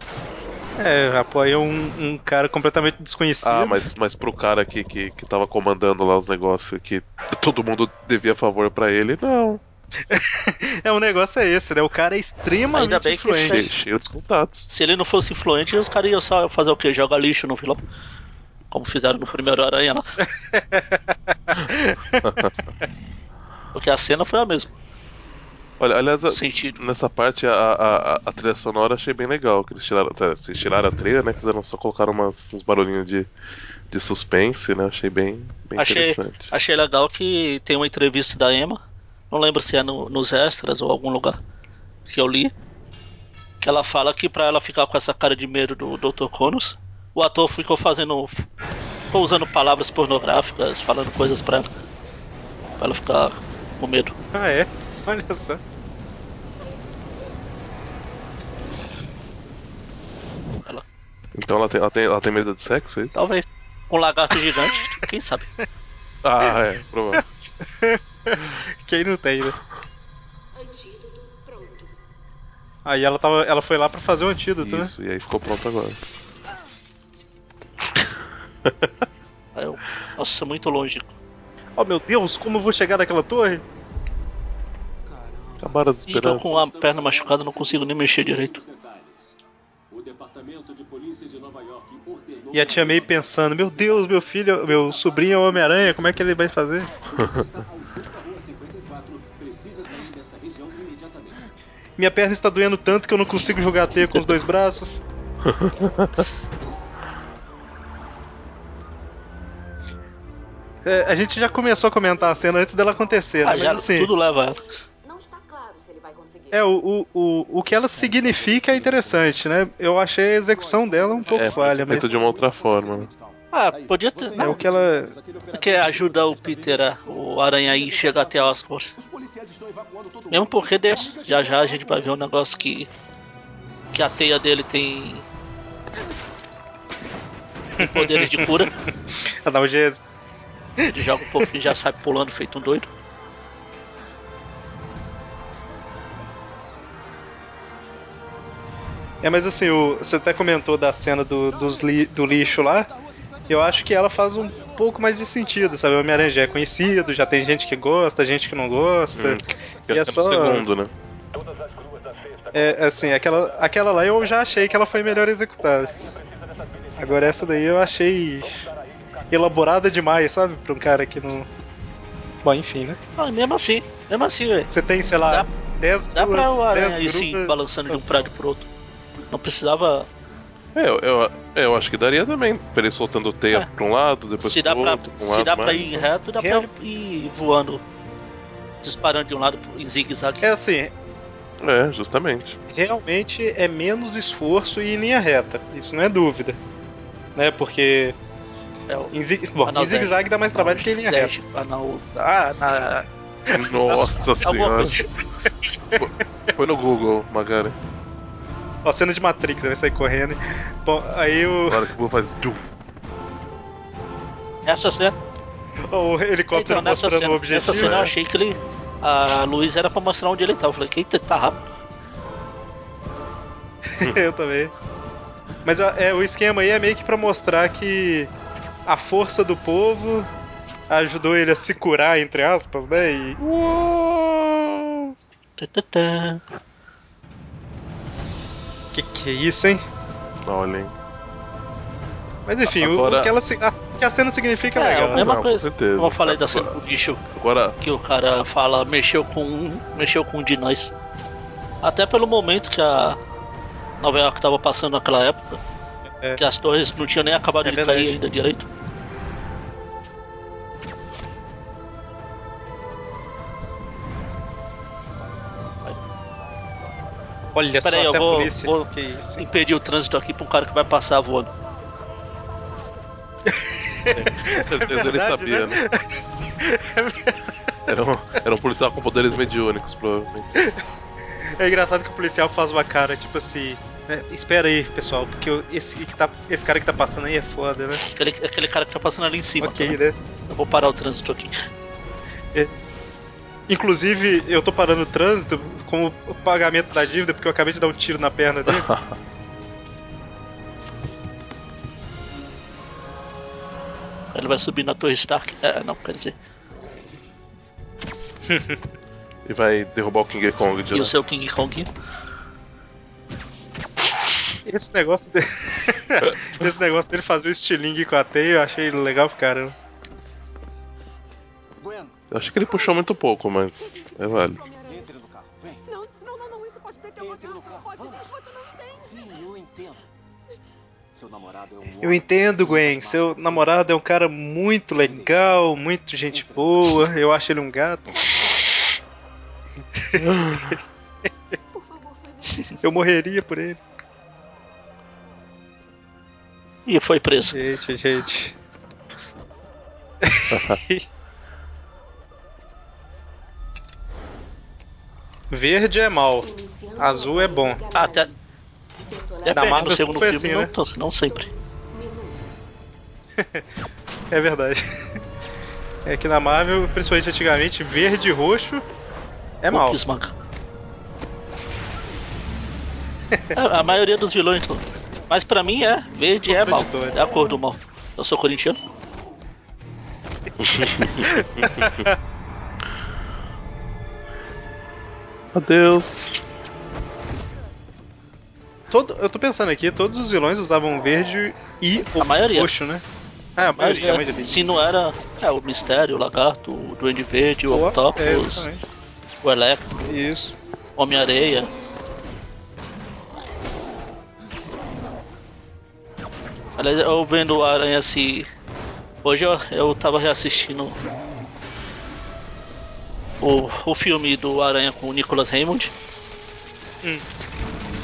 É, apoia um, um cara completamente desconhecido. Ah, mas, mas pro cara que, que, que tava comandando lá os negócios que todo mundo devia favor pra ele, não. É, o negócio é esse, né? O cara é extremamente Ainda bem que influente. Cheio, cheio dos contatos. Se ele não fosse influente, os caras iam só fazer o quê? Jogar lixo no vilão. Como fizeram no primeiro Aranha lá. Porque a cena foi a mesma. Olha, aliás, a- nessa parte a, a, a- a trilha sonora achei bem legal. Que eles tiraram, tá, vocês tiraram a trilha, né? Fizeram só colocaram umas, uns barulhinhos de, de suspense, né? Achei bem, bem Achei, interessante. achei legal que tem uma entrevista da Emma, não lembro se é no- nos extras ou algum lugar que eu li, que ela fala que pra ela ficar com essa cara de medo do Dr. Connors, o ator ficou fazendo. ficou usando palavras pornográficas, falando coisas pra ela. Pra ela ficar com medo. Ah, é? Olha só. Ela, Então ela tem, ela tem, ela tem medo de sexo, é isso? talvez. Com um lagarto gigante, quem sabe? Ah, é, provável. Quem não tem, né? Aí ela, tava, ela foi lá pra fazer o antídoto, né? Isso, e aí ficou pronto agora. Eu, nossa, muito longe. Oh meu Deus, como eu vou chegar naquela torre? Acabaram as esperanças. com a perna machucada, não consigo nem mexer direito. E a tia May pensando, meu Deus, meu filho, meu sobrinho é o Homem-Aranha, como é que ele vai fazer? está ao sul da Rua 54. Precisa sair dessa região imediatamente. Minha perna está doendo tanto que eu não consigo jogar a teia com os dois braços. É, a gente já começou a comentar a cena antes dela acontecer, né? Ah, já Mas assim, tudo leva. É, o, o, o, o que ela significa é interessante, né? Eu achei a execução dela um pouco É, falha, mas feito de uma outra forma. né? Ah, podia ter. é Não, o que ela. que ajuda o Peter, a- o Aranha aí chegar até as costas. Mesmo porque desse. Já já a gente vai ver um negócio que. Que a teia dele tem. tem poderes de cura. Analgésico. Ele joga um pouquinho e já sai pulando feito um doido. É, mas assim, o, você até comentou da cena do, dos li- do lixo lá. Eu acho que ela faz um pouco mais de sentido, sabe? O Homem-Aranha já é conhecido, já tem gente que gosta, gente que não gosta. Hum, e é só. segundo, né? É, assim, aquela, aquela lá eu já achei que ela foi melhor executada. Agora essa daí eu achei elaborada demais, sabe? Pra um cara que não. Bom, enfim, né? Ah, mesmo assim, mesmo assim, velho. Você tem, sei lá, 10 Dá pra o Aranha 10 ir sim, balançando de um prédio pro outro. Não precisava. É, eu, eu, eu acho que daria também. Pra ele soltando teia É. pra um lado, depois Se dá pro pra, outro, pra um se lado dá pra mais, ir né? reto, dá Real- pra ir voando. Disparando de um lado pro- em zigue-zague. É assim, É, justamente. realmente é menos esforço e em linha reta. Isso não é dúvida. Né? Porque. É o Em, zig... Bom, em zigue-zague dá mais trabalho que em linha reta. Anal- Ah, na. Nossa senhora. Põe no Google, Magari. Ó, cena de Matrix, ele vai sair correndo. Bom, aí o, hora que o Blue faz. Essa cena. o helicóptero Então, nessa mostrando cena, o objetivo. nessa cena eu é. achei que ele. A luz era pra mostrar onde ele tava. Eu falei, eita, tá rápido. Eu também. Mas é, o esquema aí é meio que pra mostrar que a força do povo ajudou ele a se curar, entre aspas, né? E. Tá, tá, tá. Que que é isso, hein? Olha, hein. Mas enfim, o- Agora- o, que, ela, a, o que a cena significa é, É, legal. a mesma Não, com coisa. certeza. Como eu falei da Agora- cena do lixo. Agora, que o cara fala mexeu com um, mexeu com um de nós. Até pelo momento que a Nova York tava passando naquela época, É. que as torres não tinham nem acabado É de verdade. cair ainda direito. Olha só, Pera aí, eu vou, polícia. vou Que isso, hein? impedir o trânsito aqui pra um cara que vai passar voando. com certeza ele verdade, sabia, né? Era um, era um policial com poderes mediúnicos, provavelmente. É engraçado que o policial faz uma cara, tipo assim. né, Espera aí, pessoal, porque esse, que tá, esse cara que tá passando aí é foda, né? Aquele, aquele cara que tá passando ali em cima. Ok, também. né? Eu vou parar o trânsito aqui. Inclusive, eu tô parando o trânsito com o pagamento da dívida, porque eu acabei de dar um tiro na perna dele. Ele vai subir na Torre Stark. É, não, quer dizer. E vai derrubar o King Kong de E lá. o seu King Kong? Esse negócio dele. Esse negócio dele fazer o estilingue com a teia, eu achei legal pro caramba. Eu acho que ele puxou muito pouco, mas é válido. Entre no carro, vem. Não, não, não, não, isso pode ter Entre no carro, Pode, vamos. você não tem. Sim, eu entendo. Seu namorado é um Eu entendo, Gwen. Seu namorado é um cara muito legal, muito gente boa. Eu acho ele um gato. Eu morreria por ele. E foi preso. Gente, gente. Verde é mal, azul é bom. Ah, até. Na Depende, Marvel no segundo filme assim, não, né? to- não sempre. É verdade. É que na Marvel, principalmente antigamente, verde e roxo é mal. Hulk esmaga. É, a maioria dos vilões. então. Mas pra mim é verde é mal. É a cor do mal. Eu sou corintiano. Adeus. Todo, eu tô pensando aqui, todos os vilões usavam verde e o A maioria. roxo, né? Ah, a Mas, maioria, a é, maioria. se não era. É, o Mistério, o Lagarto, o Duende Verde, o É, Octopus, exatamente. o Electro, Isso. Homem-Areia. Aliás, eu vendo o Aranha se. Hoje eu, eu tava reassistindo o, o filme do Aranha com o Nicholas Raymond. Hum.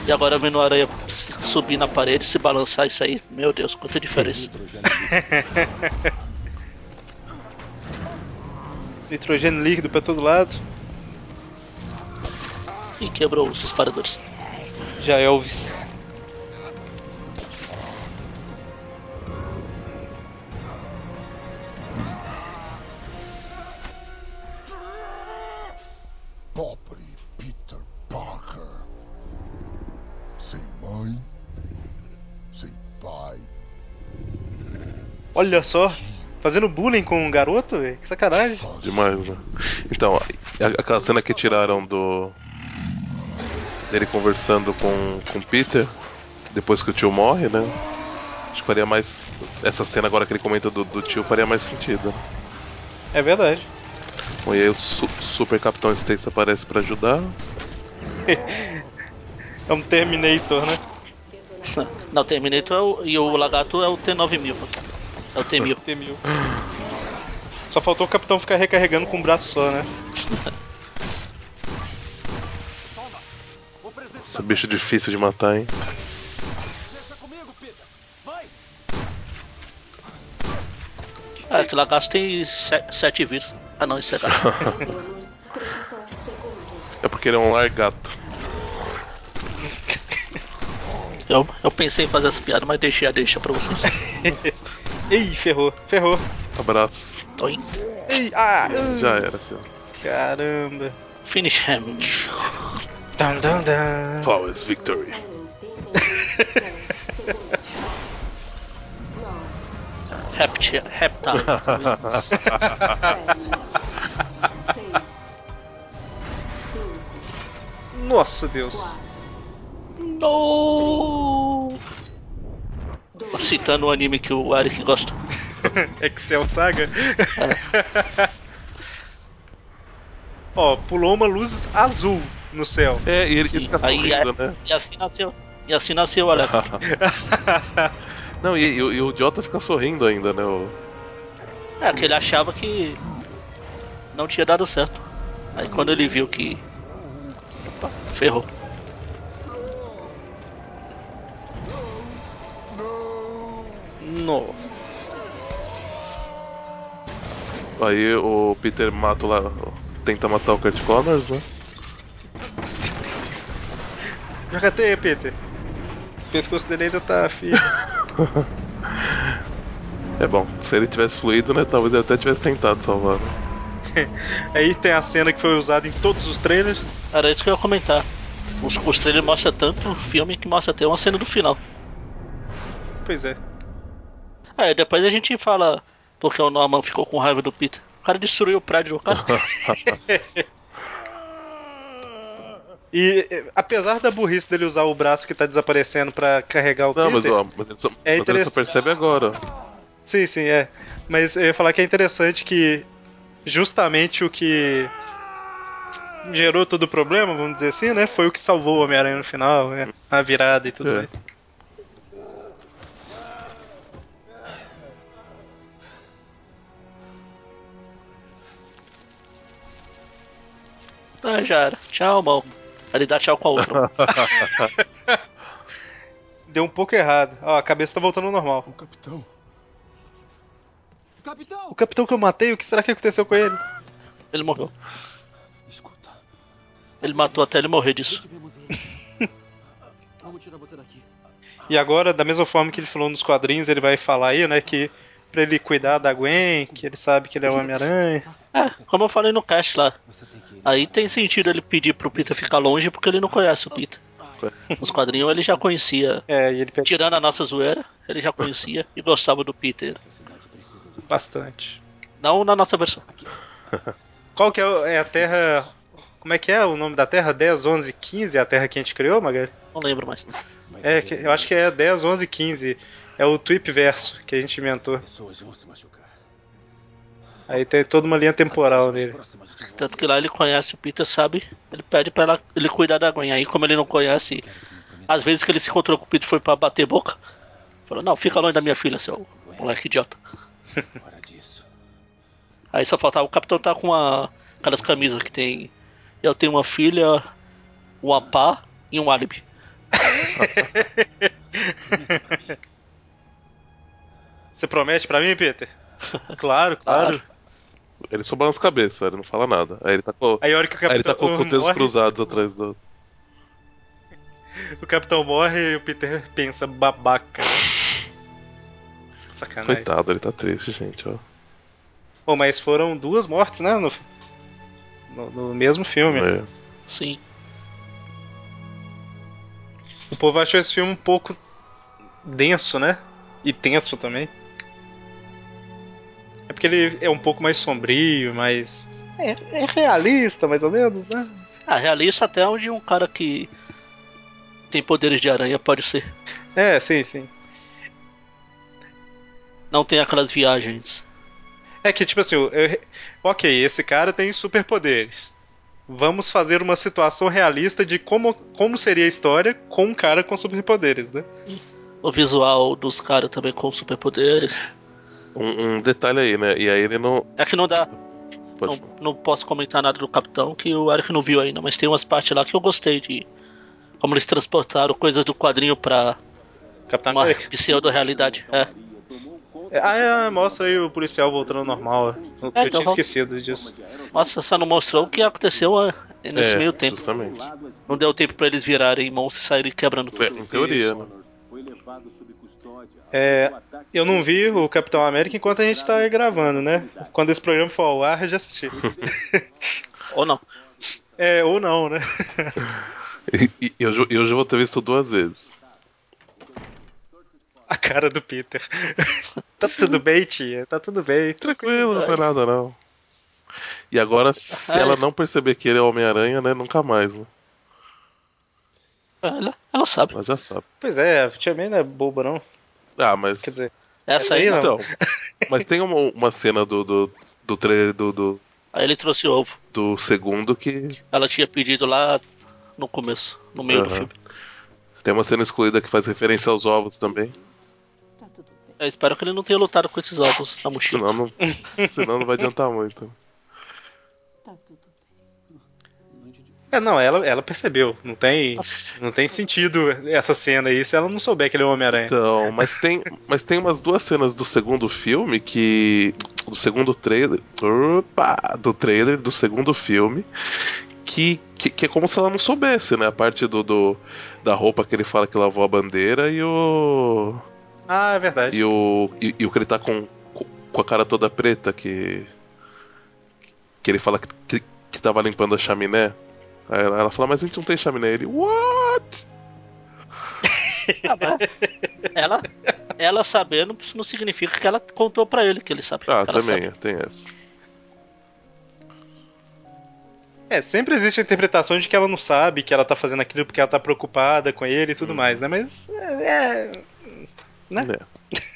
E agora vendo o Aranha subir na parede, se balançar isso aí. Meu Deus, quanta diferença. Nitrogênio líquido pra todo lado. E quebrou os disparadores. Já é Elvis. Olha só, fazendo bullying com um garoto, velho. Que sacanagem. Demais, né? Então, a- aquela cena que tiraram do. dele conversando com, com o Peter, depois que o tio morre, né? Acho que faria mais. Essa cena agora que ele comenta do, do tio faria mais sentido. É verdade. Bom, e aí o su- Super Capitão Stacy aparece pra ajudar. É um Terminator, né? Não, o Terminator é o, e o Lagarto é o T9000. É o T1000. T1000. Só faltou o capitão ficar recarregando com um braço só, né? Esse bicho difícil de matar, hein? Ah, aquele lagarto tem se- sete vidas. Ah não, isso é gato. É porque ele é um largato. eu, eu pensei em fazer essa piada, mas deixei a deixa pra vocês. Ih, ferrou, ferrou. Abraço. Tô indo. Ih, ah, uh. Já era, filho. Caramba. Finish him. Dun, dun, dun. Flawless victory. Repti- Reptile. Nossa Deus. No! Citando o anime que o Eric gosta. Excel Saga? Ó, pulou uma luz azul no céu. É, e ele Sim, fica aí, sorrindo, é- né? E assim nasceu. E assim nasceu o. Não, e, e o- e o idiota fica sorrindo ainda, né? O... É, que ele achava que não tinha dado certo. Aí quando ele viu que. Opa, ferrou. No. Aí o Peter mata lá. Tenta matar o Kurt Connors, né? Joga teia, Peter. O pescoço dele ainda tá firme. É bom, se ele tivesse fluído, né? Talvez ele até tivesse tentado salvar. Né? Aí tem a cena que foi usada em todos os trailers. Era isso que eu ia comentar. Os, os trailers mostram tanto o filme que mostra até uma cena do final. Pois é. Aí depois a gente fala porque o Norman ficou com raiva do Peter. O cara destruiu o prédio do cara. E apesar da burrice dele usar o braço que tá desaparecendo pra carregar o Não, mas, Peter, ó, mas ele só, É mas ele só percebe agora. Sim, sim, é. Mas eu ia falar que é interessante que justamente o que gerou todo o problema, vamos dizer assim, né? Foi o que salvou o Homem-Aranha no final, né? A virada e tudo É. mais. Ah, já era. Tchau, mal. Ele dá tchau com a outra. Deu um pouco errado. Ó, a cabeça tá voltando ao normal. O capitão. Capitão! O capitão que eu matei, o que será que aconteceu com ele? Ele morreu. Ele matou até ele morrer disso. Vamos tirar você daqui. E agora, da mesma forma que ele falou nos quadrinhos, ele vai falar aí, né, que pra ele cuidar da Gwen, que ele sabe que ele é o Homem-Aranha. É, como eu falei no cast lá. Aí tem sentido ele pedir pro Peter ficar longe porque ele não conhece o Peter. Nos quadrinhos ele já conhecia. É, ele Tirando a nossa zoeira, ele já conhecia e gostava do Peter. bastante. Não na nossa versão. Qual que é, é a Terra... Como é que é o nome da Terra? 10, 11, 15 é a Terra que a gente criou, Magali? Não lembro mais. É, eu acho que é 10, 11, 15. É o Tweep Verso que a gente inventou. Aí tem toda uma linha temporal nele. Tanto que lá ele conhece o Peter, sabe? Ele pede pra ela, ele cuidar da Gwen. Aí, como ele não conhece, às vezes que ele se encontrou com o Peter foi pra bater boca. Falou: Não, fica longe da minha filha, seu moleque idiota. Aí só faltava o capitão tá com uma, aquelas camisas que tem. Eu tenho uma filha, uma pá e um álibi. Você promete pra mim, Peter? Claro, claro. Ele só balança a cabeça, ele não fala nada. Aí ele tá com, Aí hora que o aí ele tá com capitão os dedos morre- cruzados atrás do. O capitão morre e o Peter pensa, babaca. Sacanagem. Coitado, ele tá triste, gente, ó. Bom, mas foram duas mortes, né? No, no, no mesmo filme. É. Sim. O povo achou esse filme um pouco denso, né? E tenso também. É porque ele é um pouco mais sombrio, mais. É, é realista, mais ou menos, né? Ah, realista até onde um cara que tem poderes de aranha pode ser. É, sim, sim. Não tem aquelas viagens. É que, tipo assim, eu- eu- ok, esse cara tem superpoderes. Vamos fazer uma situação realista de como, como seria a história com um cara com superpoderes, né? O visual dos caras também com superpoderes. Um, um detalhe aí, né? E aí ele não. É que não dá. Pode Não, não posso comentar nada do Capitão que o Eric não viu ainda, mas tem umas partes lá que eu gostei de como eles transportaram coisas do quadrinho pra Capitão uma pseudo-realidade. É. É, Ah, é, mostra aí o policial voltando ao normal. Eu, É, eu então tinha esquecido disso. Nossa, só não mostrou o que aconteceu ah, nesse É, meio tempo. Justamente. Não deu tempo pra eles virarem monstros e saírem quebrando tudo. É, em teoria, né? É, eu não vi o Capitão América enquanto a gente tá gravando, né? Quando esse programa for ao ar, eu já assisti. Ou não. É, ou não, né? E, e eu, eu já vou ter visto duas vezes. A cara do Peter. tá tudo bem, tia? Tá tudo bem. Tranquilo, não foi nada não. E agora, se Ai. ela não perceber que ele é Homem-Aranha, né? Nunca mais, né? Ela, ela sabe. Ela já sabe. Pois é, a Tia May não é boba, não. Ah, mas. Quer dizer, Essa aí não. Então, mas tem uma, uma cena do, do, do trailer do, do, Aí ele trouxe ovo. do segundo que. Ela tinha pedido lá no começo, no meio do Aham. filme. Tem uma cena excluída que faz referência aos ovos também. Eu espero que ele não tenha lutado com esses ovos na mochila. Senão não, senão não vai adiantar muito. É, não, ela, ela percebeu. Não tem, não tem sentido essa cena aí se ela não souber que ele é o Homem-Aranha. Então, mas tem, mas tem umas duas cenas do segundo filme que. Do segundo trailer. Opa! Do trailer do segundo filme. Que, que, que é como se ela não soubesse, né? A parte do, do da roupa que ele fala que lavou a bandeira e o. Ah, é verdade. E o. E, e o que ele tá com, com a cara toda preta que. Que ele fala que, que, que tava limpando a chaminé. Aí ela, ela fala, mas a gente não tem chaminé. Ele, what? Ah, ela, ela sabendo, isso não significa que ela contou pra ele que ele sabe. Ah, também, sabe. tem essa. É, sempre existe a interpretação de que ela não sabe que ela tá fazendo aquilo porque ela tá preocupada com ele e tudo mais, né? Mas. É. é- Né?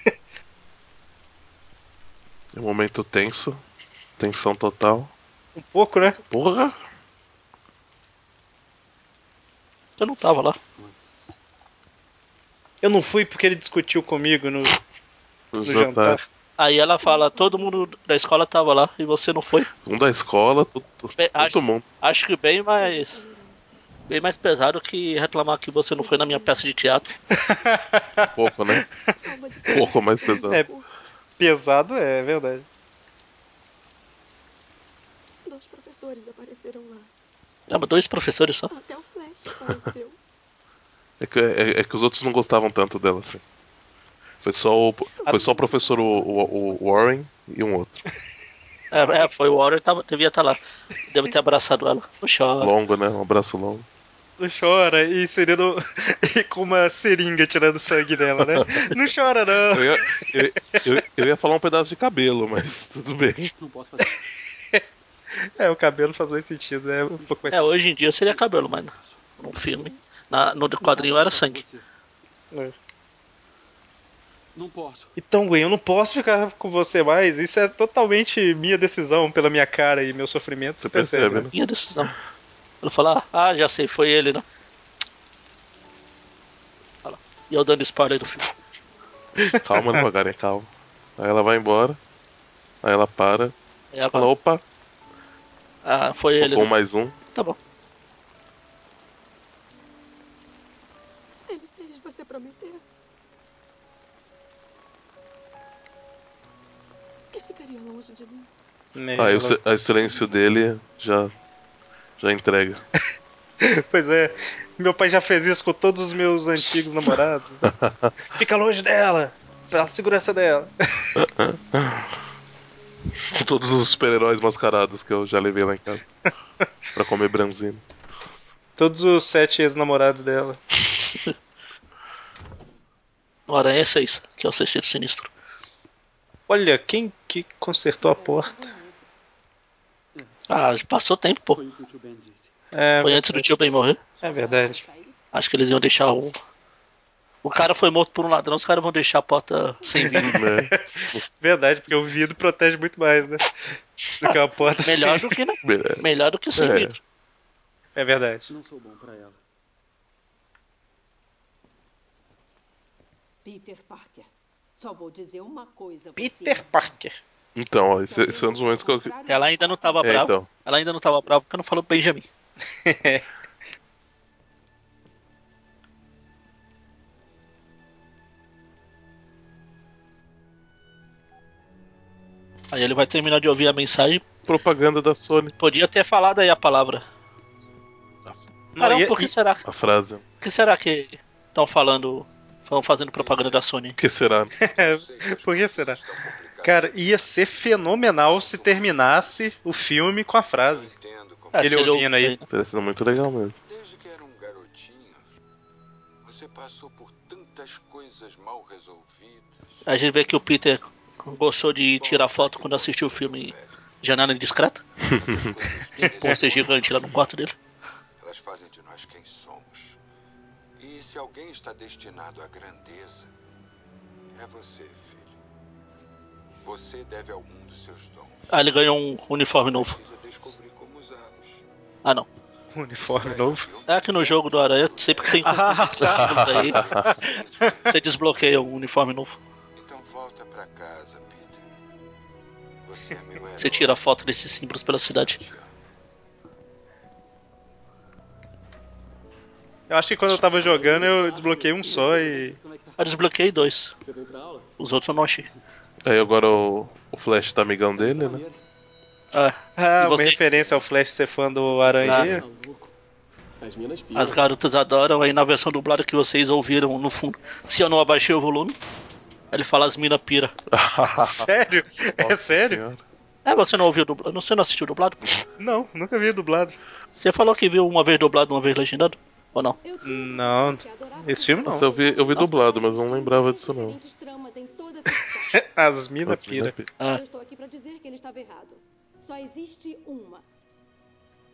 É. É um momento tenso. Tensão total. Um pouco, né? Porra! Eu não tava lá. Eu não fui porque ele discutiu comigo no, No jantar. Aí ela fala, todo mundo da escola tava lá e você não foi. Um da escola, todo, Bem, todo acho, mundo. acho que bem mais. Bem mais pesado que reclamar que você não foi na minha peça de teatro. Pouco, né? Pouco mais pesado. É, pesado é, é verdade. Dois professores apareceram lá. Não, mas dois professores só. Até o Flash apareceu. É que, é, é que os outros não gostavam tanto dela, assim. Foi só o, foi só o professor o, o- o Warren e um outro. É, é, foi o Warren, tava, devia estar lá. Deve ter abraçado ela. Não chora. Longo, né? Um abraço longo. Não chora e serindo e com uma seringa tirando sangue dela, né? Não chora não. Eu ia, eu, eu- eu ia falar um pedaço de cabelo, mas tudo bem. Não posso fazer. É, o cabelo faz mais sentido, é um pouco mais. É, hoje em dia seria cabelo, mas no filme. Na, no quadrinho era sangue. É. Não posso. Então, Gwen, eu não posso ficar com você mais. Isso é totalmente minha decisão pela minha cara e meu sofrimento. Você percebe? percebe, né? Minha decisão. Ela fala, ah, já sei, foi ele, né? Lá. E eu dando spoiler do filme. Calma devagarinho, calma. Aí ela vai embora. Aí ela para. É. Fala, opa, Ah, foi ele. com né? mais um. Tá bom. Ele fez você prometer. Que ficaria longe de mim. Aí o, ela- si- aí o silêncio dele já, já entrega. Pois é, meu pai já fez isso com todos os meus antigos namorados. Fica longe dela, pela segurança dela. Com todos os super-heróis mascarados que eu já levei lá em casa. pra comer branzino. Todos os sete ex-namorados dela. O Aranha é 6, que é o sexteto sinistro. Olha, quem que consertou a porta? Ah, passou tempo, pô. Foi. É, Foi antes do tio Ben morrer. É verdade. Acho que eles iam deixar o. O cara foi morto por um ladrão, os caras vão deixar a porta sem vidro. Né? Verdade, porque o vidro protege muito mais, né? Do que a porta Melhor sem- do que, né? É. Melhor do que sem É. vidro. É verdade. Não sou bom pra ela. Peter Parker. Só vou dizer uma coisa. Peter Parker. Então, ó, esse, esse foi um dos momentos que eu. Ela ainda não tava É, brava. então. Ela ainda não tava brava porque não falou Benjamin. Aí ele vai terminar de ouvir a mensagem. Propaganda da Sony. Podia ter falado aí a palavra. Caramba, e- por que e- será? A frase. Por que será que estão falando. Estão fazendo propaganda da Sony? que será? Por que será? Cara, ia ser fenomenal se terminasse o filme com a frase. É, Ele ouvindo aí. Teria sido muito legal mesmo. Desde que era um garotinho, você passou por tantas coisas mal resolvidas. A gente vê que o Peter gostou de tirar foto quando assistiu o filme Janela Indiscreta. um pôster gigante lá no quarto dele. Elas fazem de nós quem somos. E se alguém está destinado à grandeza, é você, filho. Você deve ao mundo seus dons. Ah, ele ganhou um uniforme novo. Ah, não. Um uniforme novo. É que no jogo do Aranha, sempre que você encontra esses símbolos aí, você desbloqueia um uniforme novo. Então volta pra casa. Você é tira a foto desses símbolos pela cidade. Eu acho que quando eu tava jogando eu desbloqueei um só e. Eu desbloqueei dois. Você veio pra aula? Os outros eu não achei. Aí agora o, o Flash tá amigão dele, né? Ah, Ah, E uma você? referência ao Flash ser fã do Aranha. Piram. as garotas adoram, aí na versão dublada que vocês ouviram no fundo, se eu não abaixei o volume, ele fala as mina pira. Sério? É Nossa sério? Senhora. É, você não ouviu dublado? Você não assistiu dublado? Não, nunca vi dublado. Você falou que viu uma vez dublado, uma vez legendado? Ou não? Eu tinha um Não, esse filme não. Nossa, eu vi, eu vi dublado, mas não lembrava disso não. As minas Nossa, pira. mina- Ah, Eu estou aqui para dizer que ele estava errado. Só existe uma.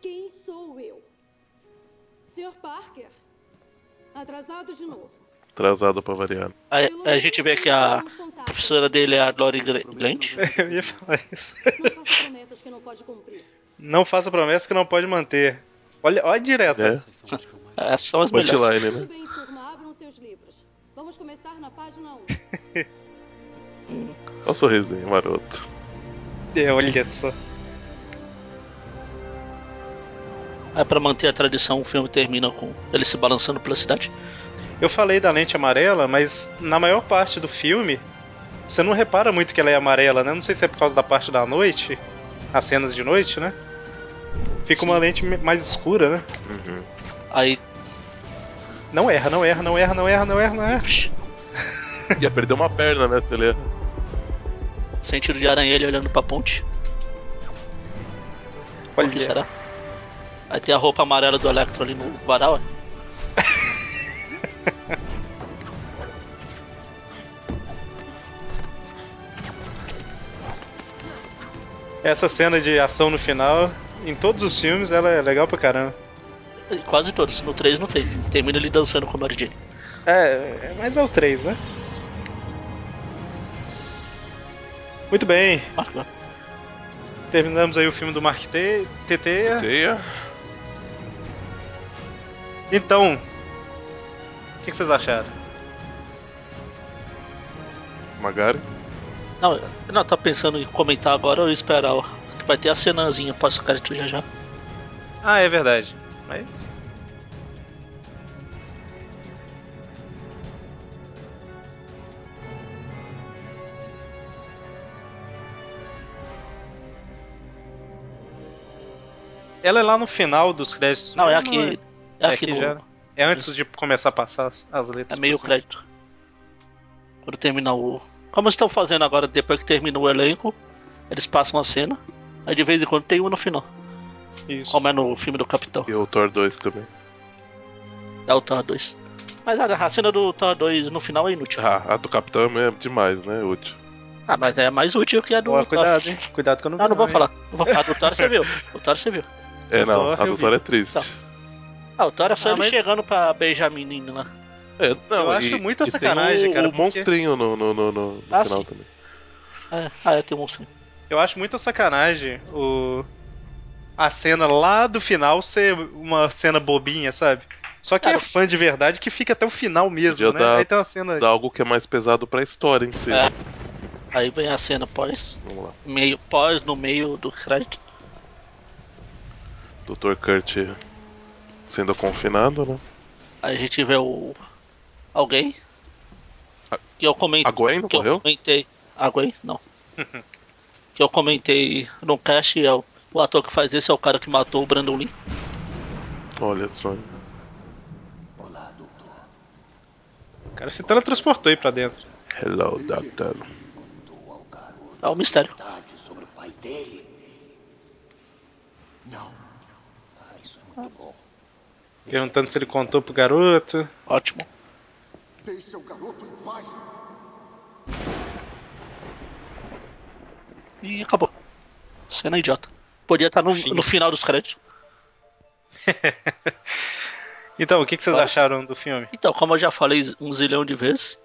Quem sou eu? Sr. Parker. Atrasado de novo. Atrasado pra variar. aí, aí a gente vê que a professora dele é a Lori Grant. Eu ia falar isso. Não faça promessas que não pode cumprir. Não faça promessa que não pode manter. Olha, olha direto. É. Essas são as melhores. Tudo né? bem, turma, abram seus livros. Vamos começar na página 1. Olha o sorrisinho, maroto. É, olha só. Aí pra manter a tradição, o filme termina com ele se balançando pela cidade. Eu falei da lente amarela, mas na maior parte do filme, você não repara muito que ela é amarela, né? Não sei se é por causa da parte da noite, as cenas de noite, né? Fica Sim. uma lente mais escura, né? Uhum. Aí. Não erra, não erra, não erra, não erra, não erra, não erra. Ia perder uma perna, né, se ele... Sentido de aranha ele olhando pra ponte. Por que Olha. será? Aí tem a roupa amarela do Electro ali no varal. Essa cena de ação no final, em todos os filmes, ela é legal pra caramba. Quase todos. No 3 não tem. Termina ele dançando com o Mary Jane. É, mas é o 3, né? Muito bem. Terminamos aí o filme do Mark T. TT. Teia. Então, que, que vocês acharam? Magari. Não, eu não, tá pensando em comentar agora ou esperar, ó. Que vai ter a cenazinha pós-crédito já já. Ah, é verdade. Mas. Ela é lá no final dos créditos. Não, é mesmo, aqui. É aqui, no- já. É antes de começar a passar as, as letras. É meio crédito. Quando terminar o. Como estão fazendo agora, depois que termina o elenco, eles passam a cena. Aí de vez em quando tem uma no final. Isso. Como é no filme do Capitão. E o Thor 2 também. É o Thor 2. Mas a, a cena do Thor 2 no final é inútil. Ah, a do Capitão é demais, né? Útil. Ah, mas é mais útil que a do. Thor. cuidado, hein? Cuidado que eu não Não, vi não vou hein? falar. Não vou falar. A do Thor você viu. O Thor você viu. É, não, a do. Thor é triste. Ah, o Thor é só Ah, ele mas- chegando pra beijar a menina lá. É, não, Eu e- acho muita sacanagem, o, cara, O porque- monstrinho no, no, no, Ah, final sim. também. É, ah, é, tem um monstro. Eu acho muita sacanagem o. A cena lá do final ser uma cena bobinha, sabe? Só quem é Cara, fã de verdade que fica até o final mesmo, né? dar- Aí tem uma cena. Dá algo que é mais pesado pra história em si. É. Aí vem a cena pós. Vamos lá. Meio, pós no meio do crédito. Dr. Kurt sendo confinado, né? Aí a gente vê o. Alguém. Que eu comentei. A Gwen não que morreu? eu comentei. A Gwen? Não. que eu comentei no cast é o, o ator que faz esse é o cara que matou o Brandon Lee. Olha só. O cara se teletransportou aí pra dentro. Hello, Doctor. É o mistério. sobre o pai dele. Não. Ah, isso é muito bom. Perguntando se ele contou pro garoto. Ótimo. Deixa o garoto em paz. E acabou. Cena idiota. Podia estar no, no final dos créditos. Então, o que, que vocês acharam do filme? Então, como eu já falei um zilhão de vezes,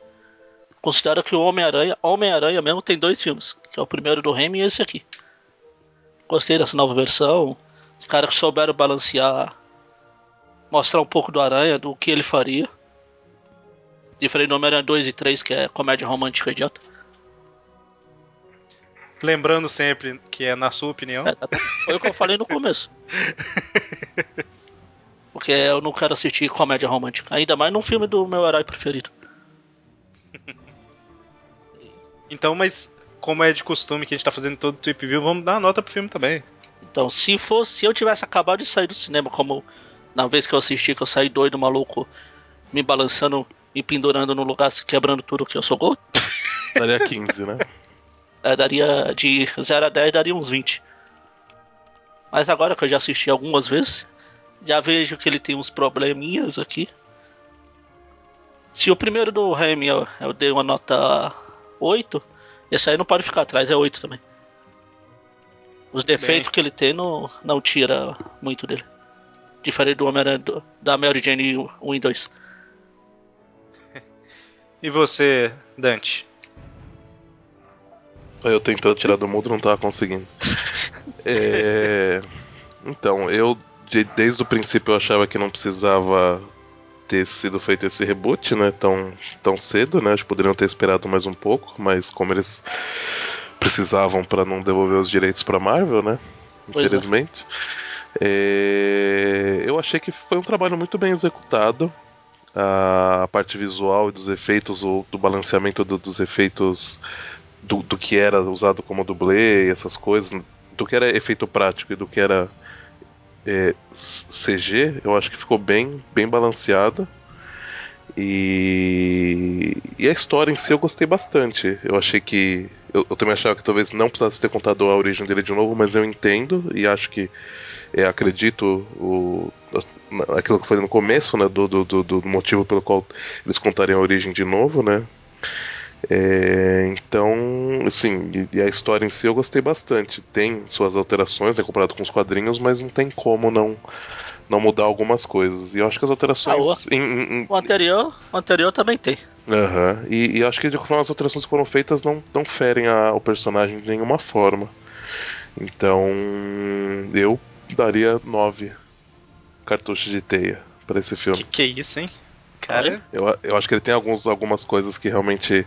considero que o Homem-Aranha, Homem-Aranha mesmo tem dois filmes, que é o primeiro do Raimi e esse aqui. Gostei dessa nova versão. Os caras souberam balancear, mostrar um pouco do Aranha, do que ele faria. Diferente do Homem-Aranha 2 e 3, que é comédia romântica idiota. Lembrando sempre que é na sua opinião. É. Foi o que eu falei no começo. Porque eu não quero assistir comédia romântica, ainda mais num filme do meu herói preferido. Então, mas como é de costume que a gente tá fazendo todo o Trip View, vamos dar uma nota pro filme também. Então, se fosse, se eu tivesse acabado de sair do cinema, como na vez que eu assisti, que eu saí doido, maluco, me balançando, me pendurando no lugar, quebrando tudo que eu sou gordo, Daria 15, né? é, daria de 0 a 10, daria uns 20. Mas agora que eu já assisti algumas vezes, já vejo que ele tem uns probleminhas aqui. Se o primeiro do Remy eu, eu dei uma nota 8, esse aí não pode ficar atrás, é 8 também. Os defeitos que ele tem não, não tira muito dele. Diferente do Homem-Aranha do- da Mary Jane 1 e 2. E você, Dante? Eu tentando tirar do mudo não tava conseguindo. É, Então, eu de- desde o princípio eu achava que não precisava ter sido feito esse reboot, né? Tão, tão cedo, né? Acho que poderiam ter esperado mais um pouco, mas como eles precisavam para não devolver os direitos para Marvel, né? Pois é. É, eu achei que foi um trabalho muito bem executado. A parte visual e dos efeitos, o, do balanceamento do- dos efeitos do, do que era usado como dublê e essas coisas, do que era efeito prático e do que era é, CG, eu acho que ficou bem, bem balanceado. E, e a história em si eu gostei bastante. Eu achei que. Eu, eu também achava que talvez não precisasse ter contado a origem dele de novo, mas eu entendo e acho que. É, acredito o, aquilo que eu falei no começo, né? Do, do, do- motivo pelo qual eles contariam a origem de novo, né? É, então, assim, e, e a história em si eu gostei bastante. Tem suas alterações, né, comparado com os quadrinhos, mas não tem como não, não mudar algumas coisas. E eu acho que as alterações. Ah, em- em- em- O anterior, o anterior também tem. Aham. E, e acho que de qualquer forma as alterações que foram feitas não, não ferem a- o personagem de nenhuma forma. Então eu daria nove cartuchos de teia para esse filme. Que isso, hein? Cara, Eu, eu acho que ele tem alguns, algumas coisas que realmente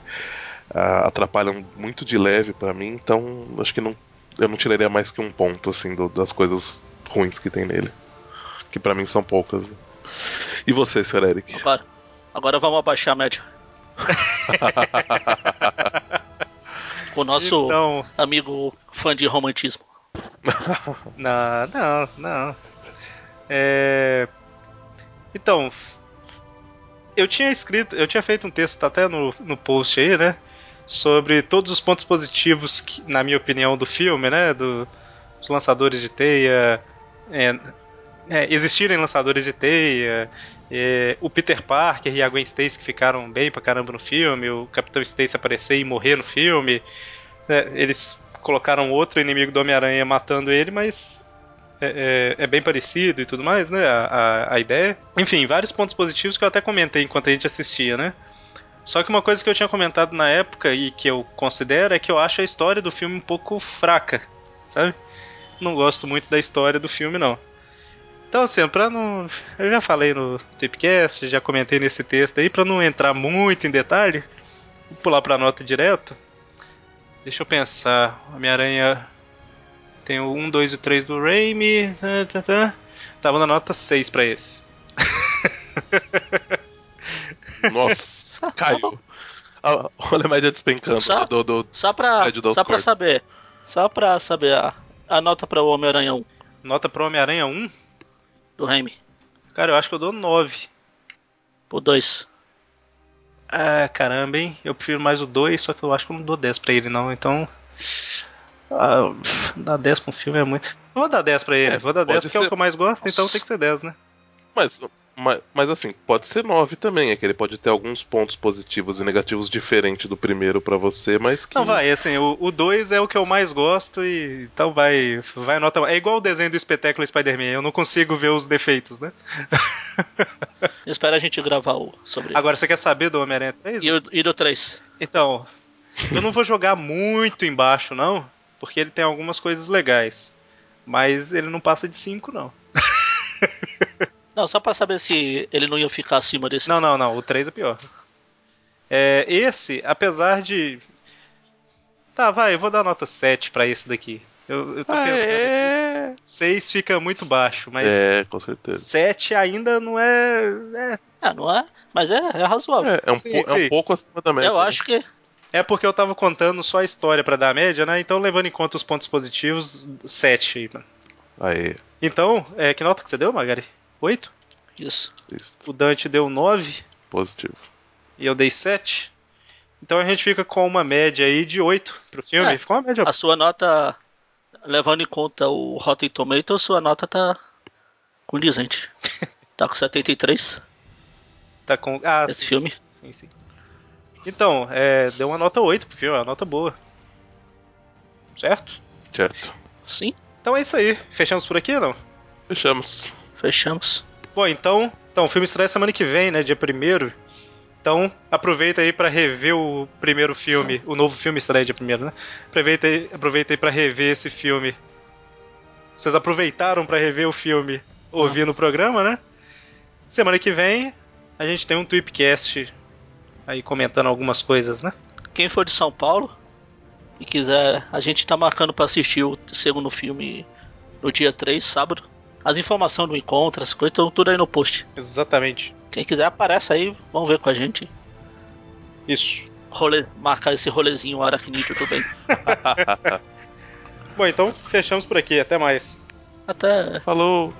ah, atrapalham muito de leve pra mim, então acho que não, eu não tiraria mais que um ponto assim do- das coisas ruins que tem nele. Que pra mim são poucas. né? E você, Sr. Eric? Agora, agora vamos abaixar a média. Com o nosso Então- amigo fã de romantismo. Não, não, não. É... Então, eu tinha escrito, eu tinha feito um texto tá até no, no post aí, né? Sobre todos os pontos positivos, que, na minha opinião, do filme, né? Do, dos lançadores de teia, é, é, existirem lançadores de teia, é, o Peter Parker e a Gwen Stacy que ficaram bem pra caramba no filme, o Capitão Stacy aparecer e morrer no filme. né, eles colocaram outro inimigo do Homem-Aranha matando ele, mas é, é- é bem parecido e tudo mais, né? A, a, a ideia. Enfim, vários pontos positivos que eu até comentei enquanto a gente assistia, né? Só que uma coisa que eu tinha comentado na época e que eu considero é que eu acho a história do filme um pouco fraca, sabe? Não gosto muito da história do filme, não. Então, assim, pra não. Eu já falei no Tipcast, já comentei nesse texto aí, pra não entrar muito em detalhe, vou pular pra nota direto. Deixa eu pensar. Homem-Aranha. Tem o 1, 2 e o 3 do Raimi. Tá, tá, tá. Tava na nota 6 pra esse. Nossa, caiu. Ah, Olha a média despencando Só- né, do, do Só pra, só pra saber. Só pra saber a, a nota pra o Homem-Aranha 1 Nota pro Homem-Aranha 1? do Raimi. Cara, eu acho que eu dou 9. O 2. Ah, caramba, hein? Eu prefiro mais o 2, só que eu acho que eu não dou 10 pra ele, não. Então. Ah, dar 10 pra um filme é muito. Vou dar 10 pra ele, É, vou dar 10 pode porque é o ser- que eu mais gosto, então tem que ser 10, né? Mas, mas, mas assim, pode ser 9 também, é que ele pode ter alguns pontos positivos e negativos diferentes do primeiro pra você, mas que. Não, vai, assim, o 2 é o que eu mais gosto e então vai, vai nota. É igual o desenho do espetáculo Spider-Man, eu não consigo ver os defeitos, né? Espera a gente gravar o sobre Agora, você quer saber do Homem-Aranha 3? E, o- e do 3. Então, eu não vou jogar muito embaixo, não, porque ele tem algumas coisas legais. Mas ele não passa de 5, não. Não, só pra saber se ele não ia ficar acima desse. Não, não, não. O 3 é pior. É, esse, apesar de. Tá, vai, eu vou dar nota 7 pra esse daqui. Eu, eu tô Ah, pensando é. aqui. 6 fica muito baixo, mas É, com certeza. 7 ainda não é. é Ah, não é? Mas é, é razoável. É, é um, Sim, po- é um pouco acima da média. Eu né? acho que. É porque eu tava contando só a história pra dar a média, né? Então, levando em conta os pontos positivos, 7 aí, mano. Aí, Então, é, que nota que você deu, Magari? 8? Isso. isso, O Dante deu 9 positivo. e eu dei 7. Então a gente fica com uma média aí de 8 pro filme. É. Ficou uma média. A sua nota. Levando em conta o Rotten Tomatoes, sua nota tá condizente. Tá com 73 Tá com. Ah, esse sim, filme. sim, sim. Então, é, deu uma nota 8 pro filme, é uma nota boa. Certo? Certo. Sim, Então é isso aí. Fechamos por aqui ou não? Fechamos. Fechamos. Bom, então, então o filme estreia semana que vem, né? Dia 1 Então, aproveita aí pra rever o primeiro filme. O novo filme estreia dia 1 né? Aproveita aí, aproveita aí pra rever esse filme. Vocês aproveitaram pra rever o filme ouvindo o programa, né? Semana que vem a gente tem um Tweepcast aí comentando algumas coisas, né? Quem for de São Paulo e quiser, a gente tá marcando pra assistir o segundo filme no dia 3, sábado. As informações do encontro, as coisas, estão tudo aí no post. Exatamente. Quem quiser aparece aí, vamos ver com a gente. Isso. Role, marcar esse rolezinho aracnídeo também. Bom, então fechamos por aqui. Até mais. Até. Falou.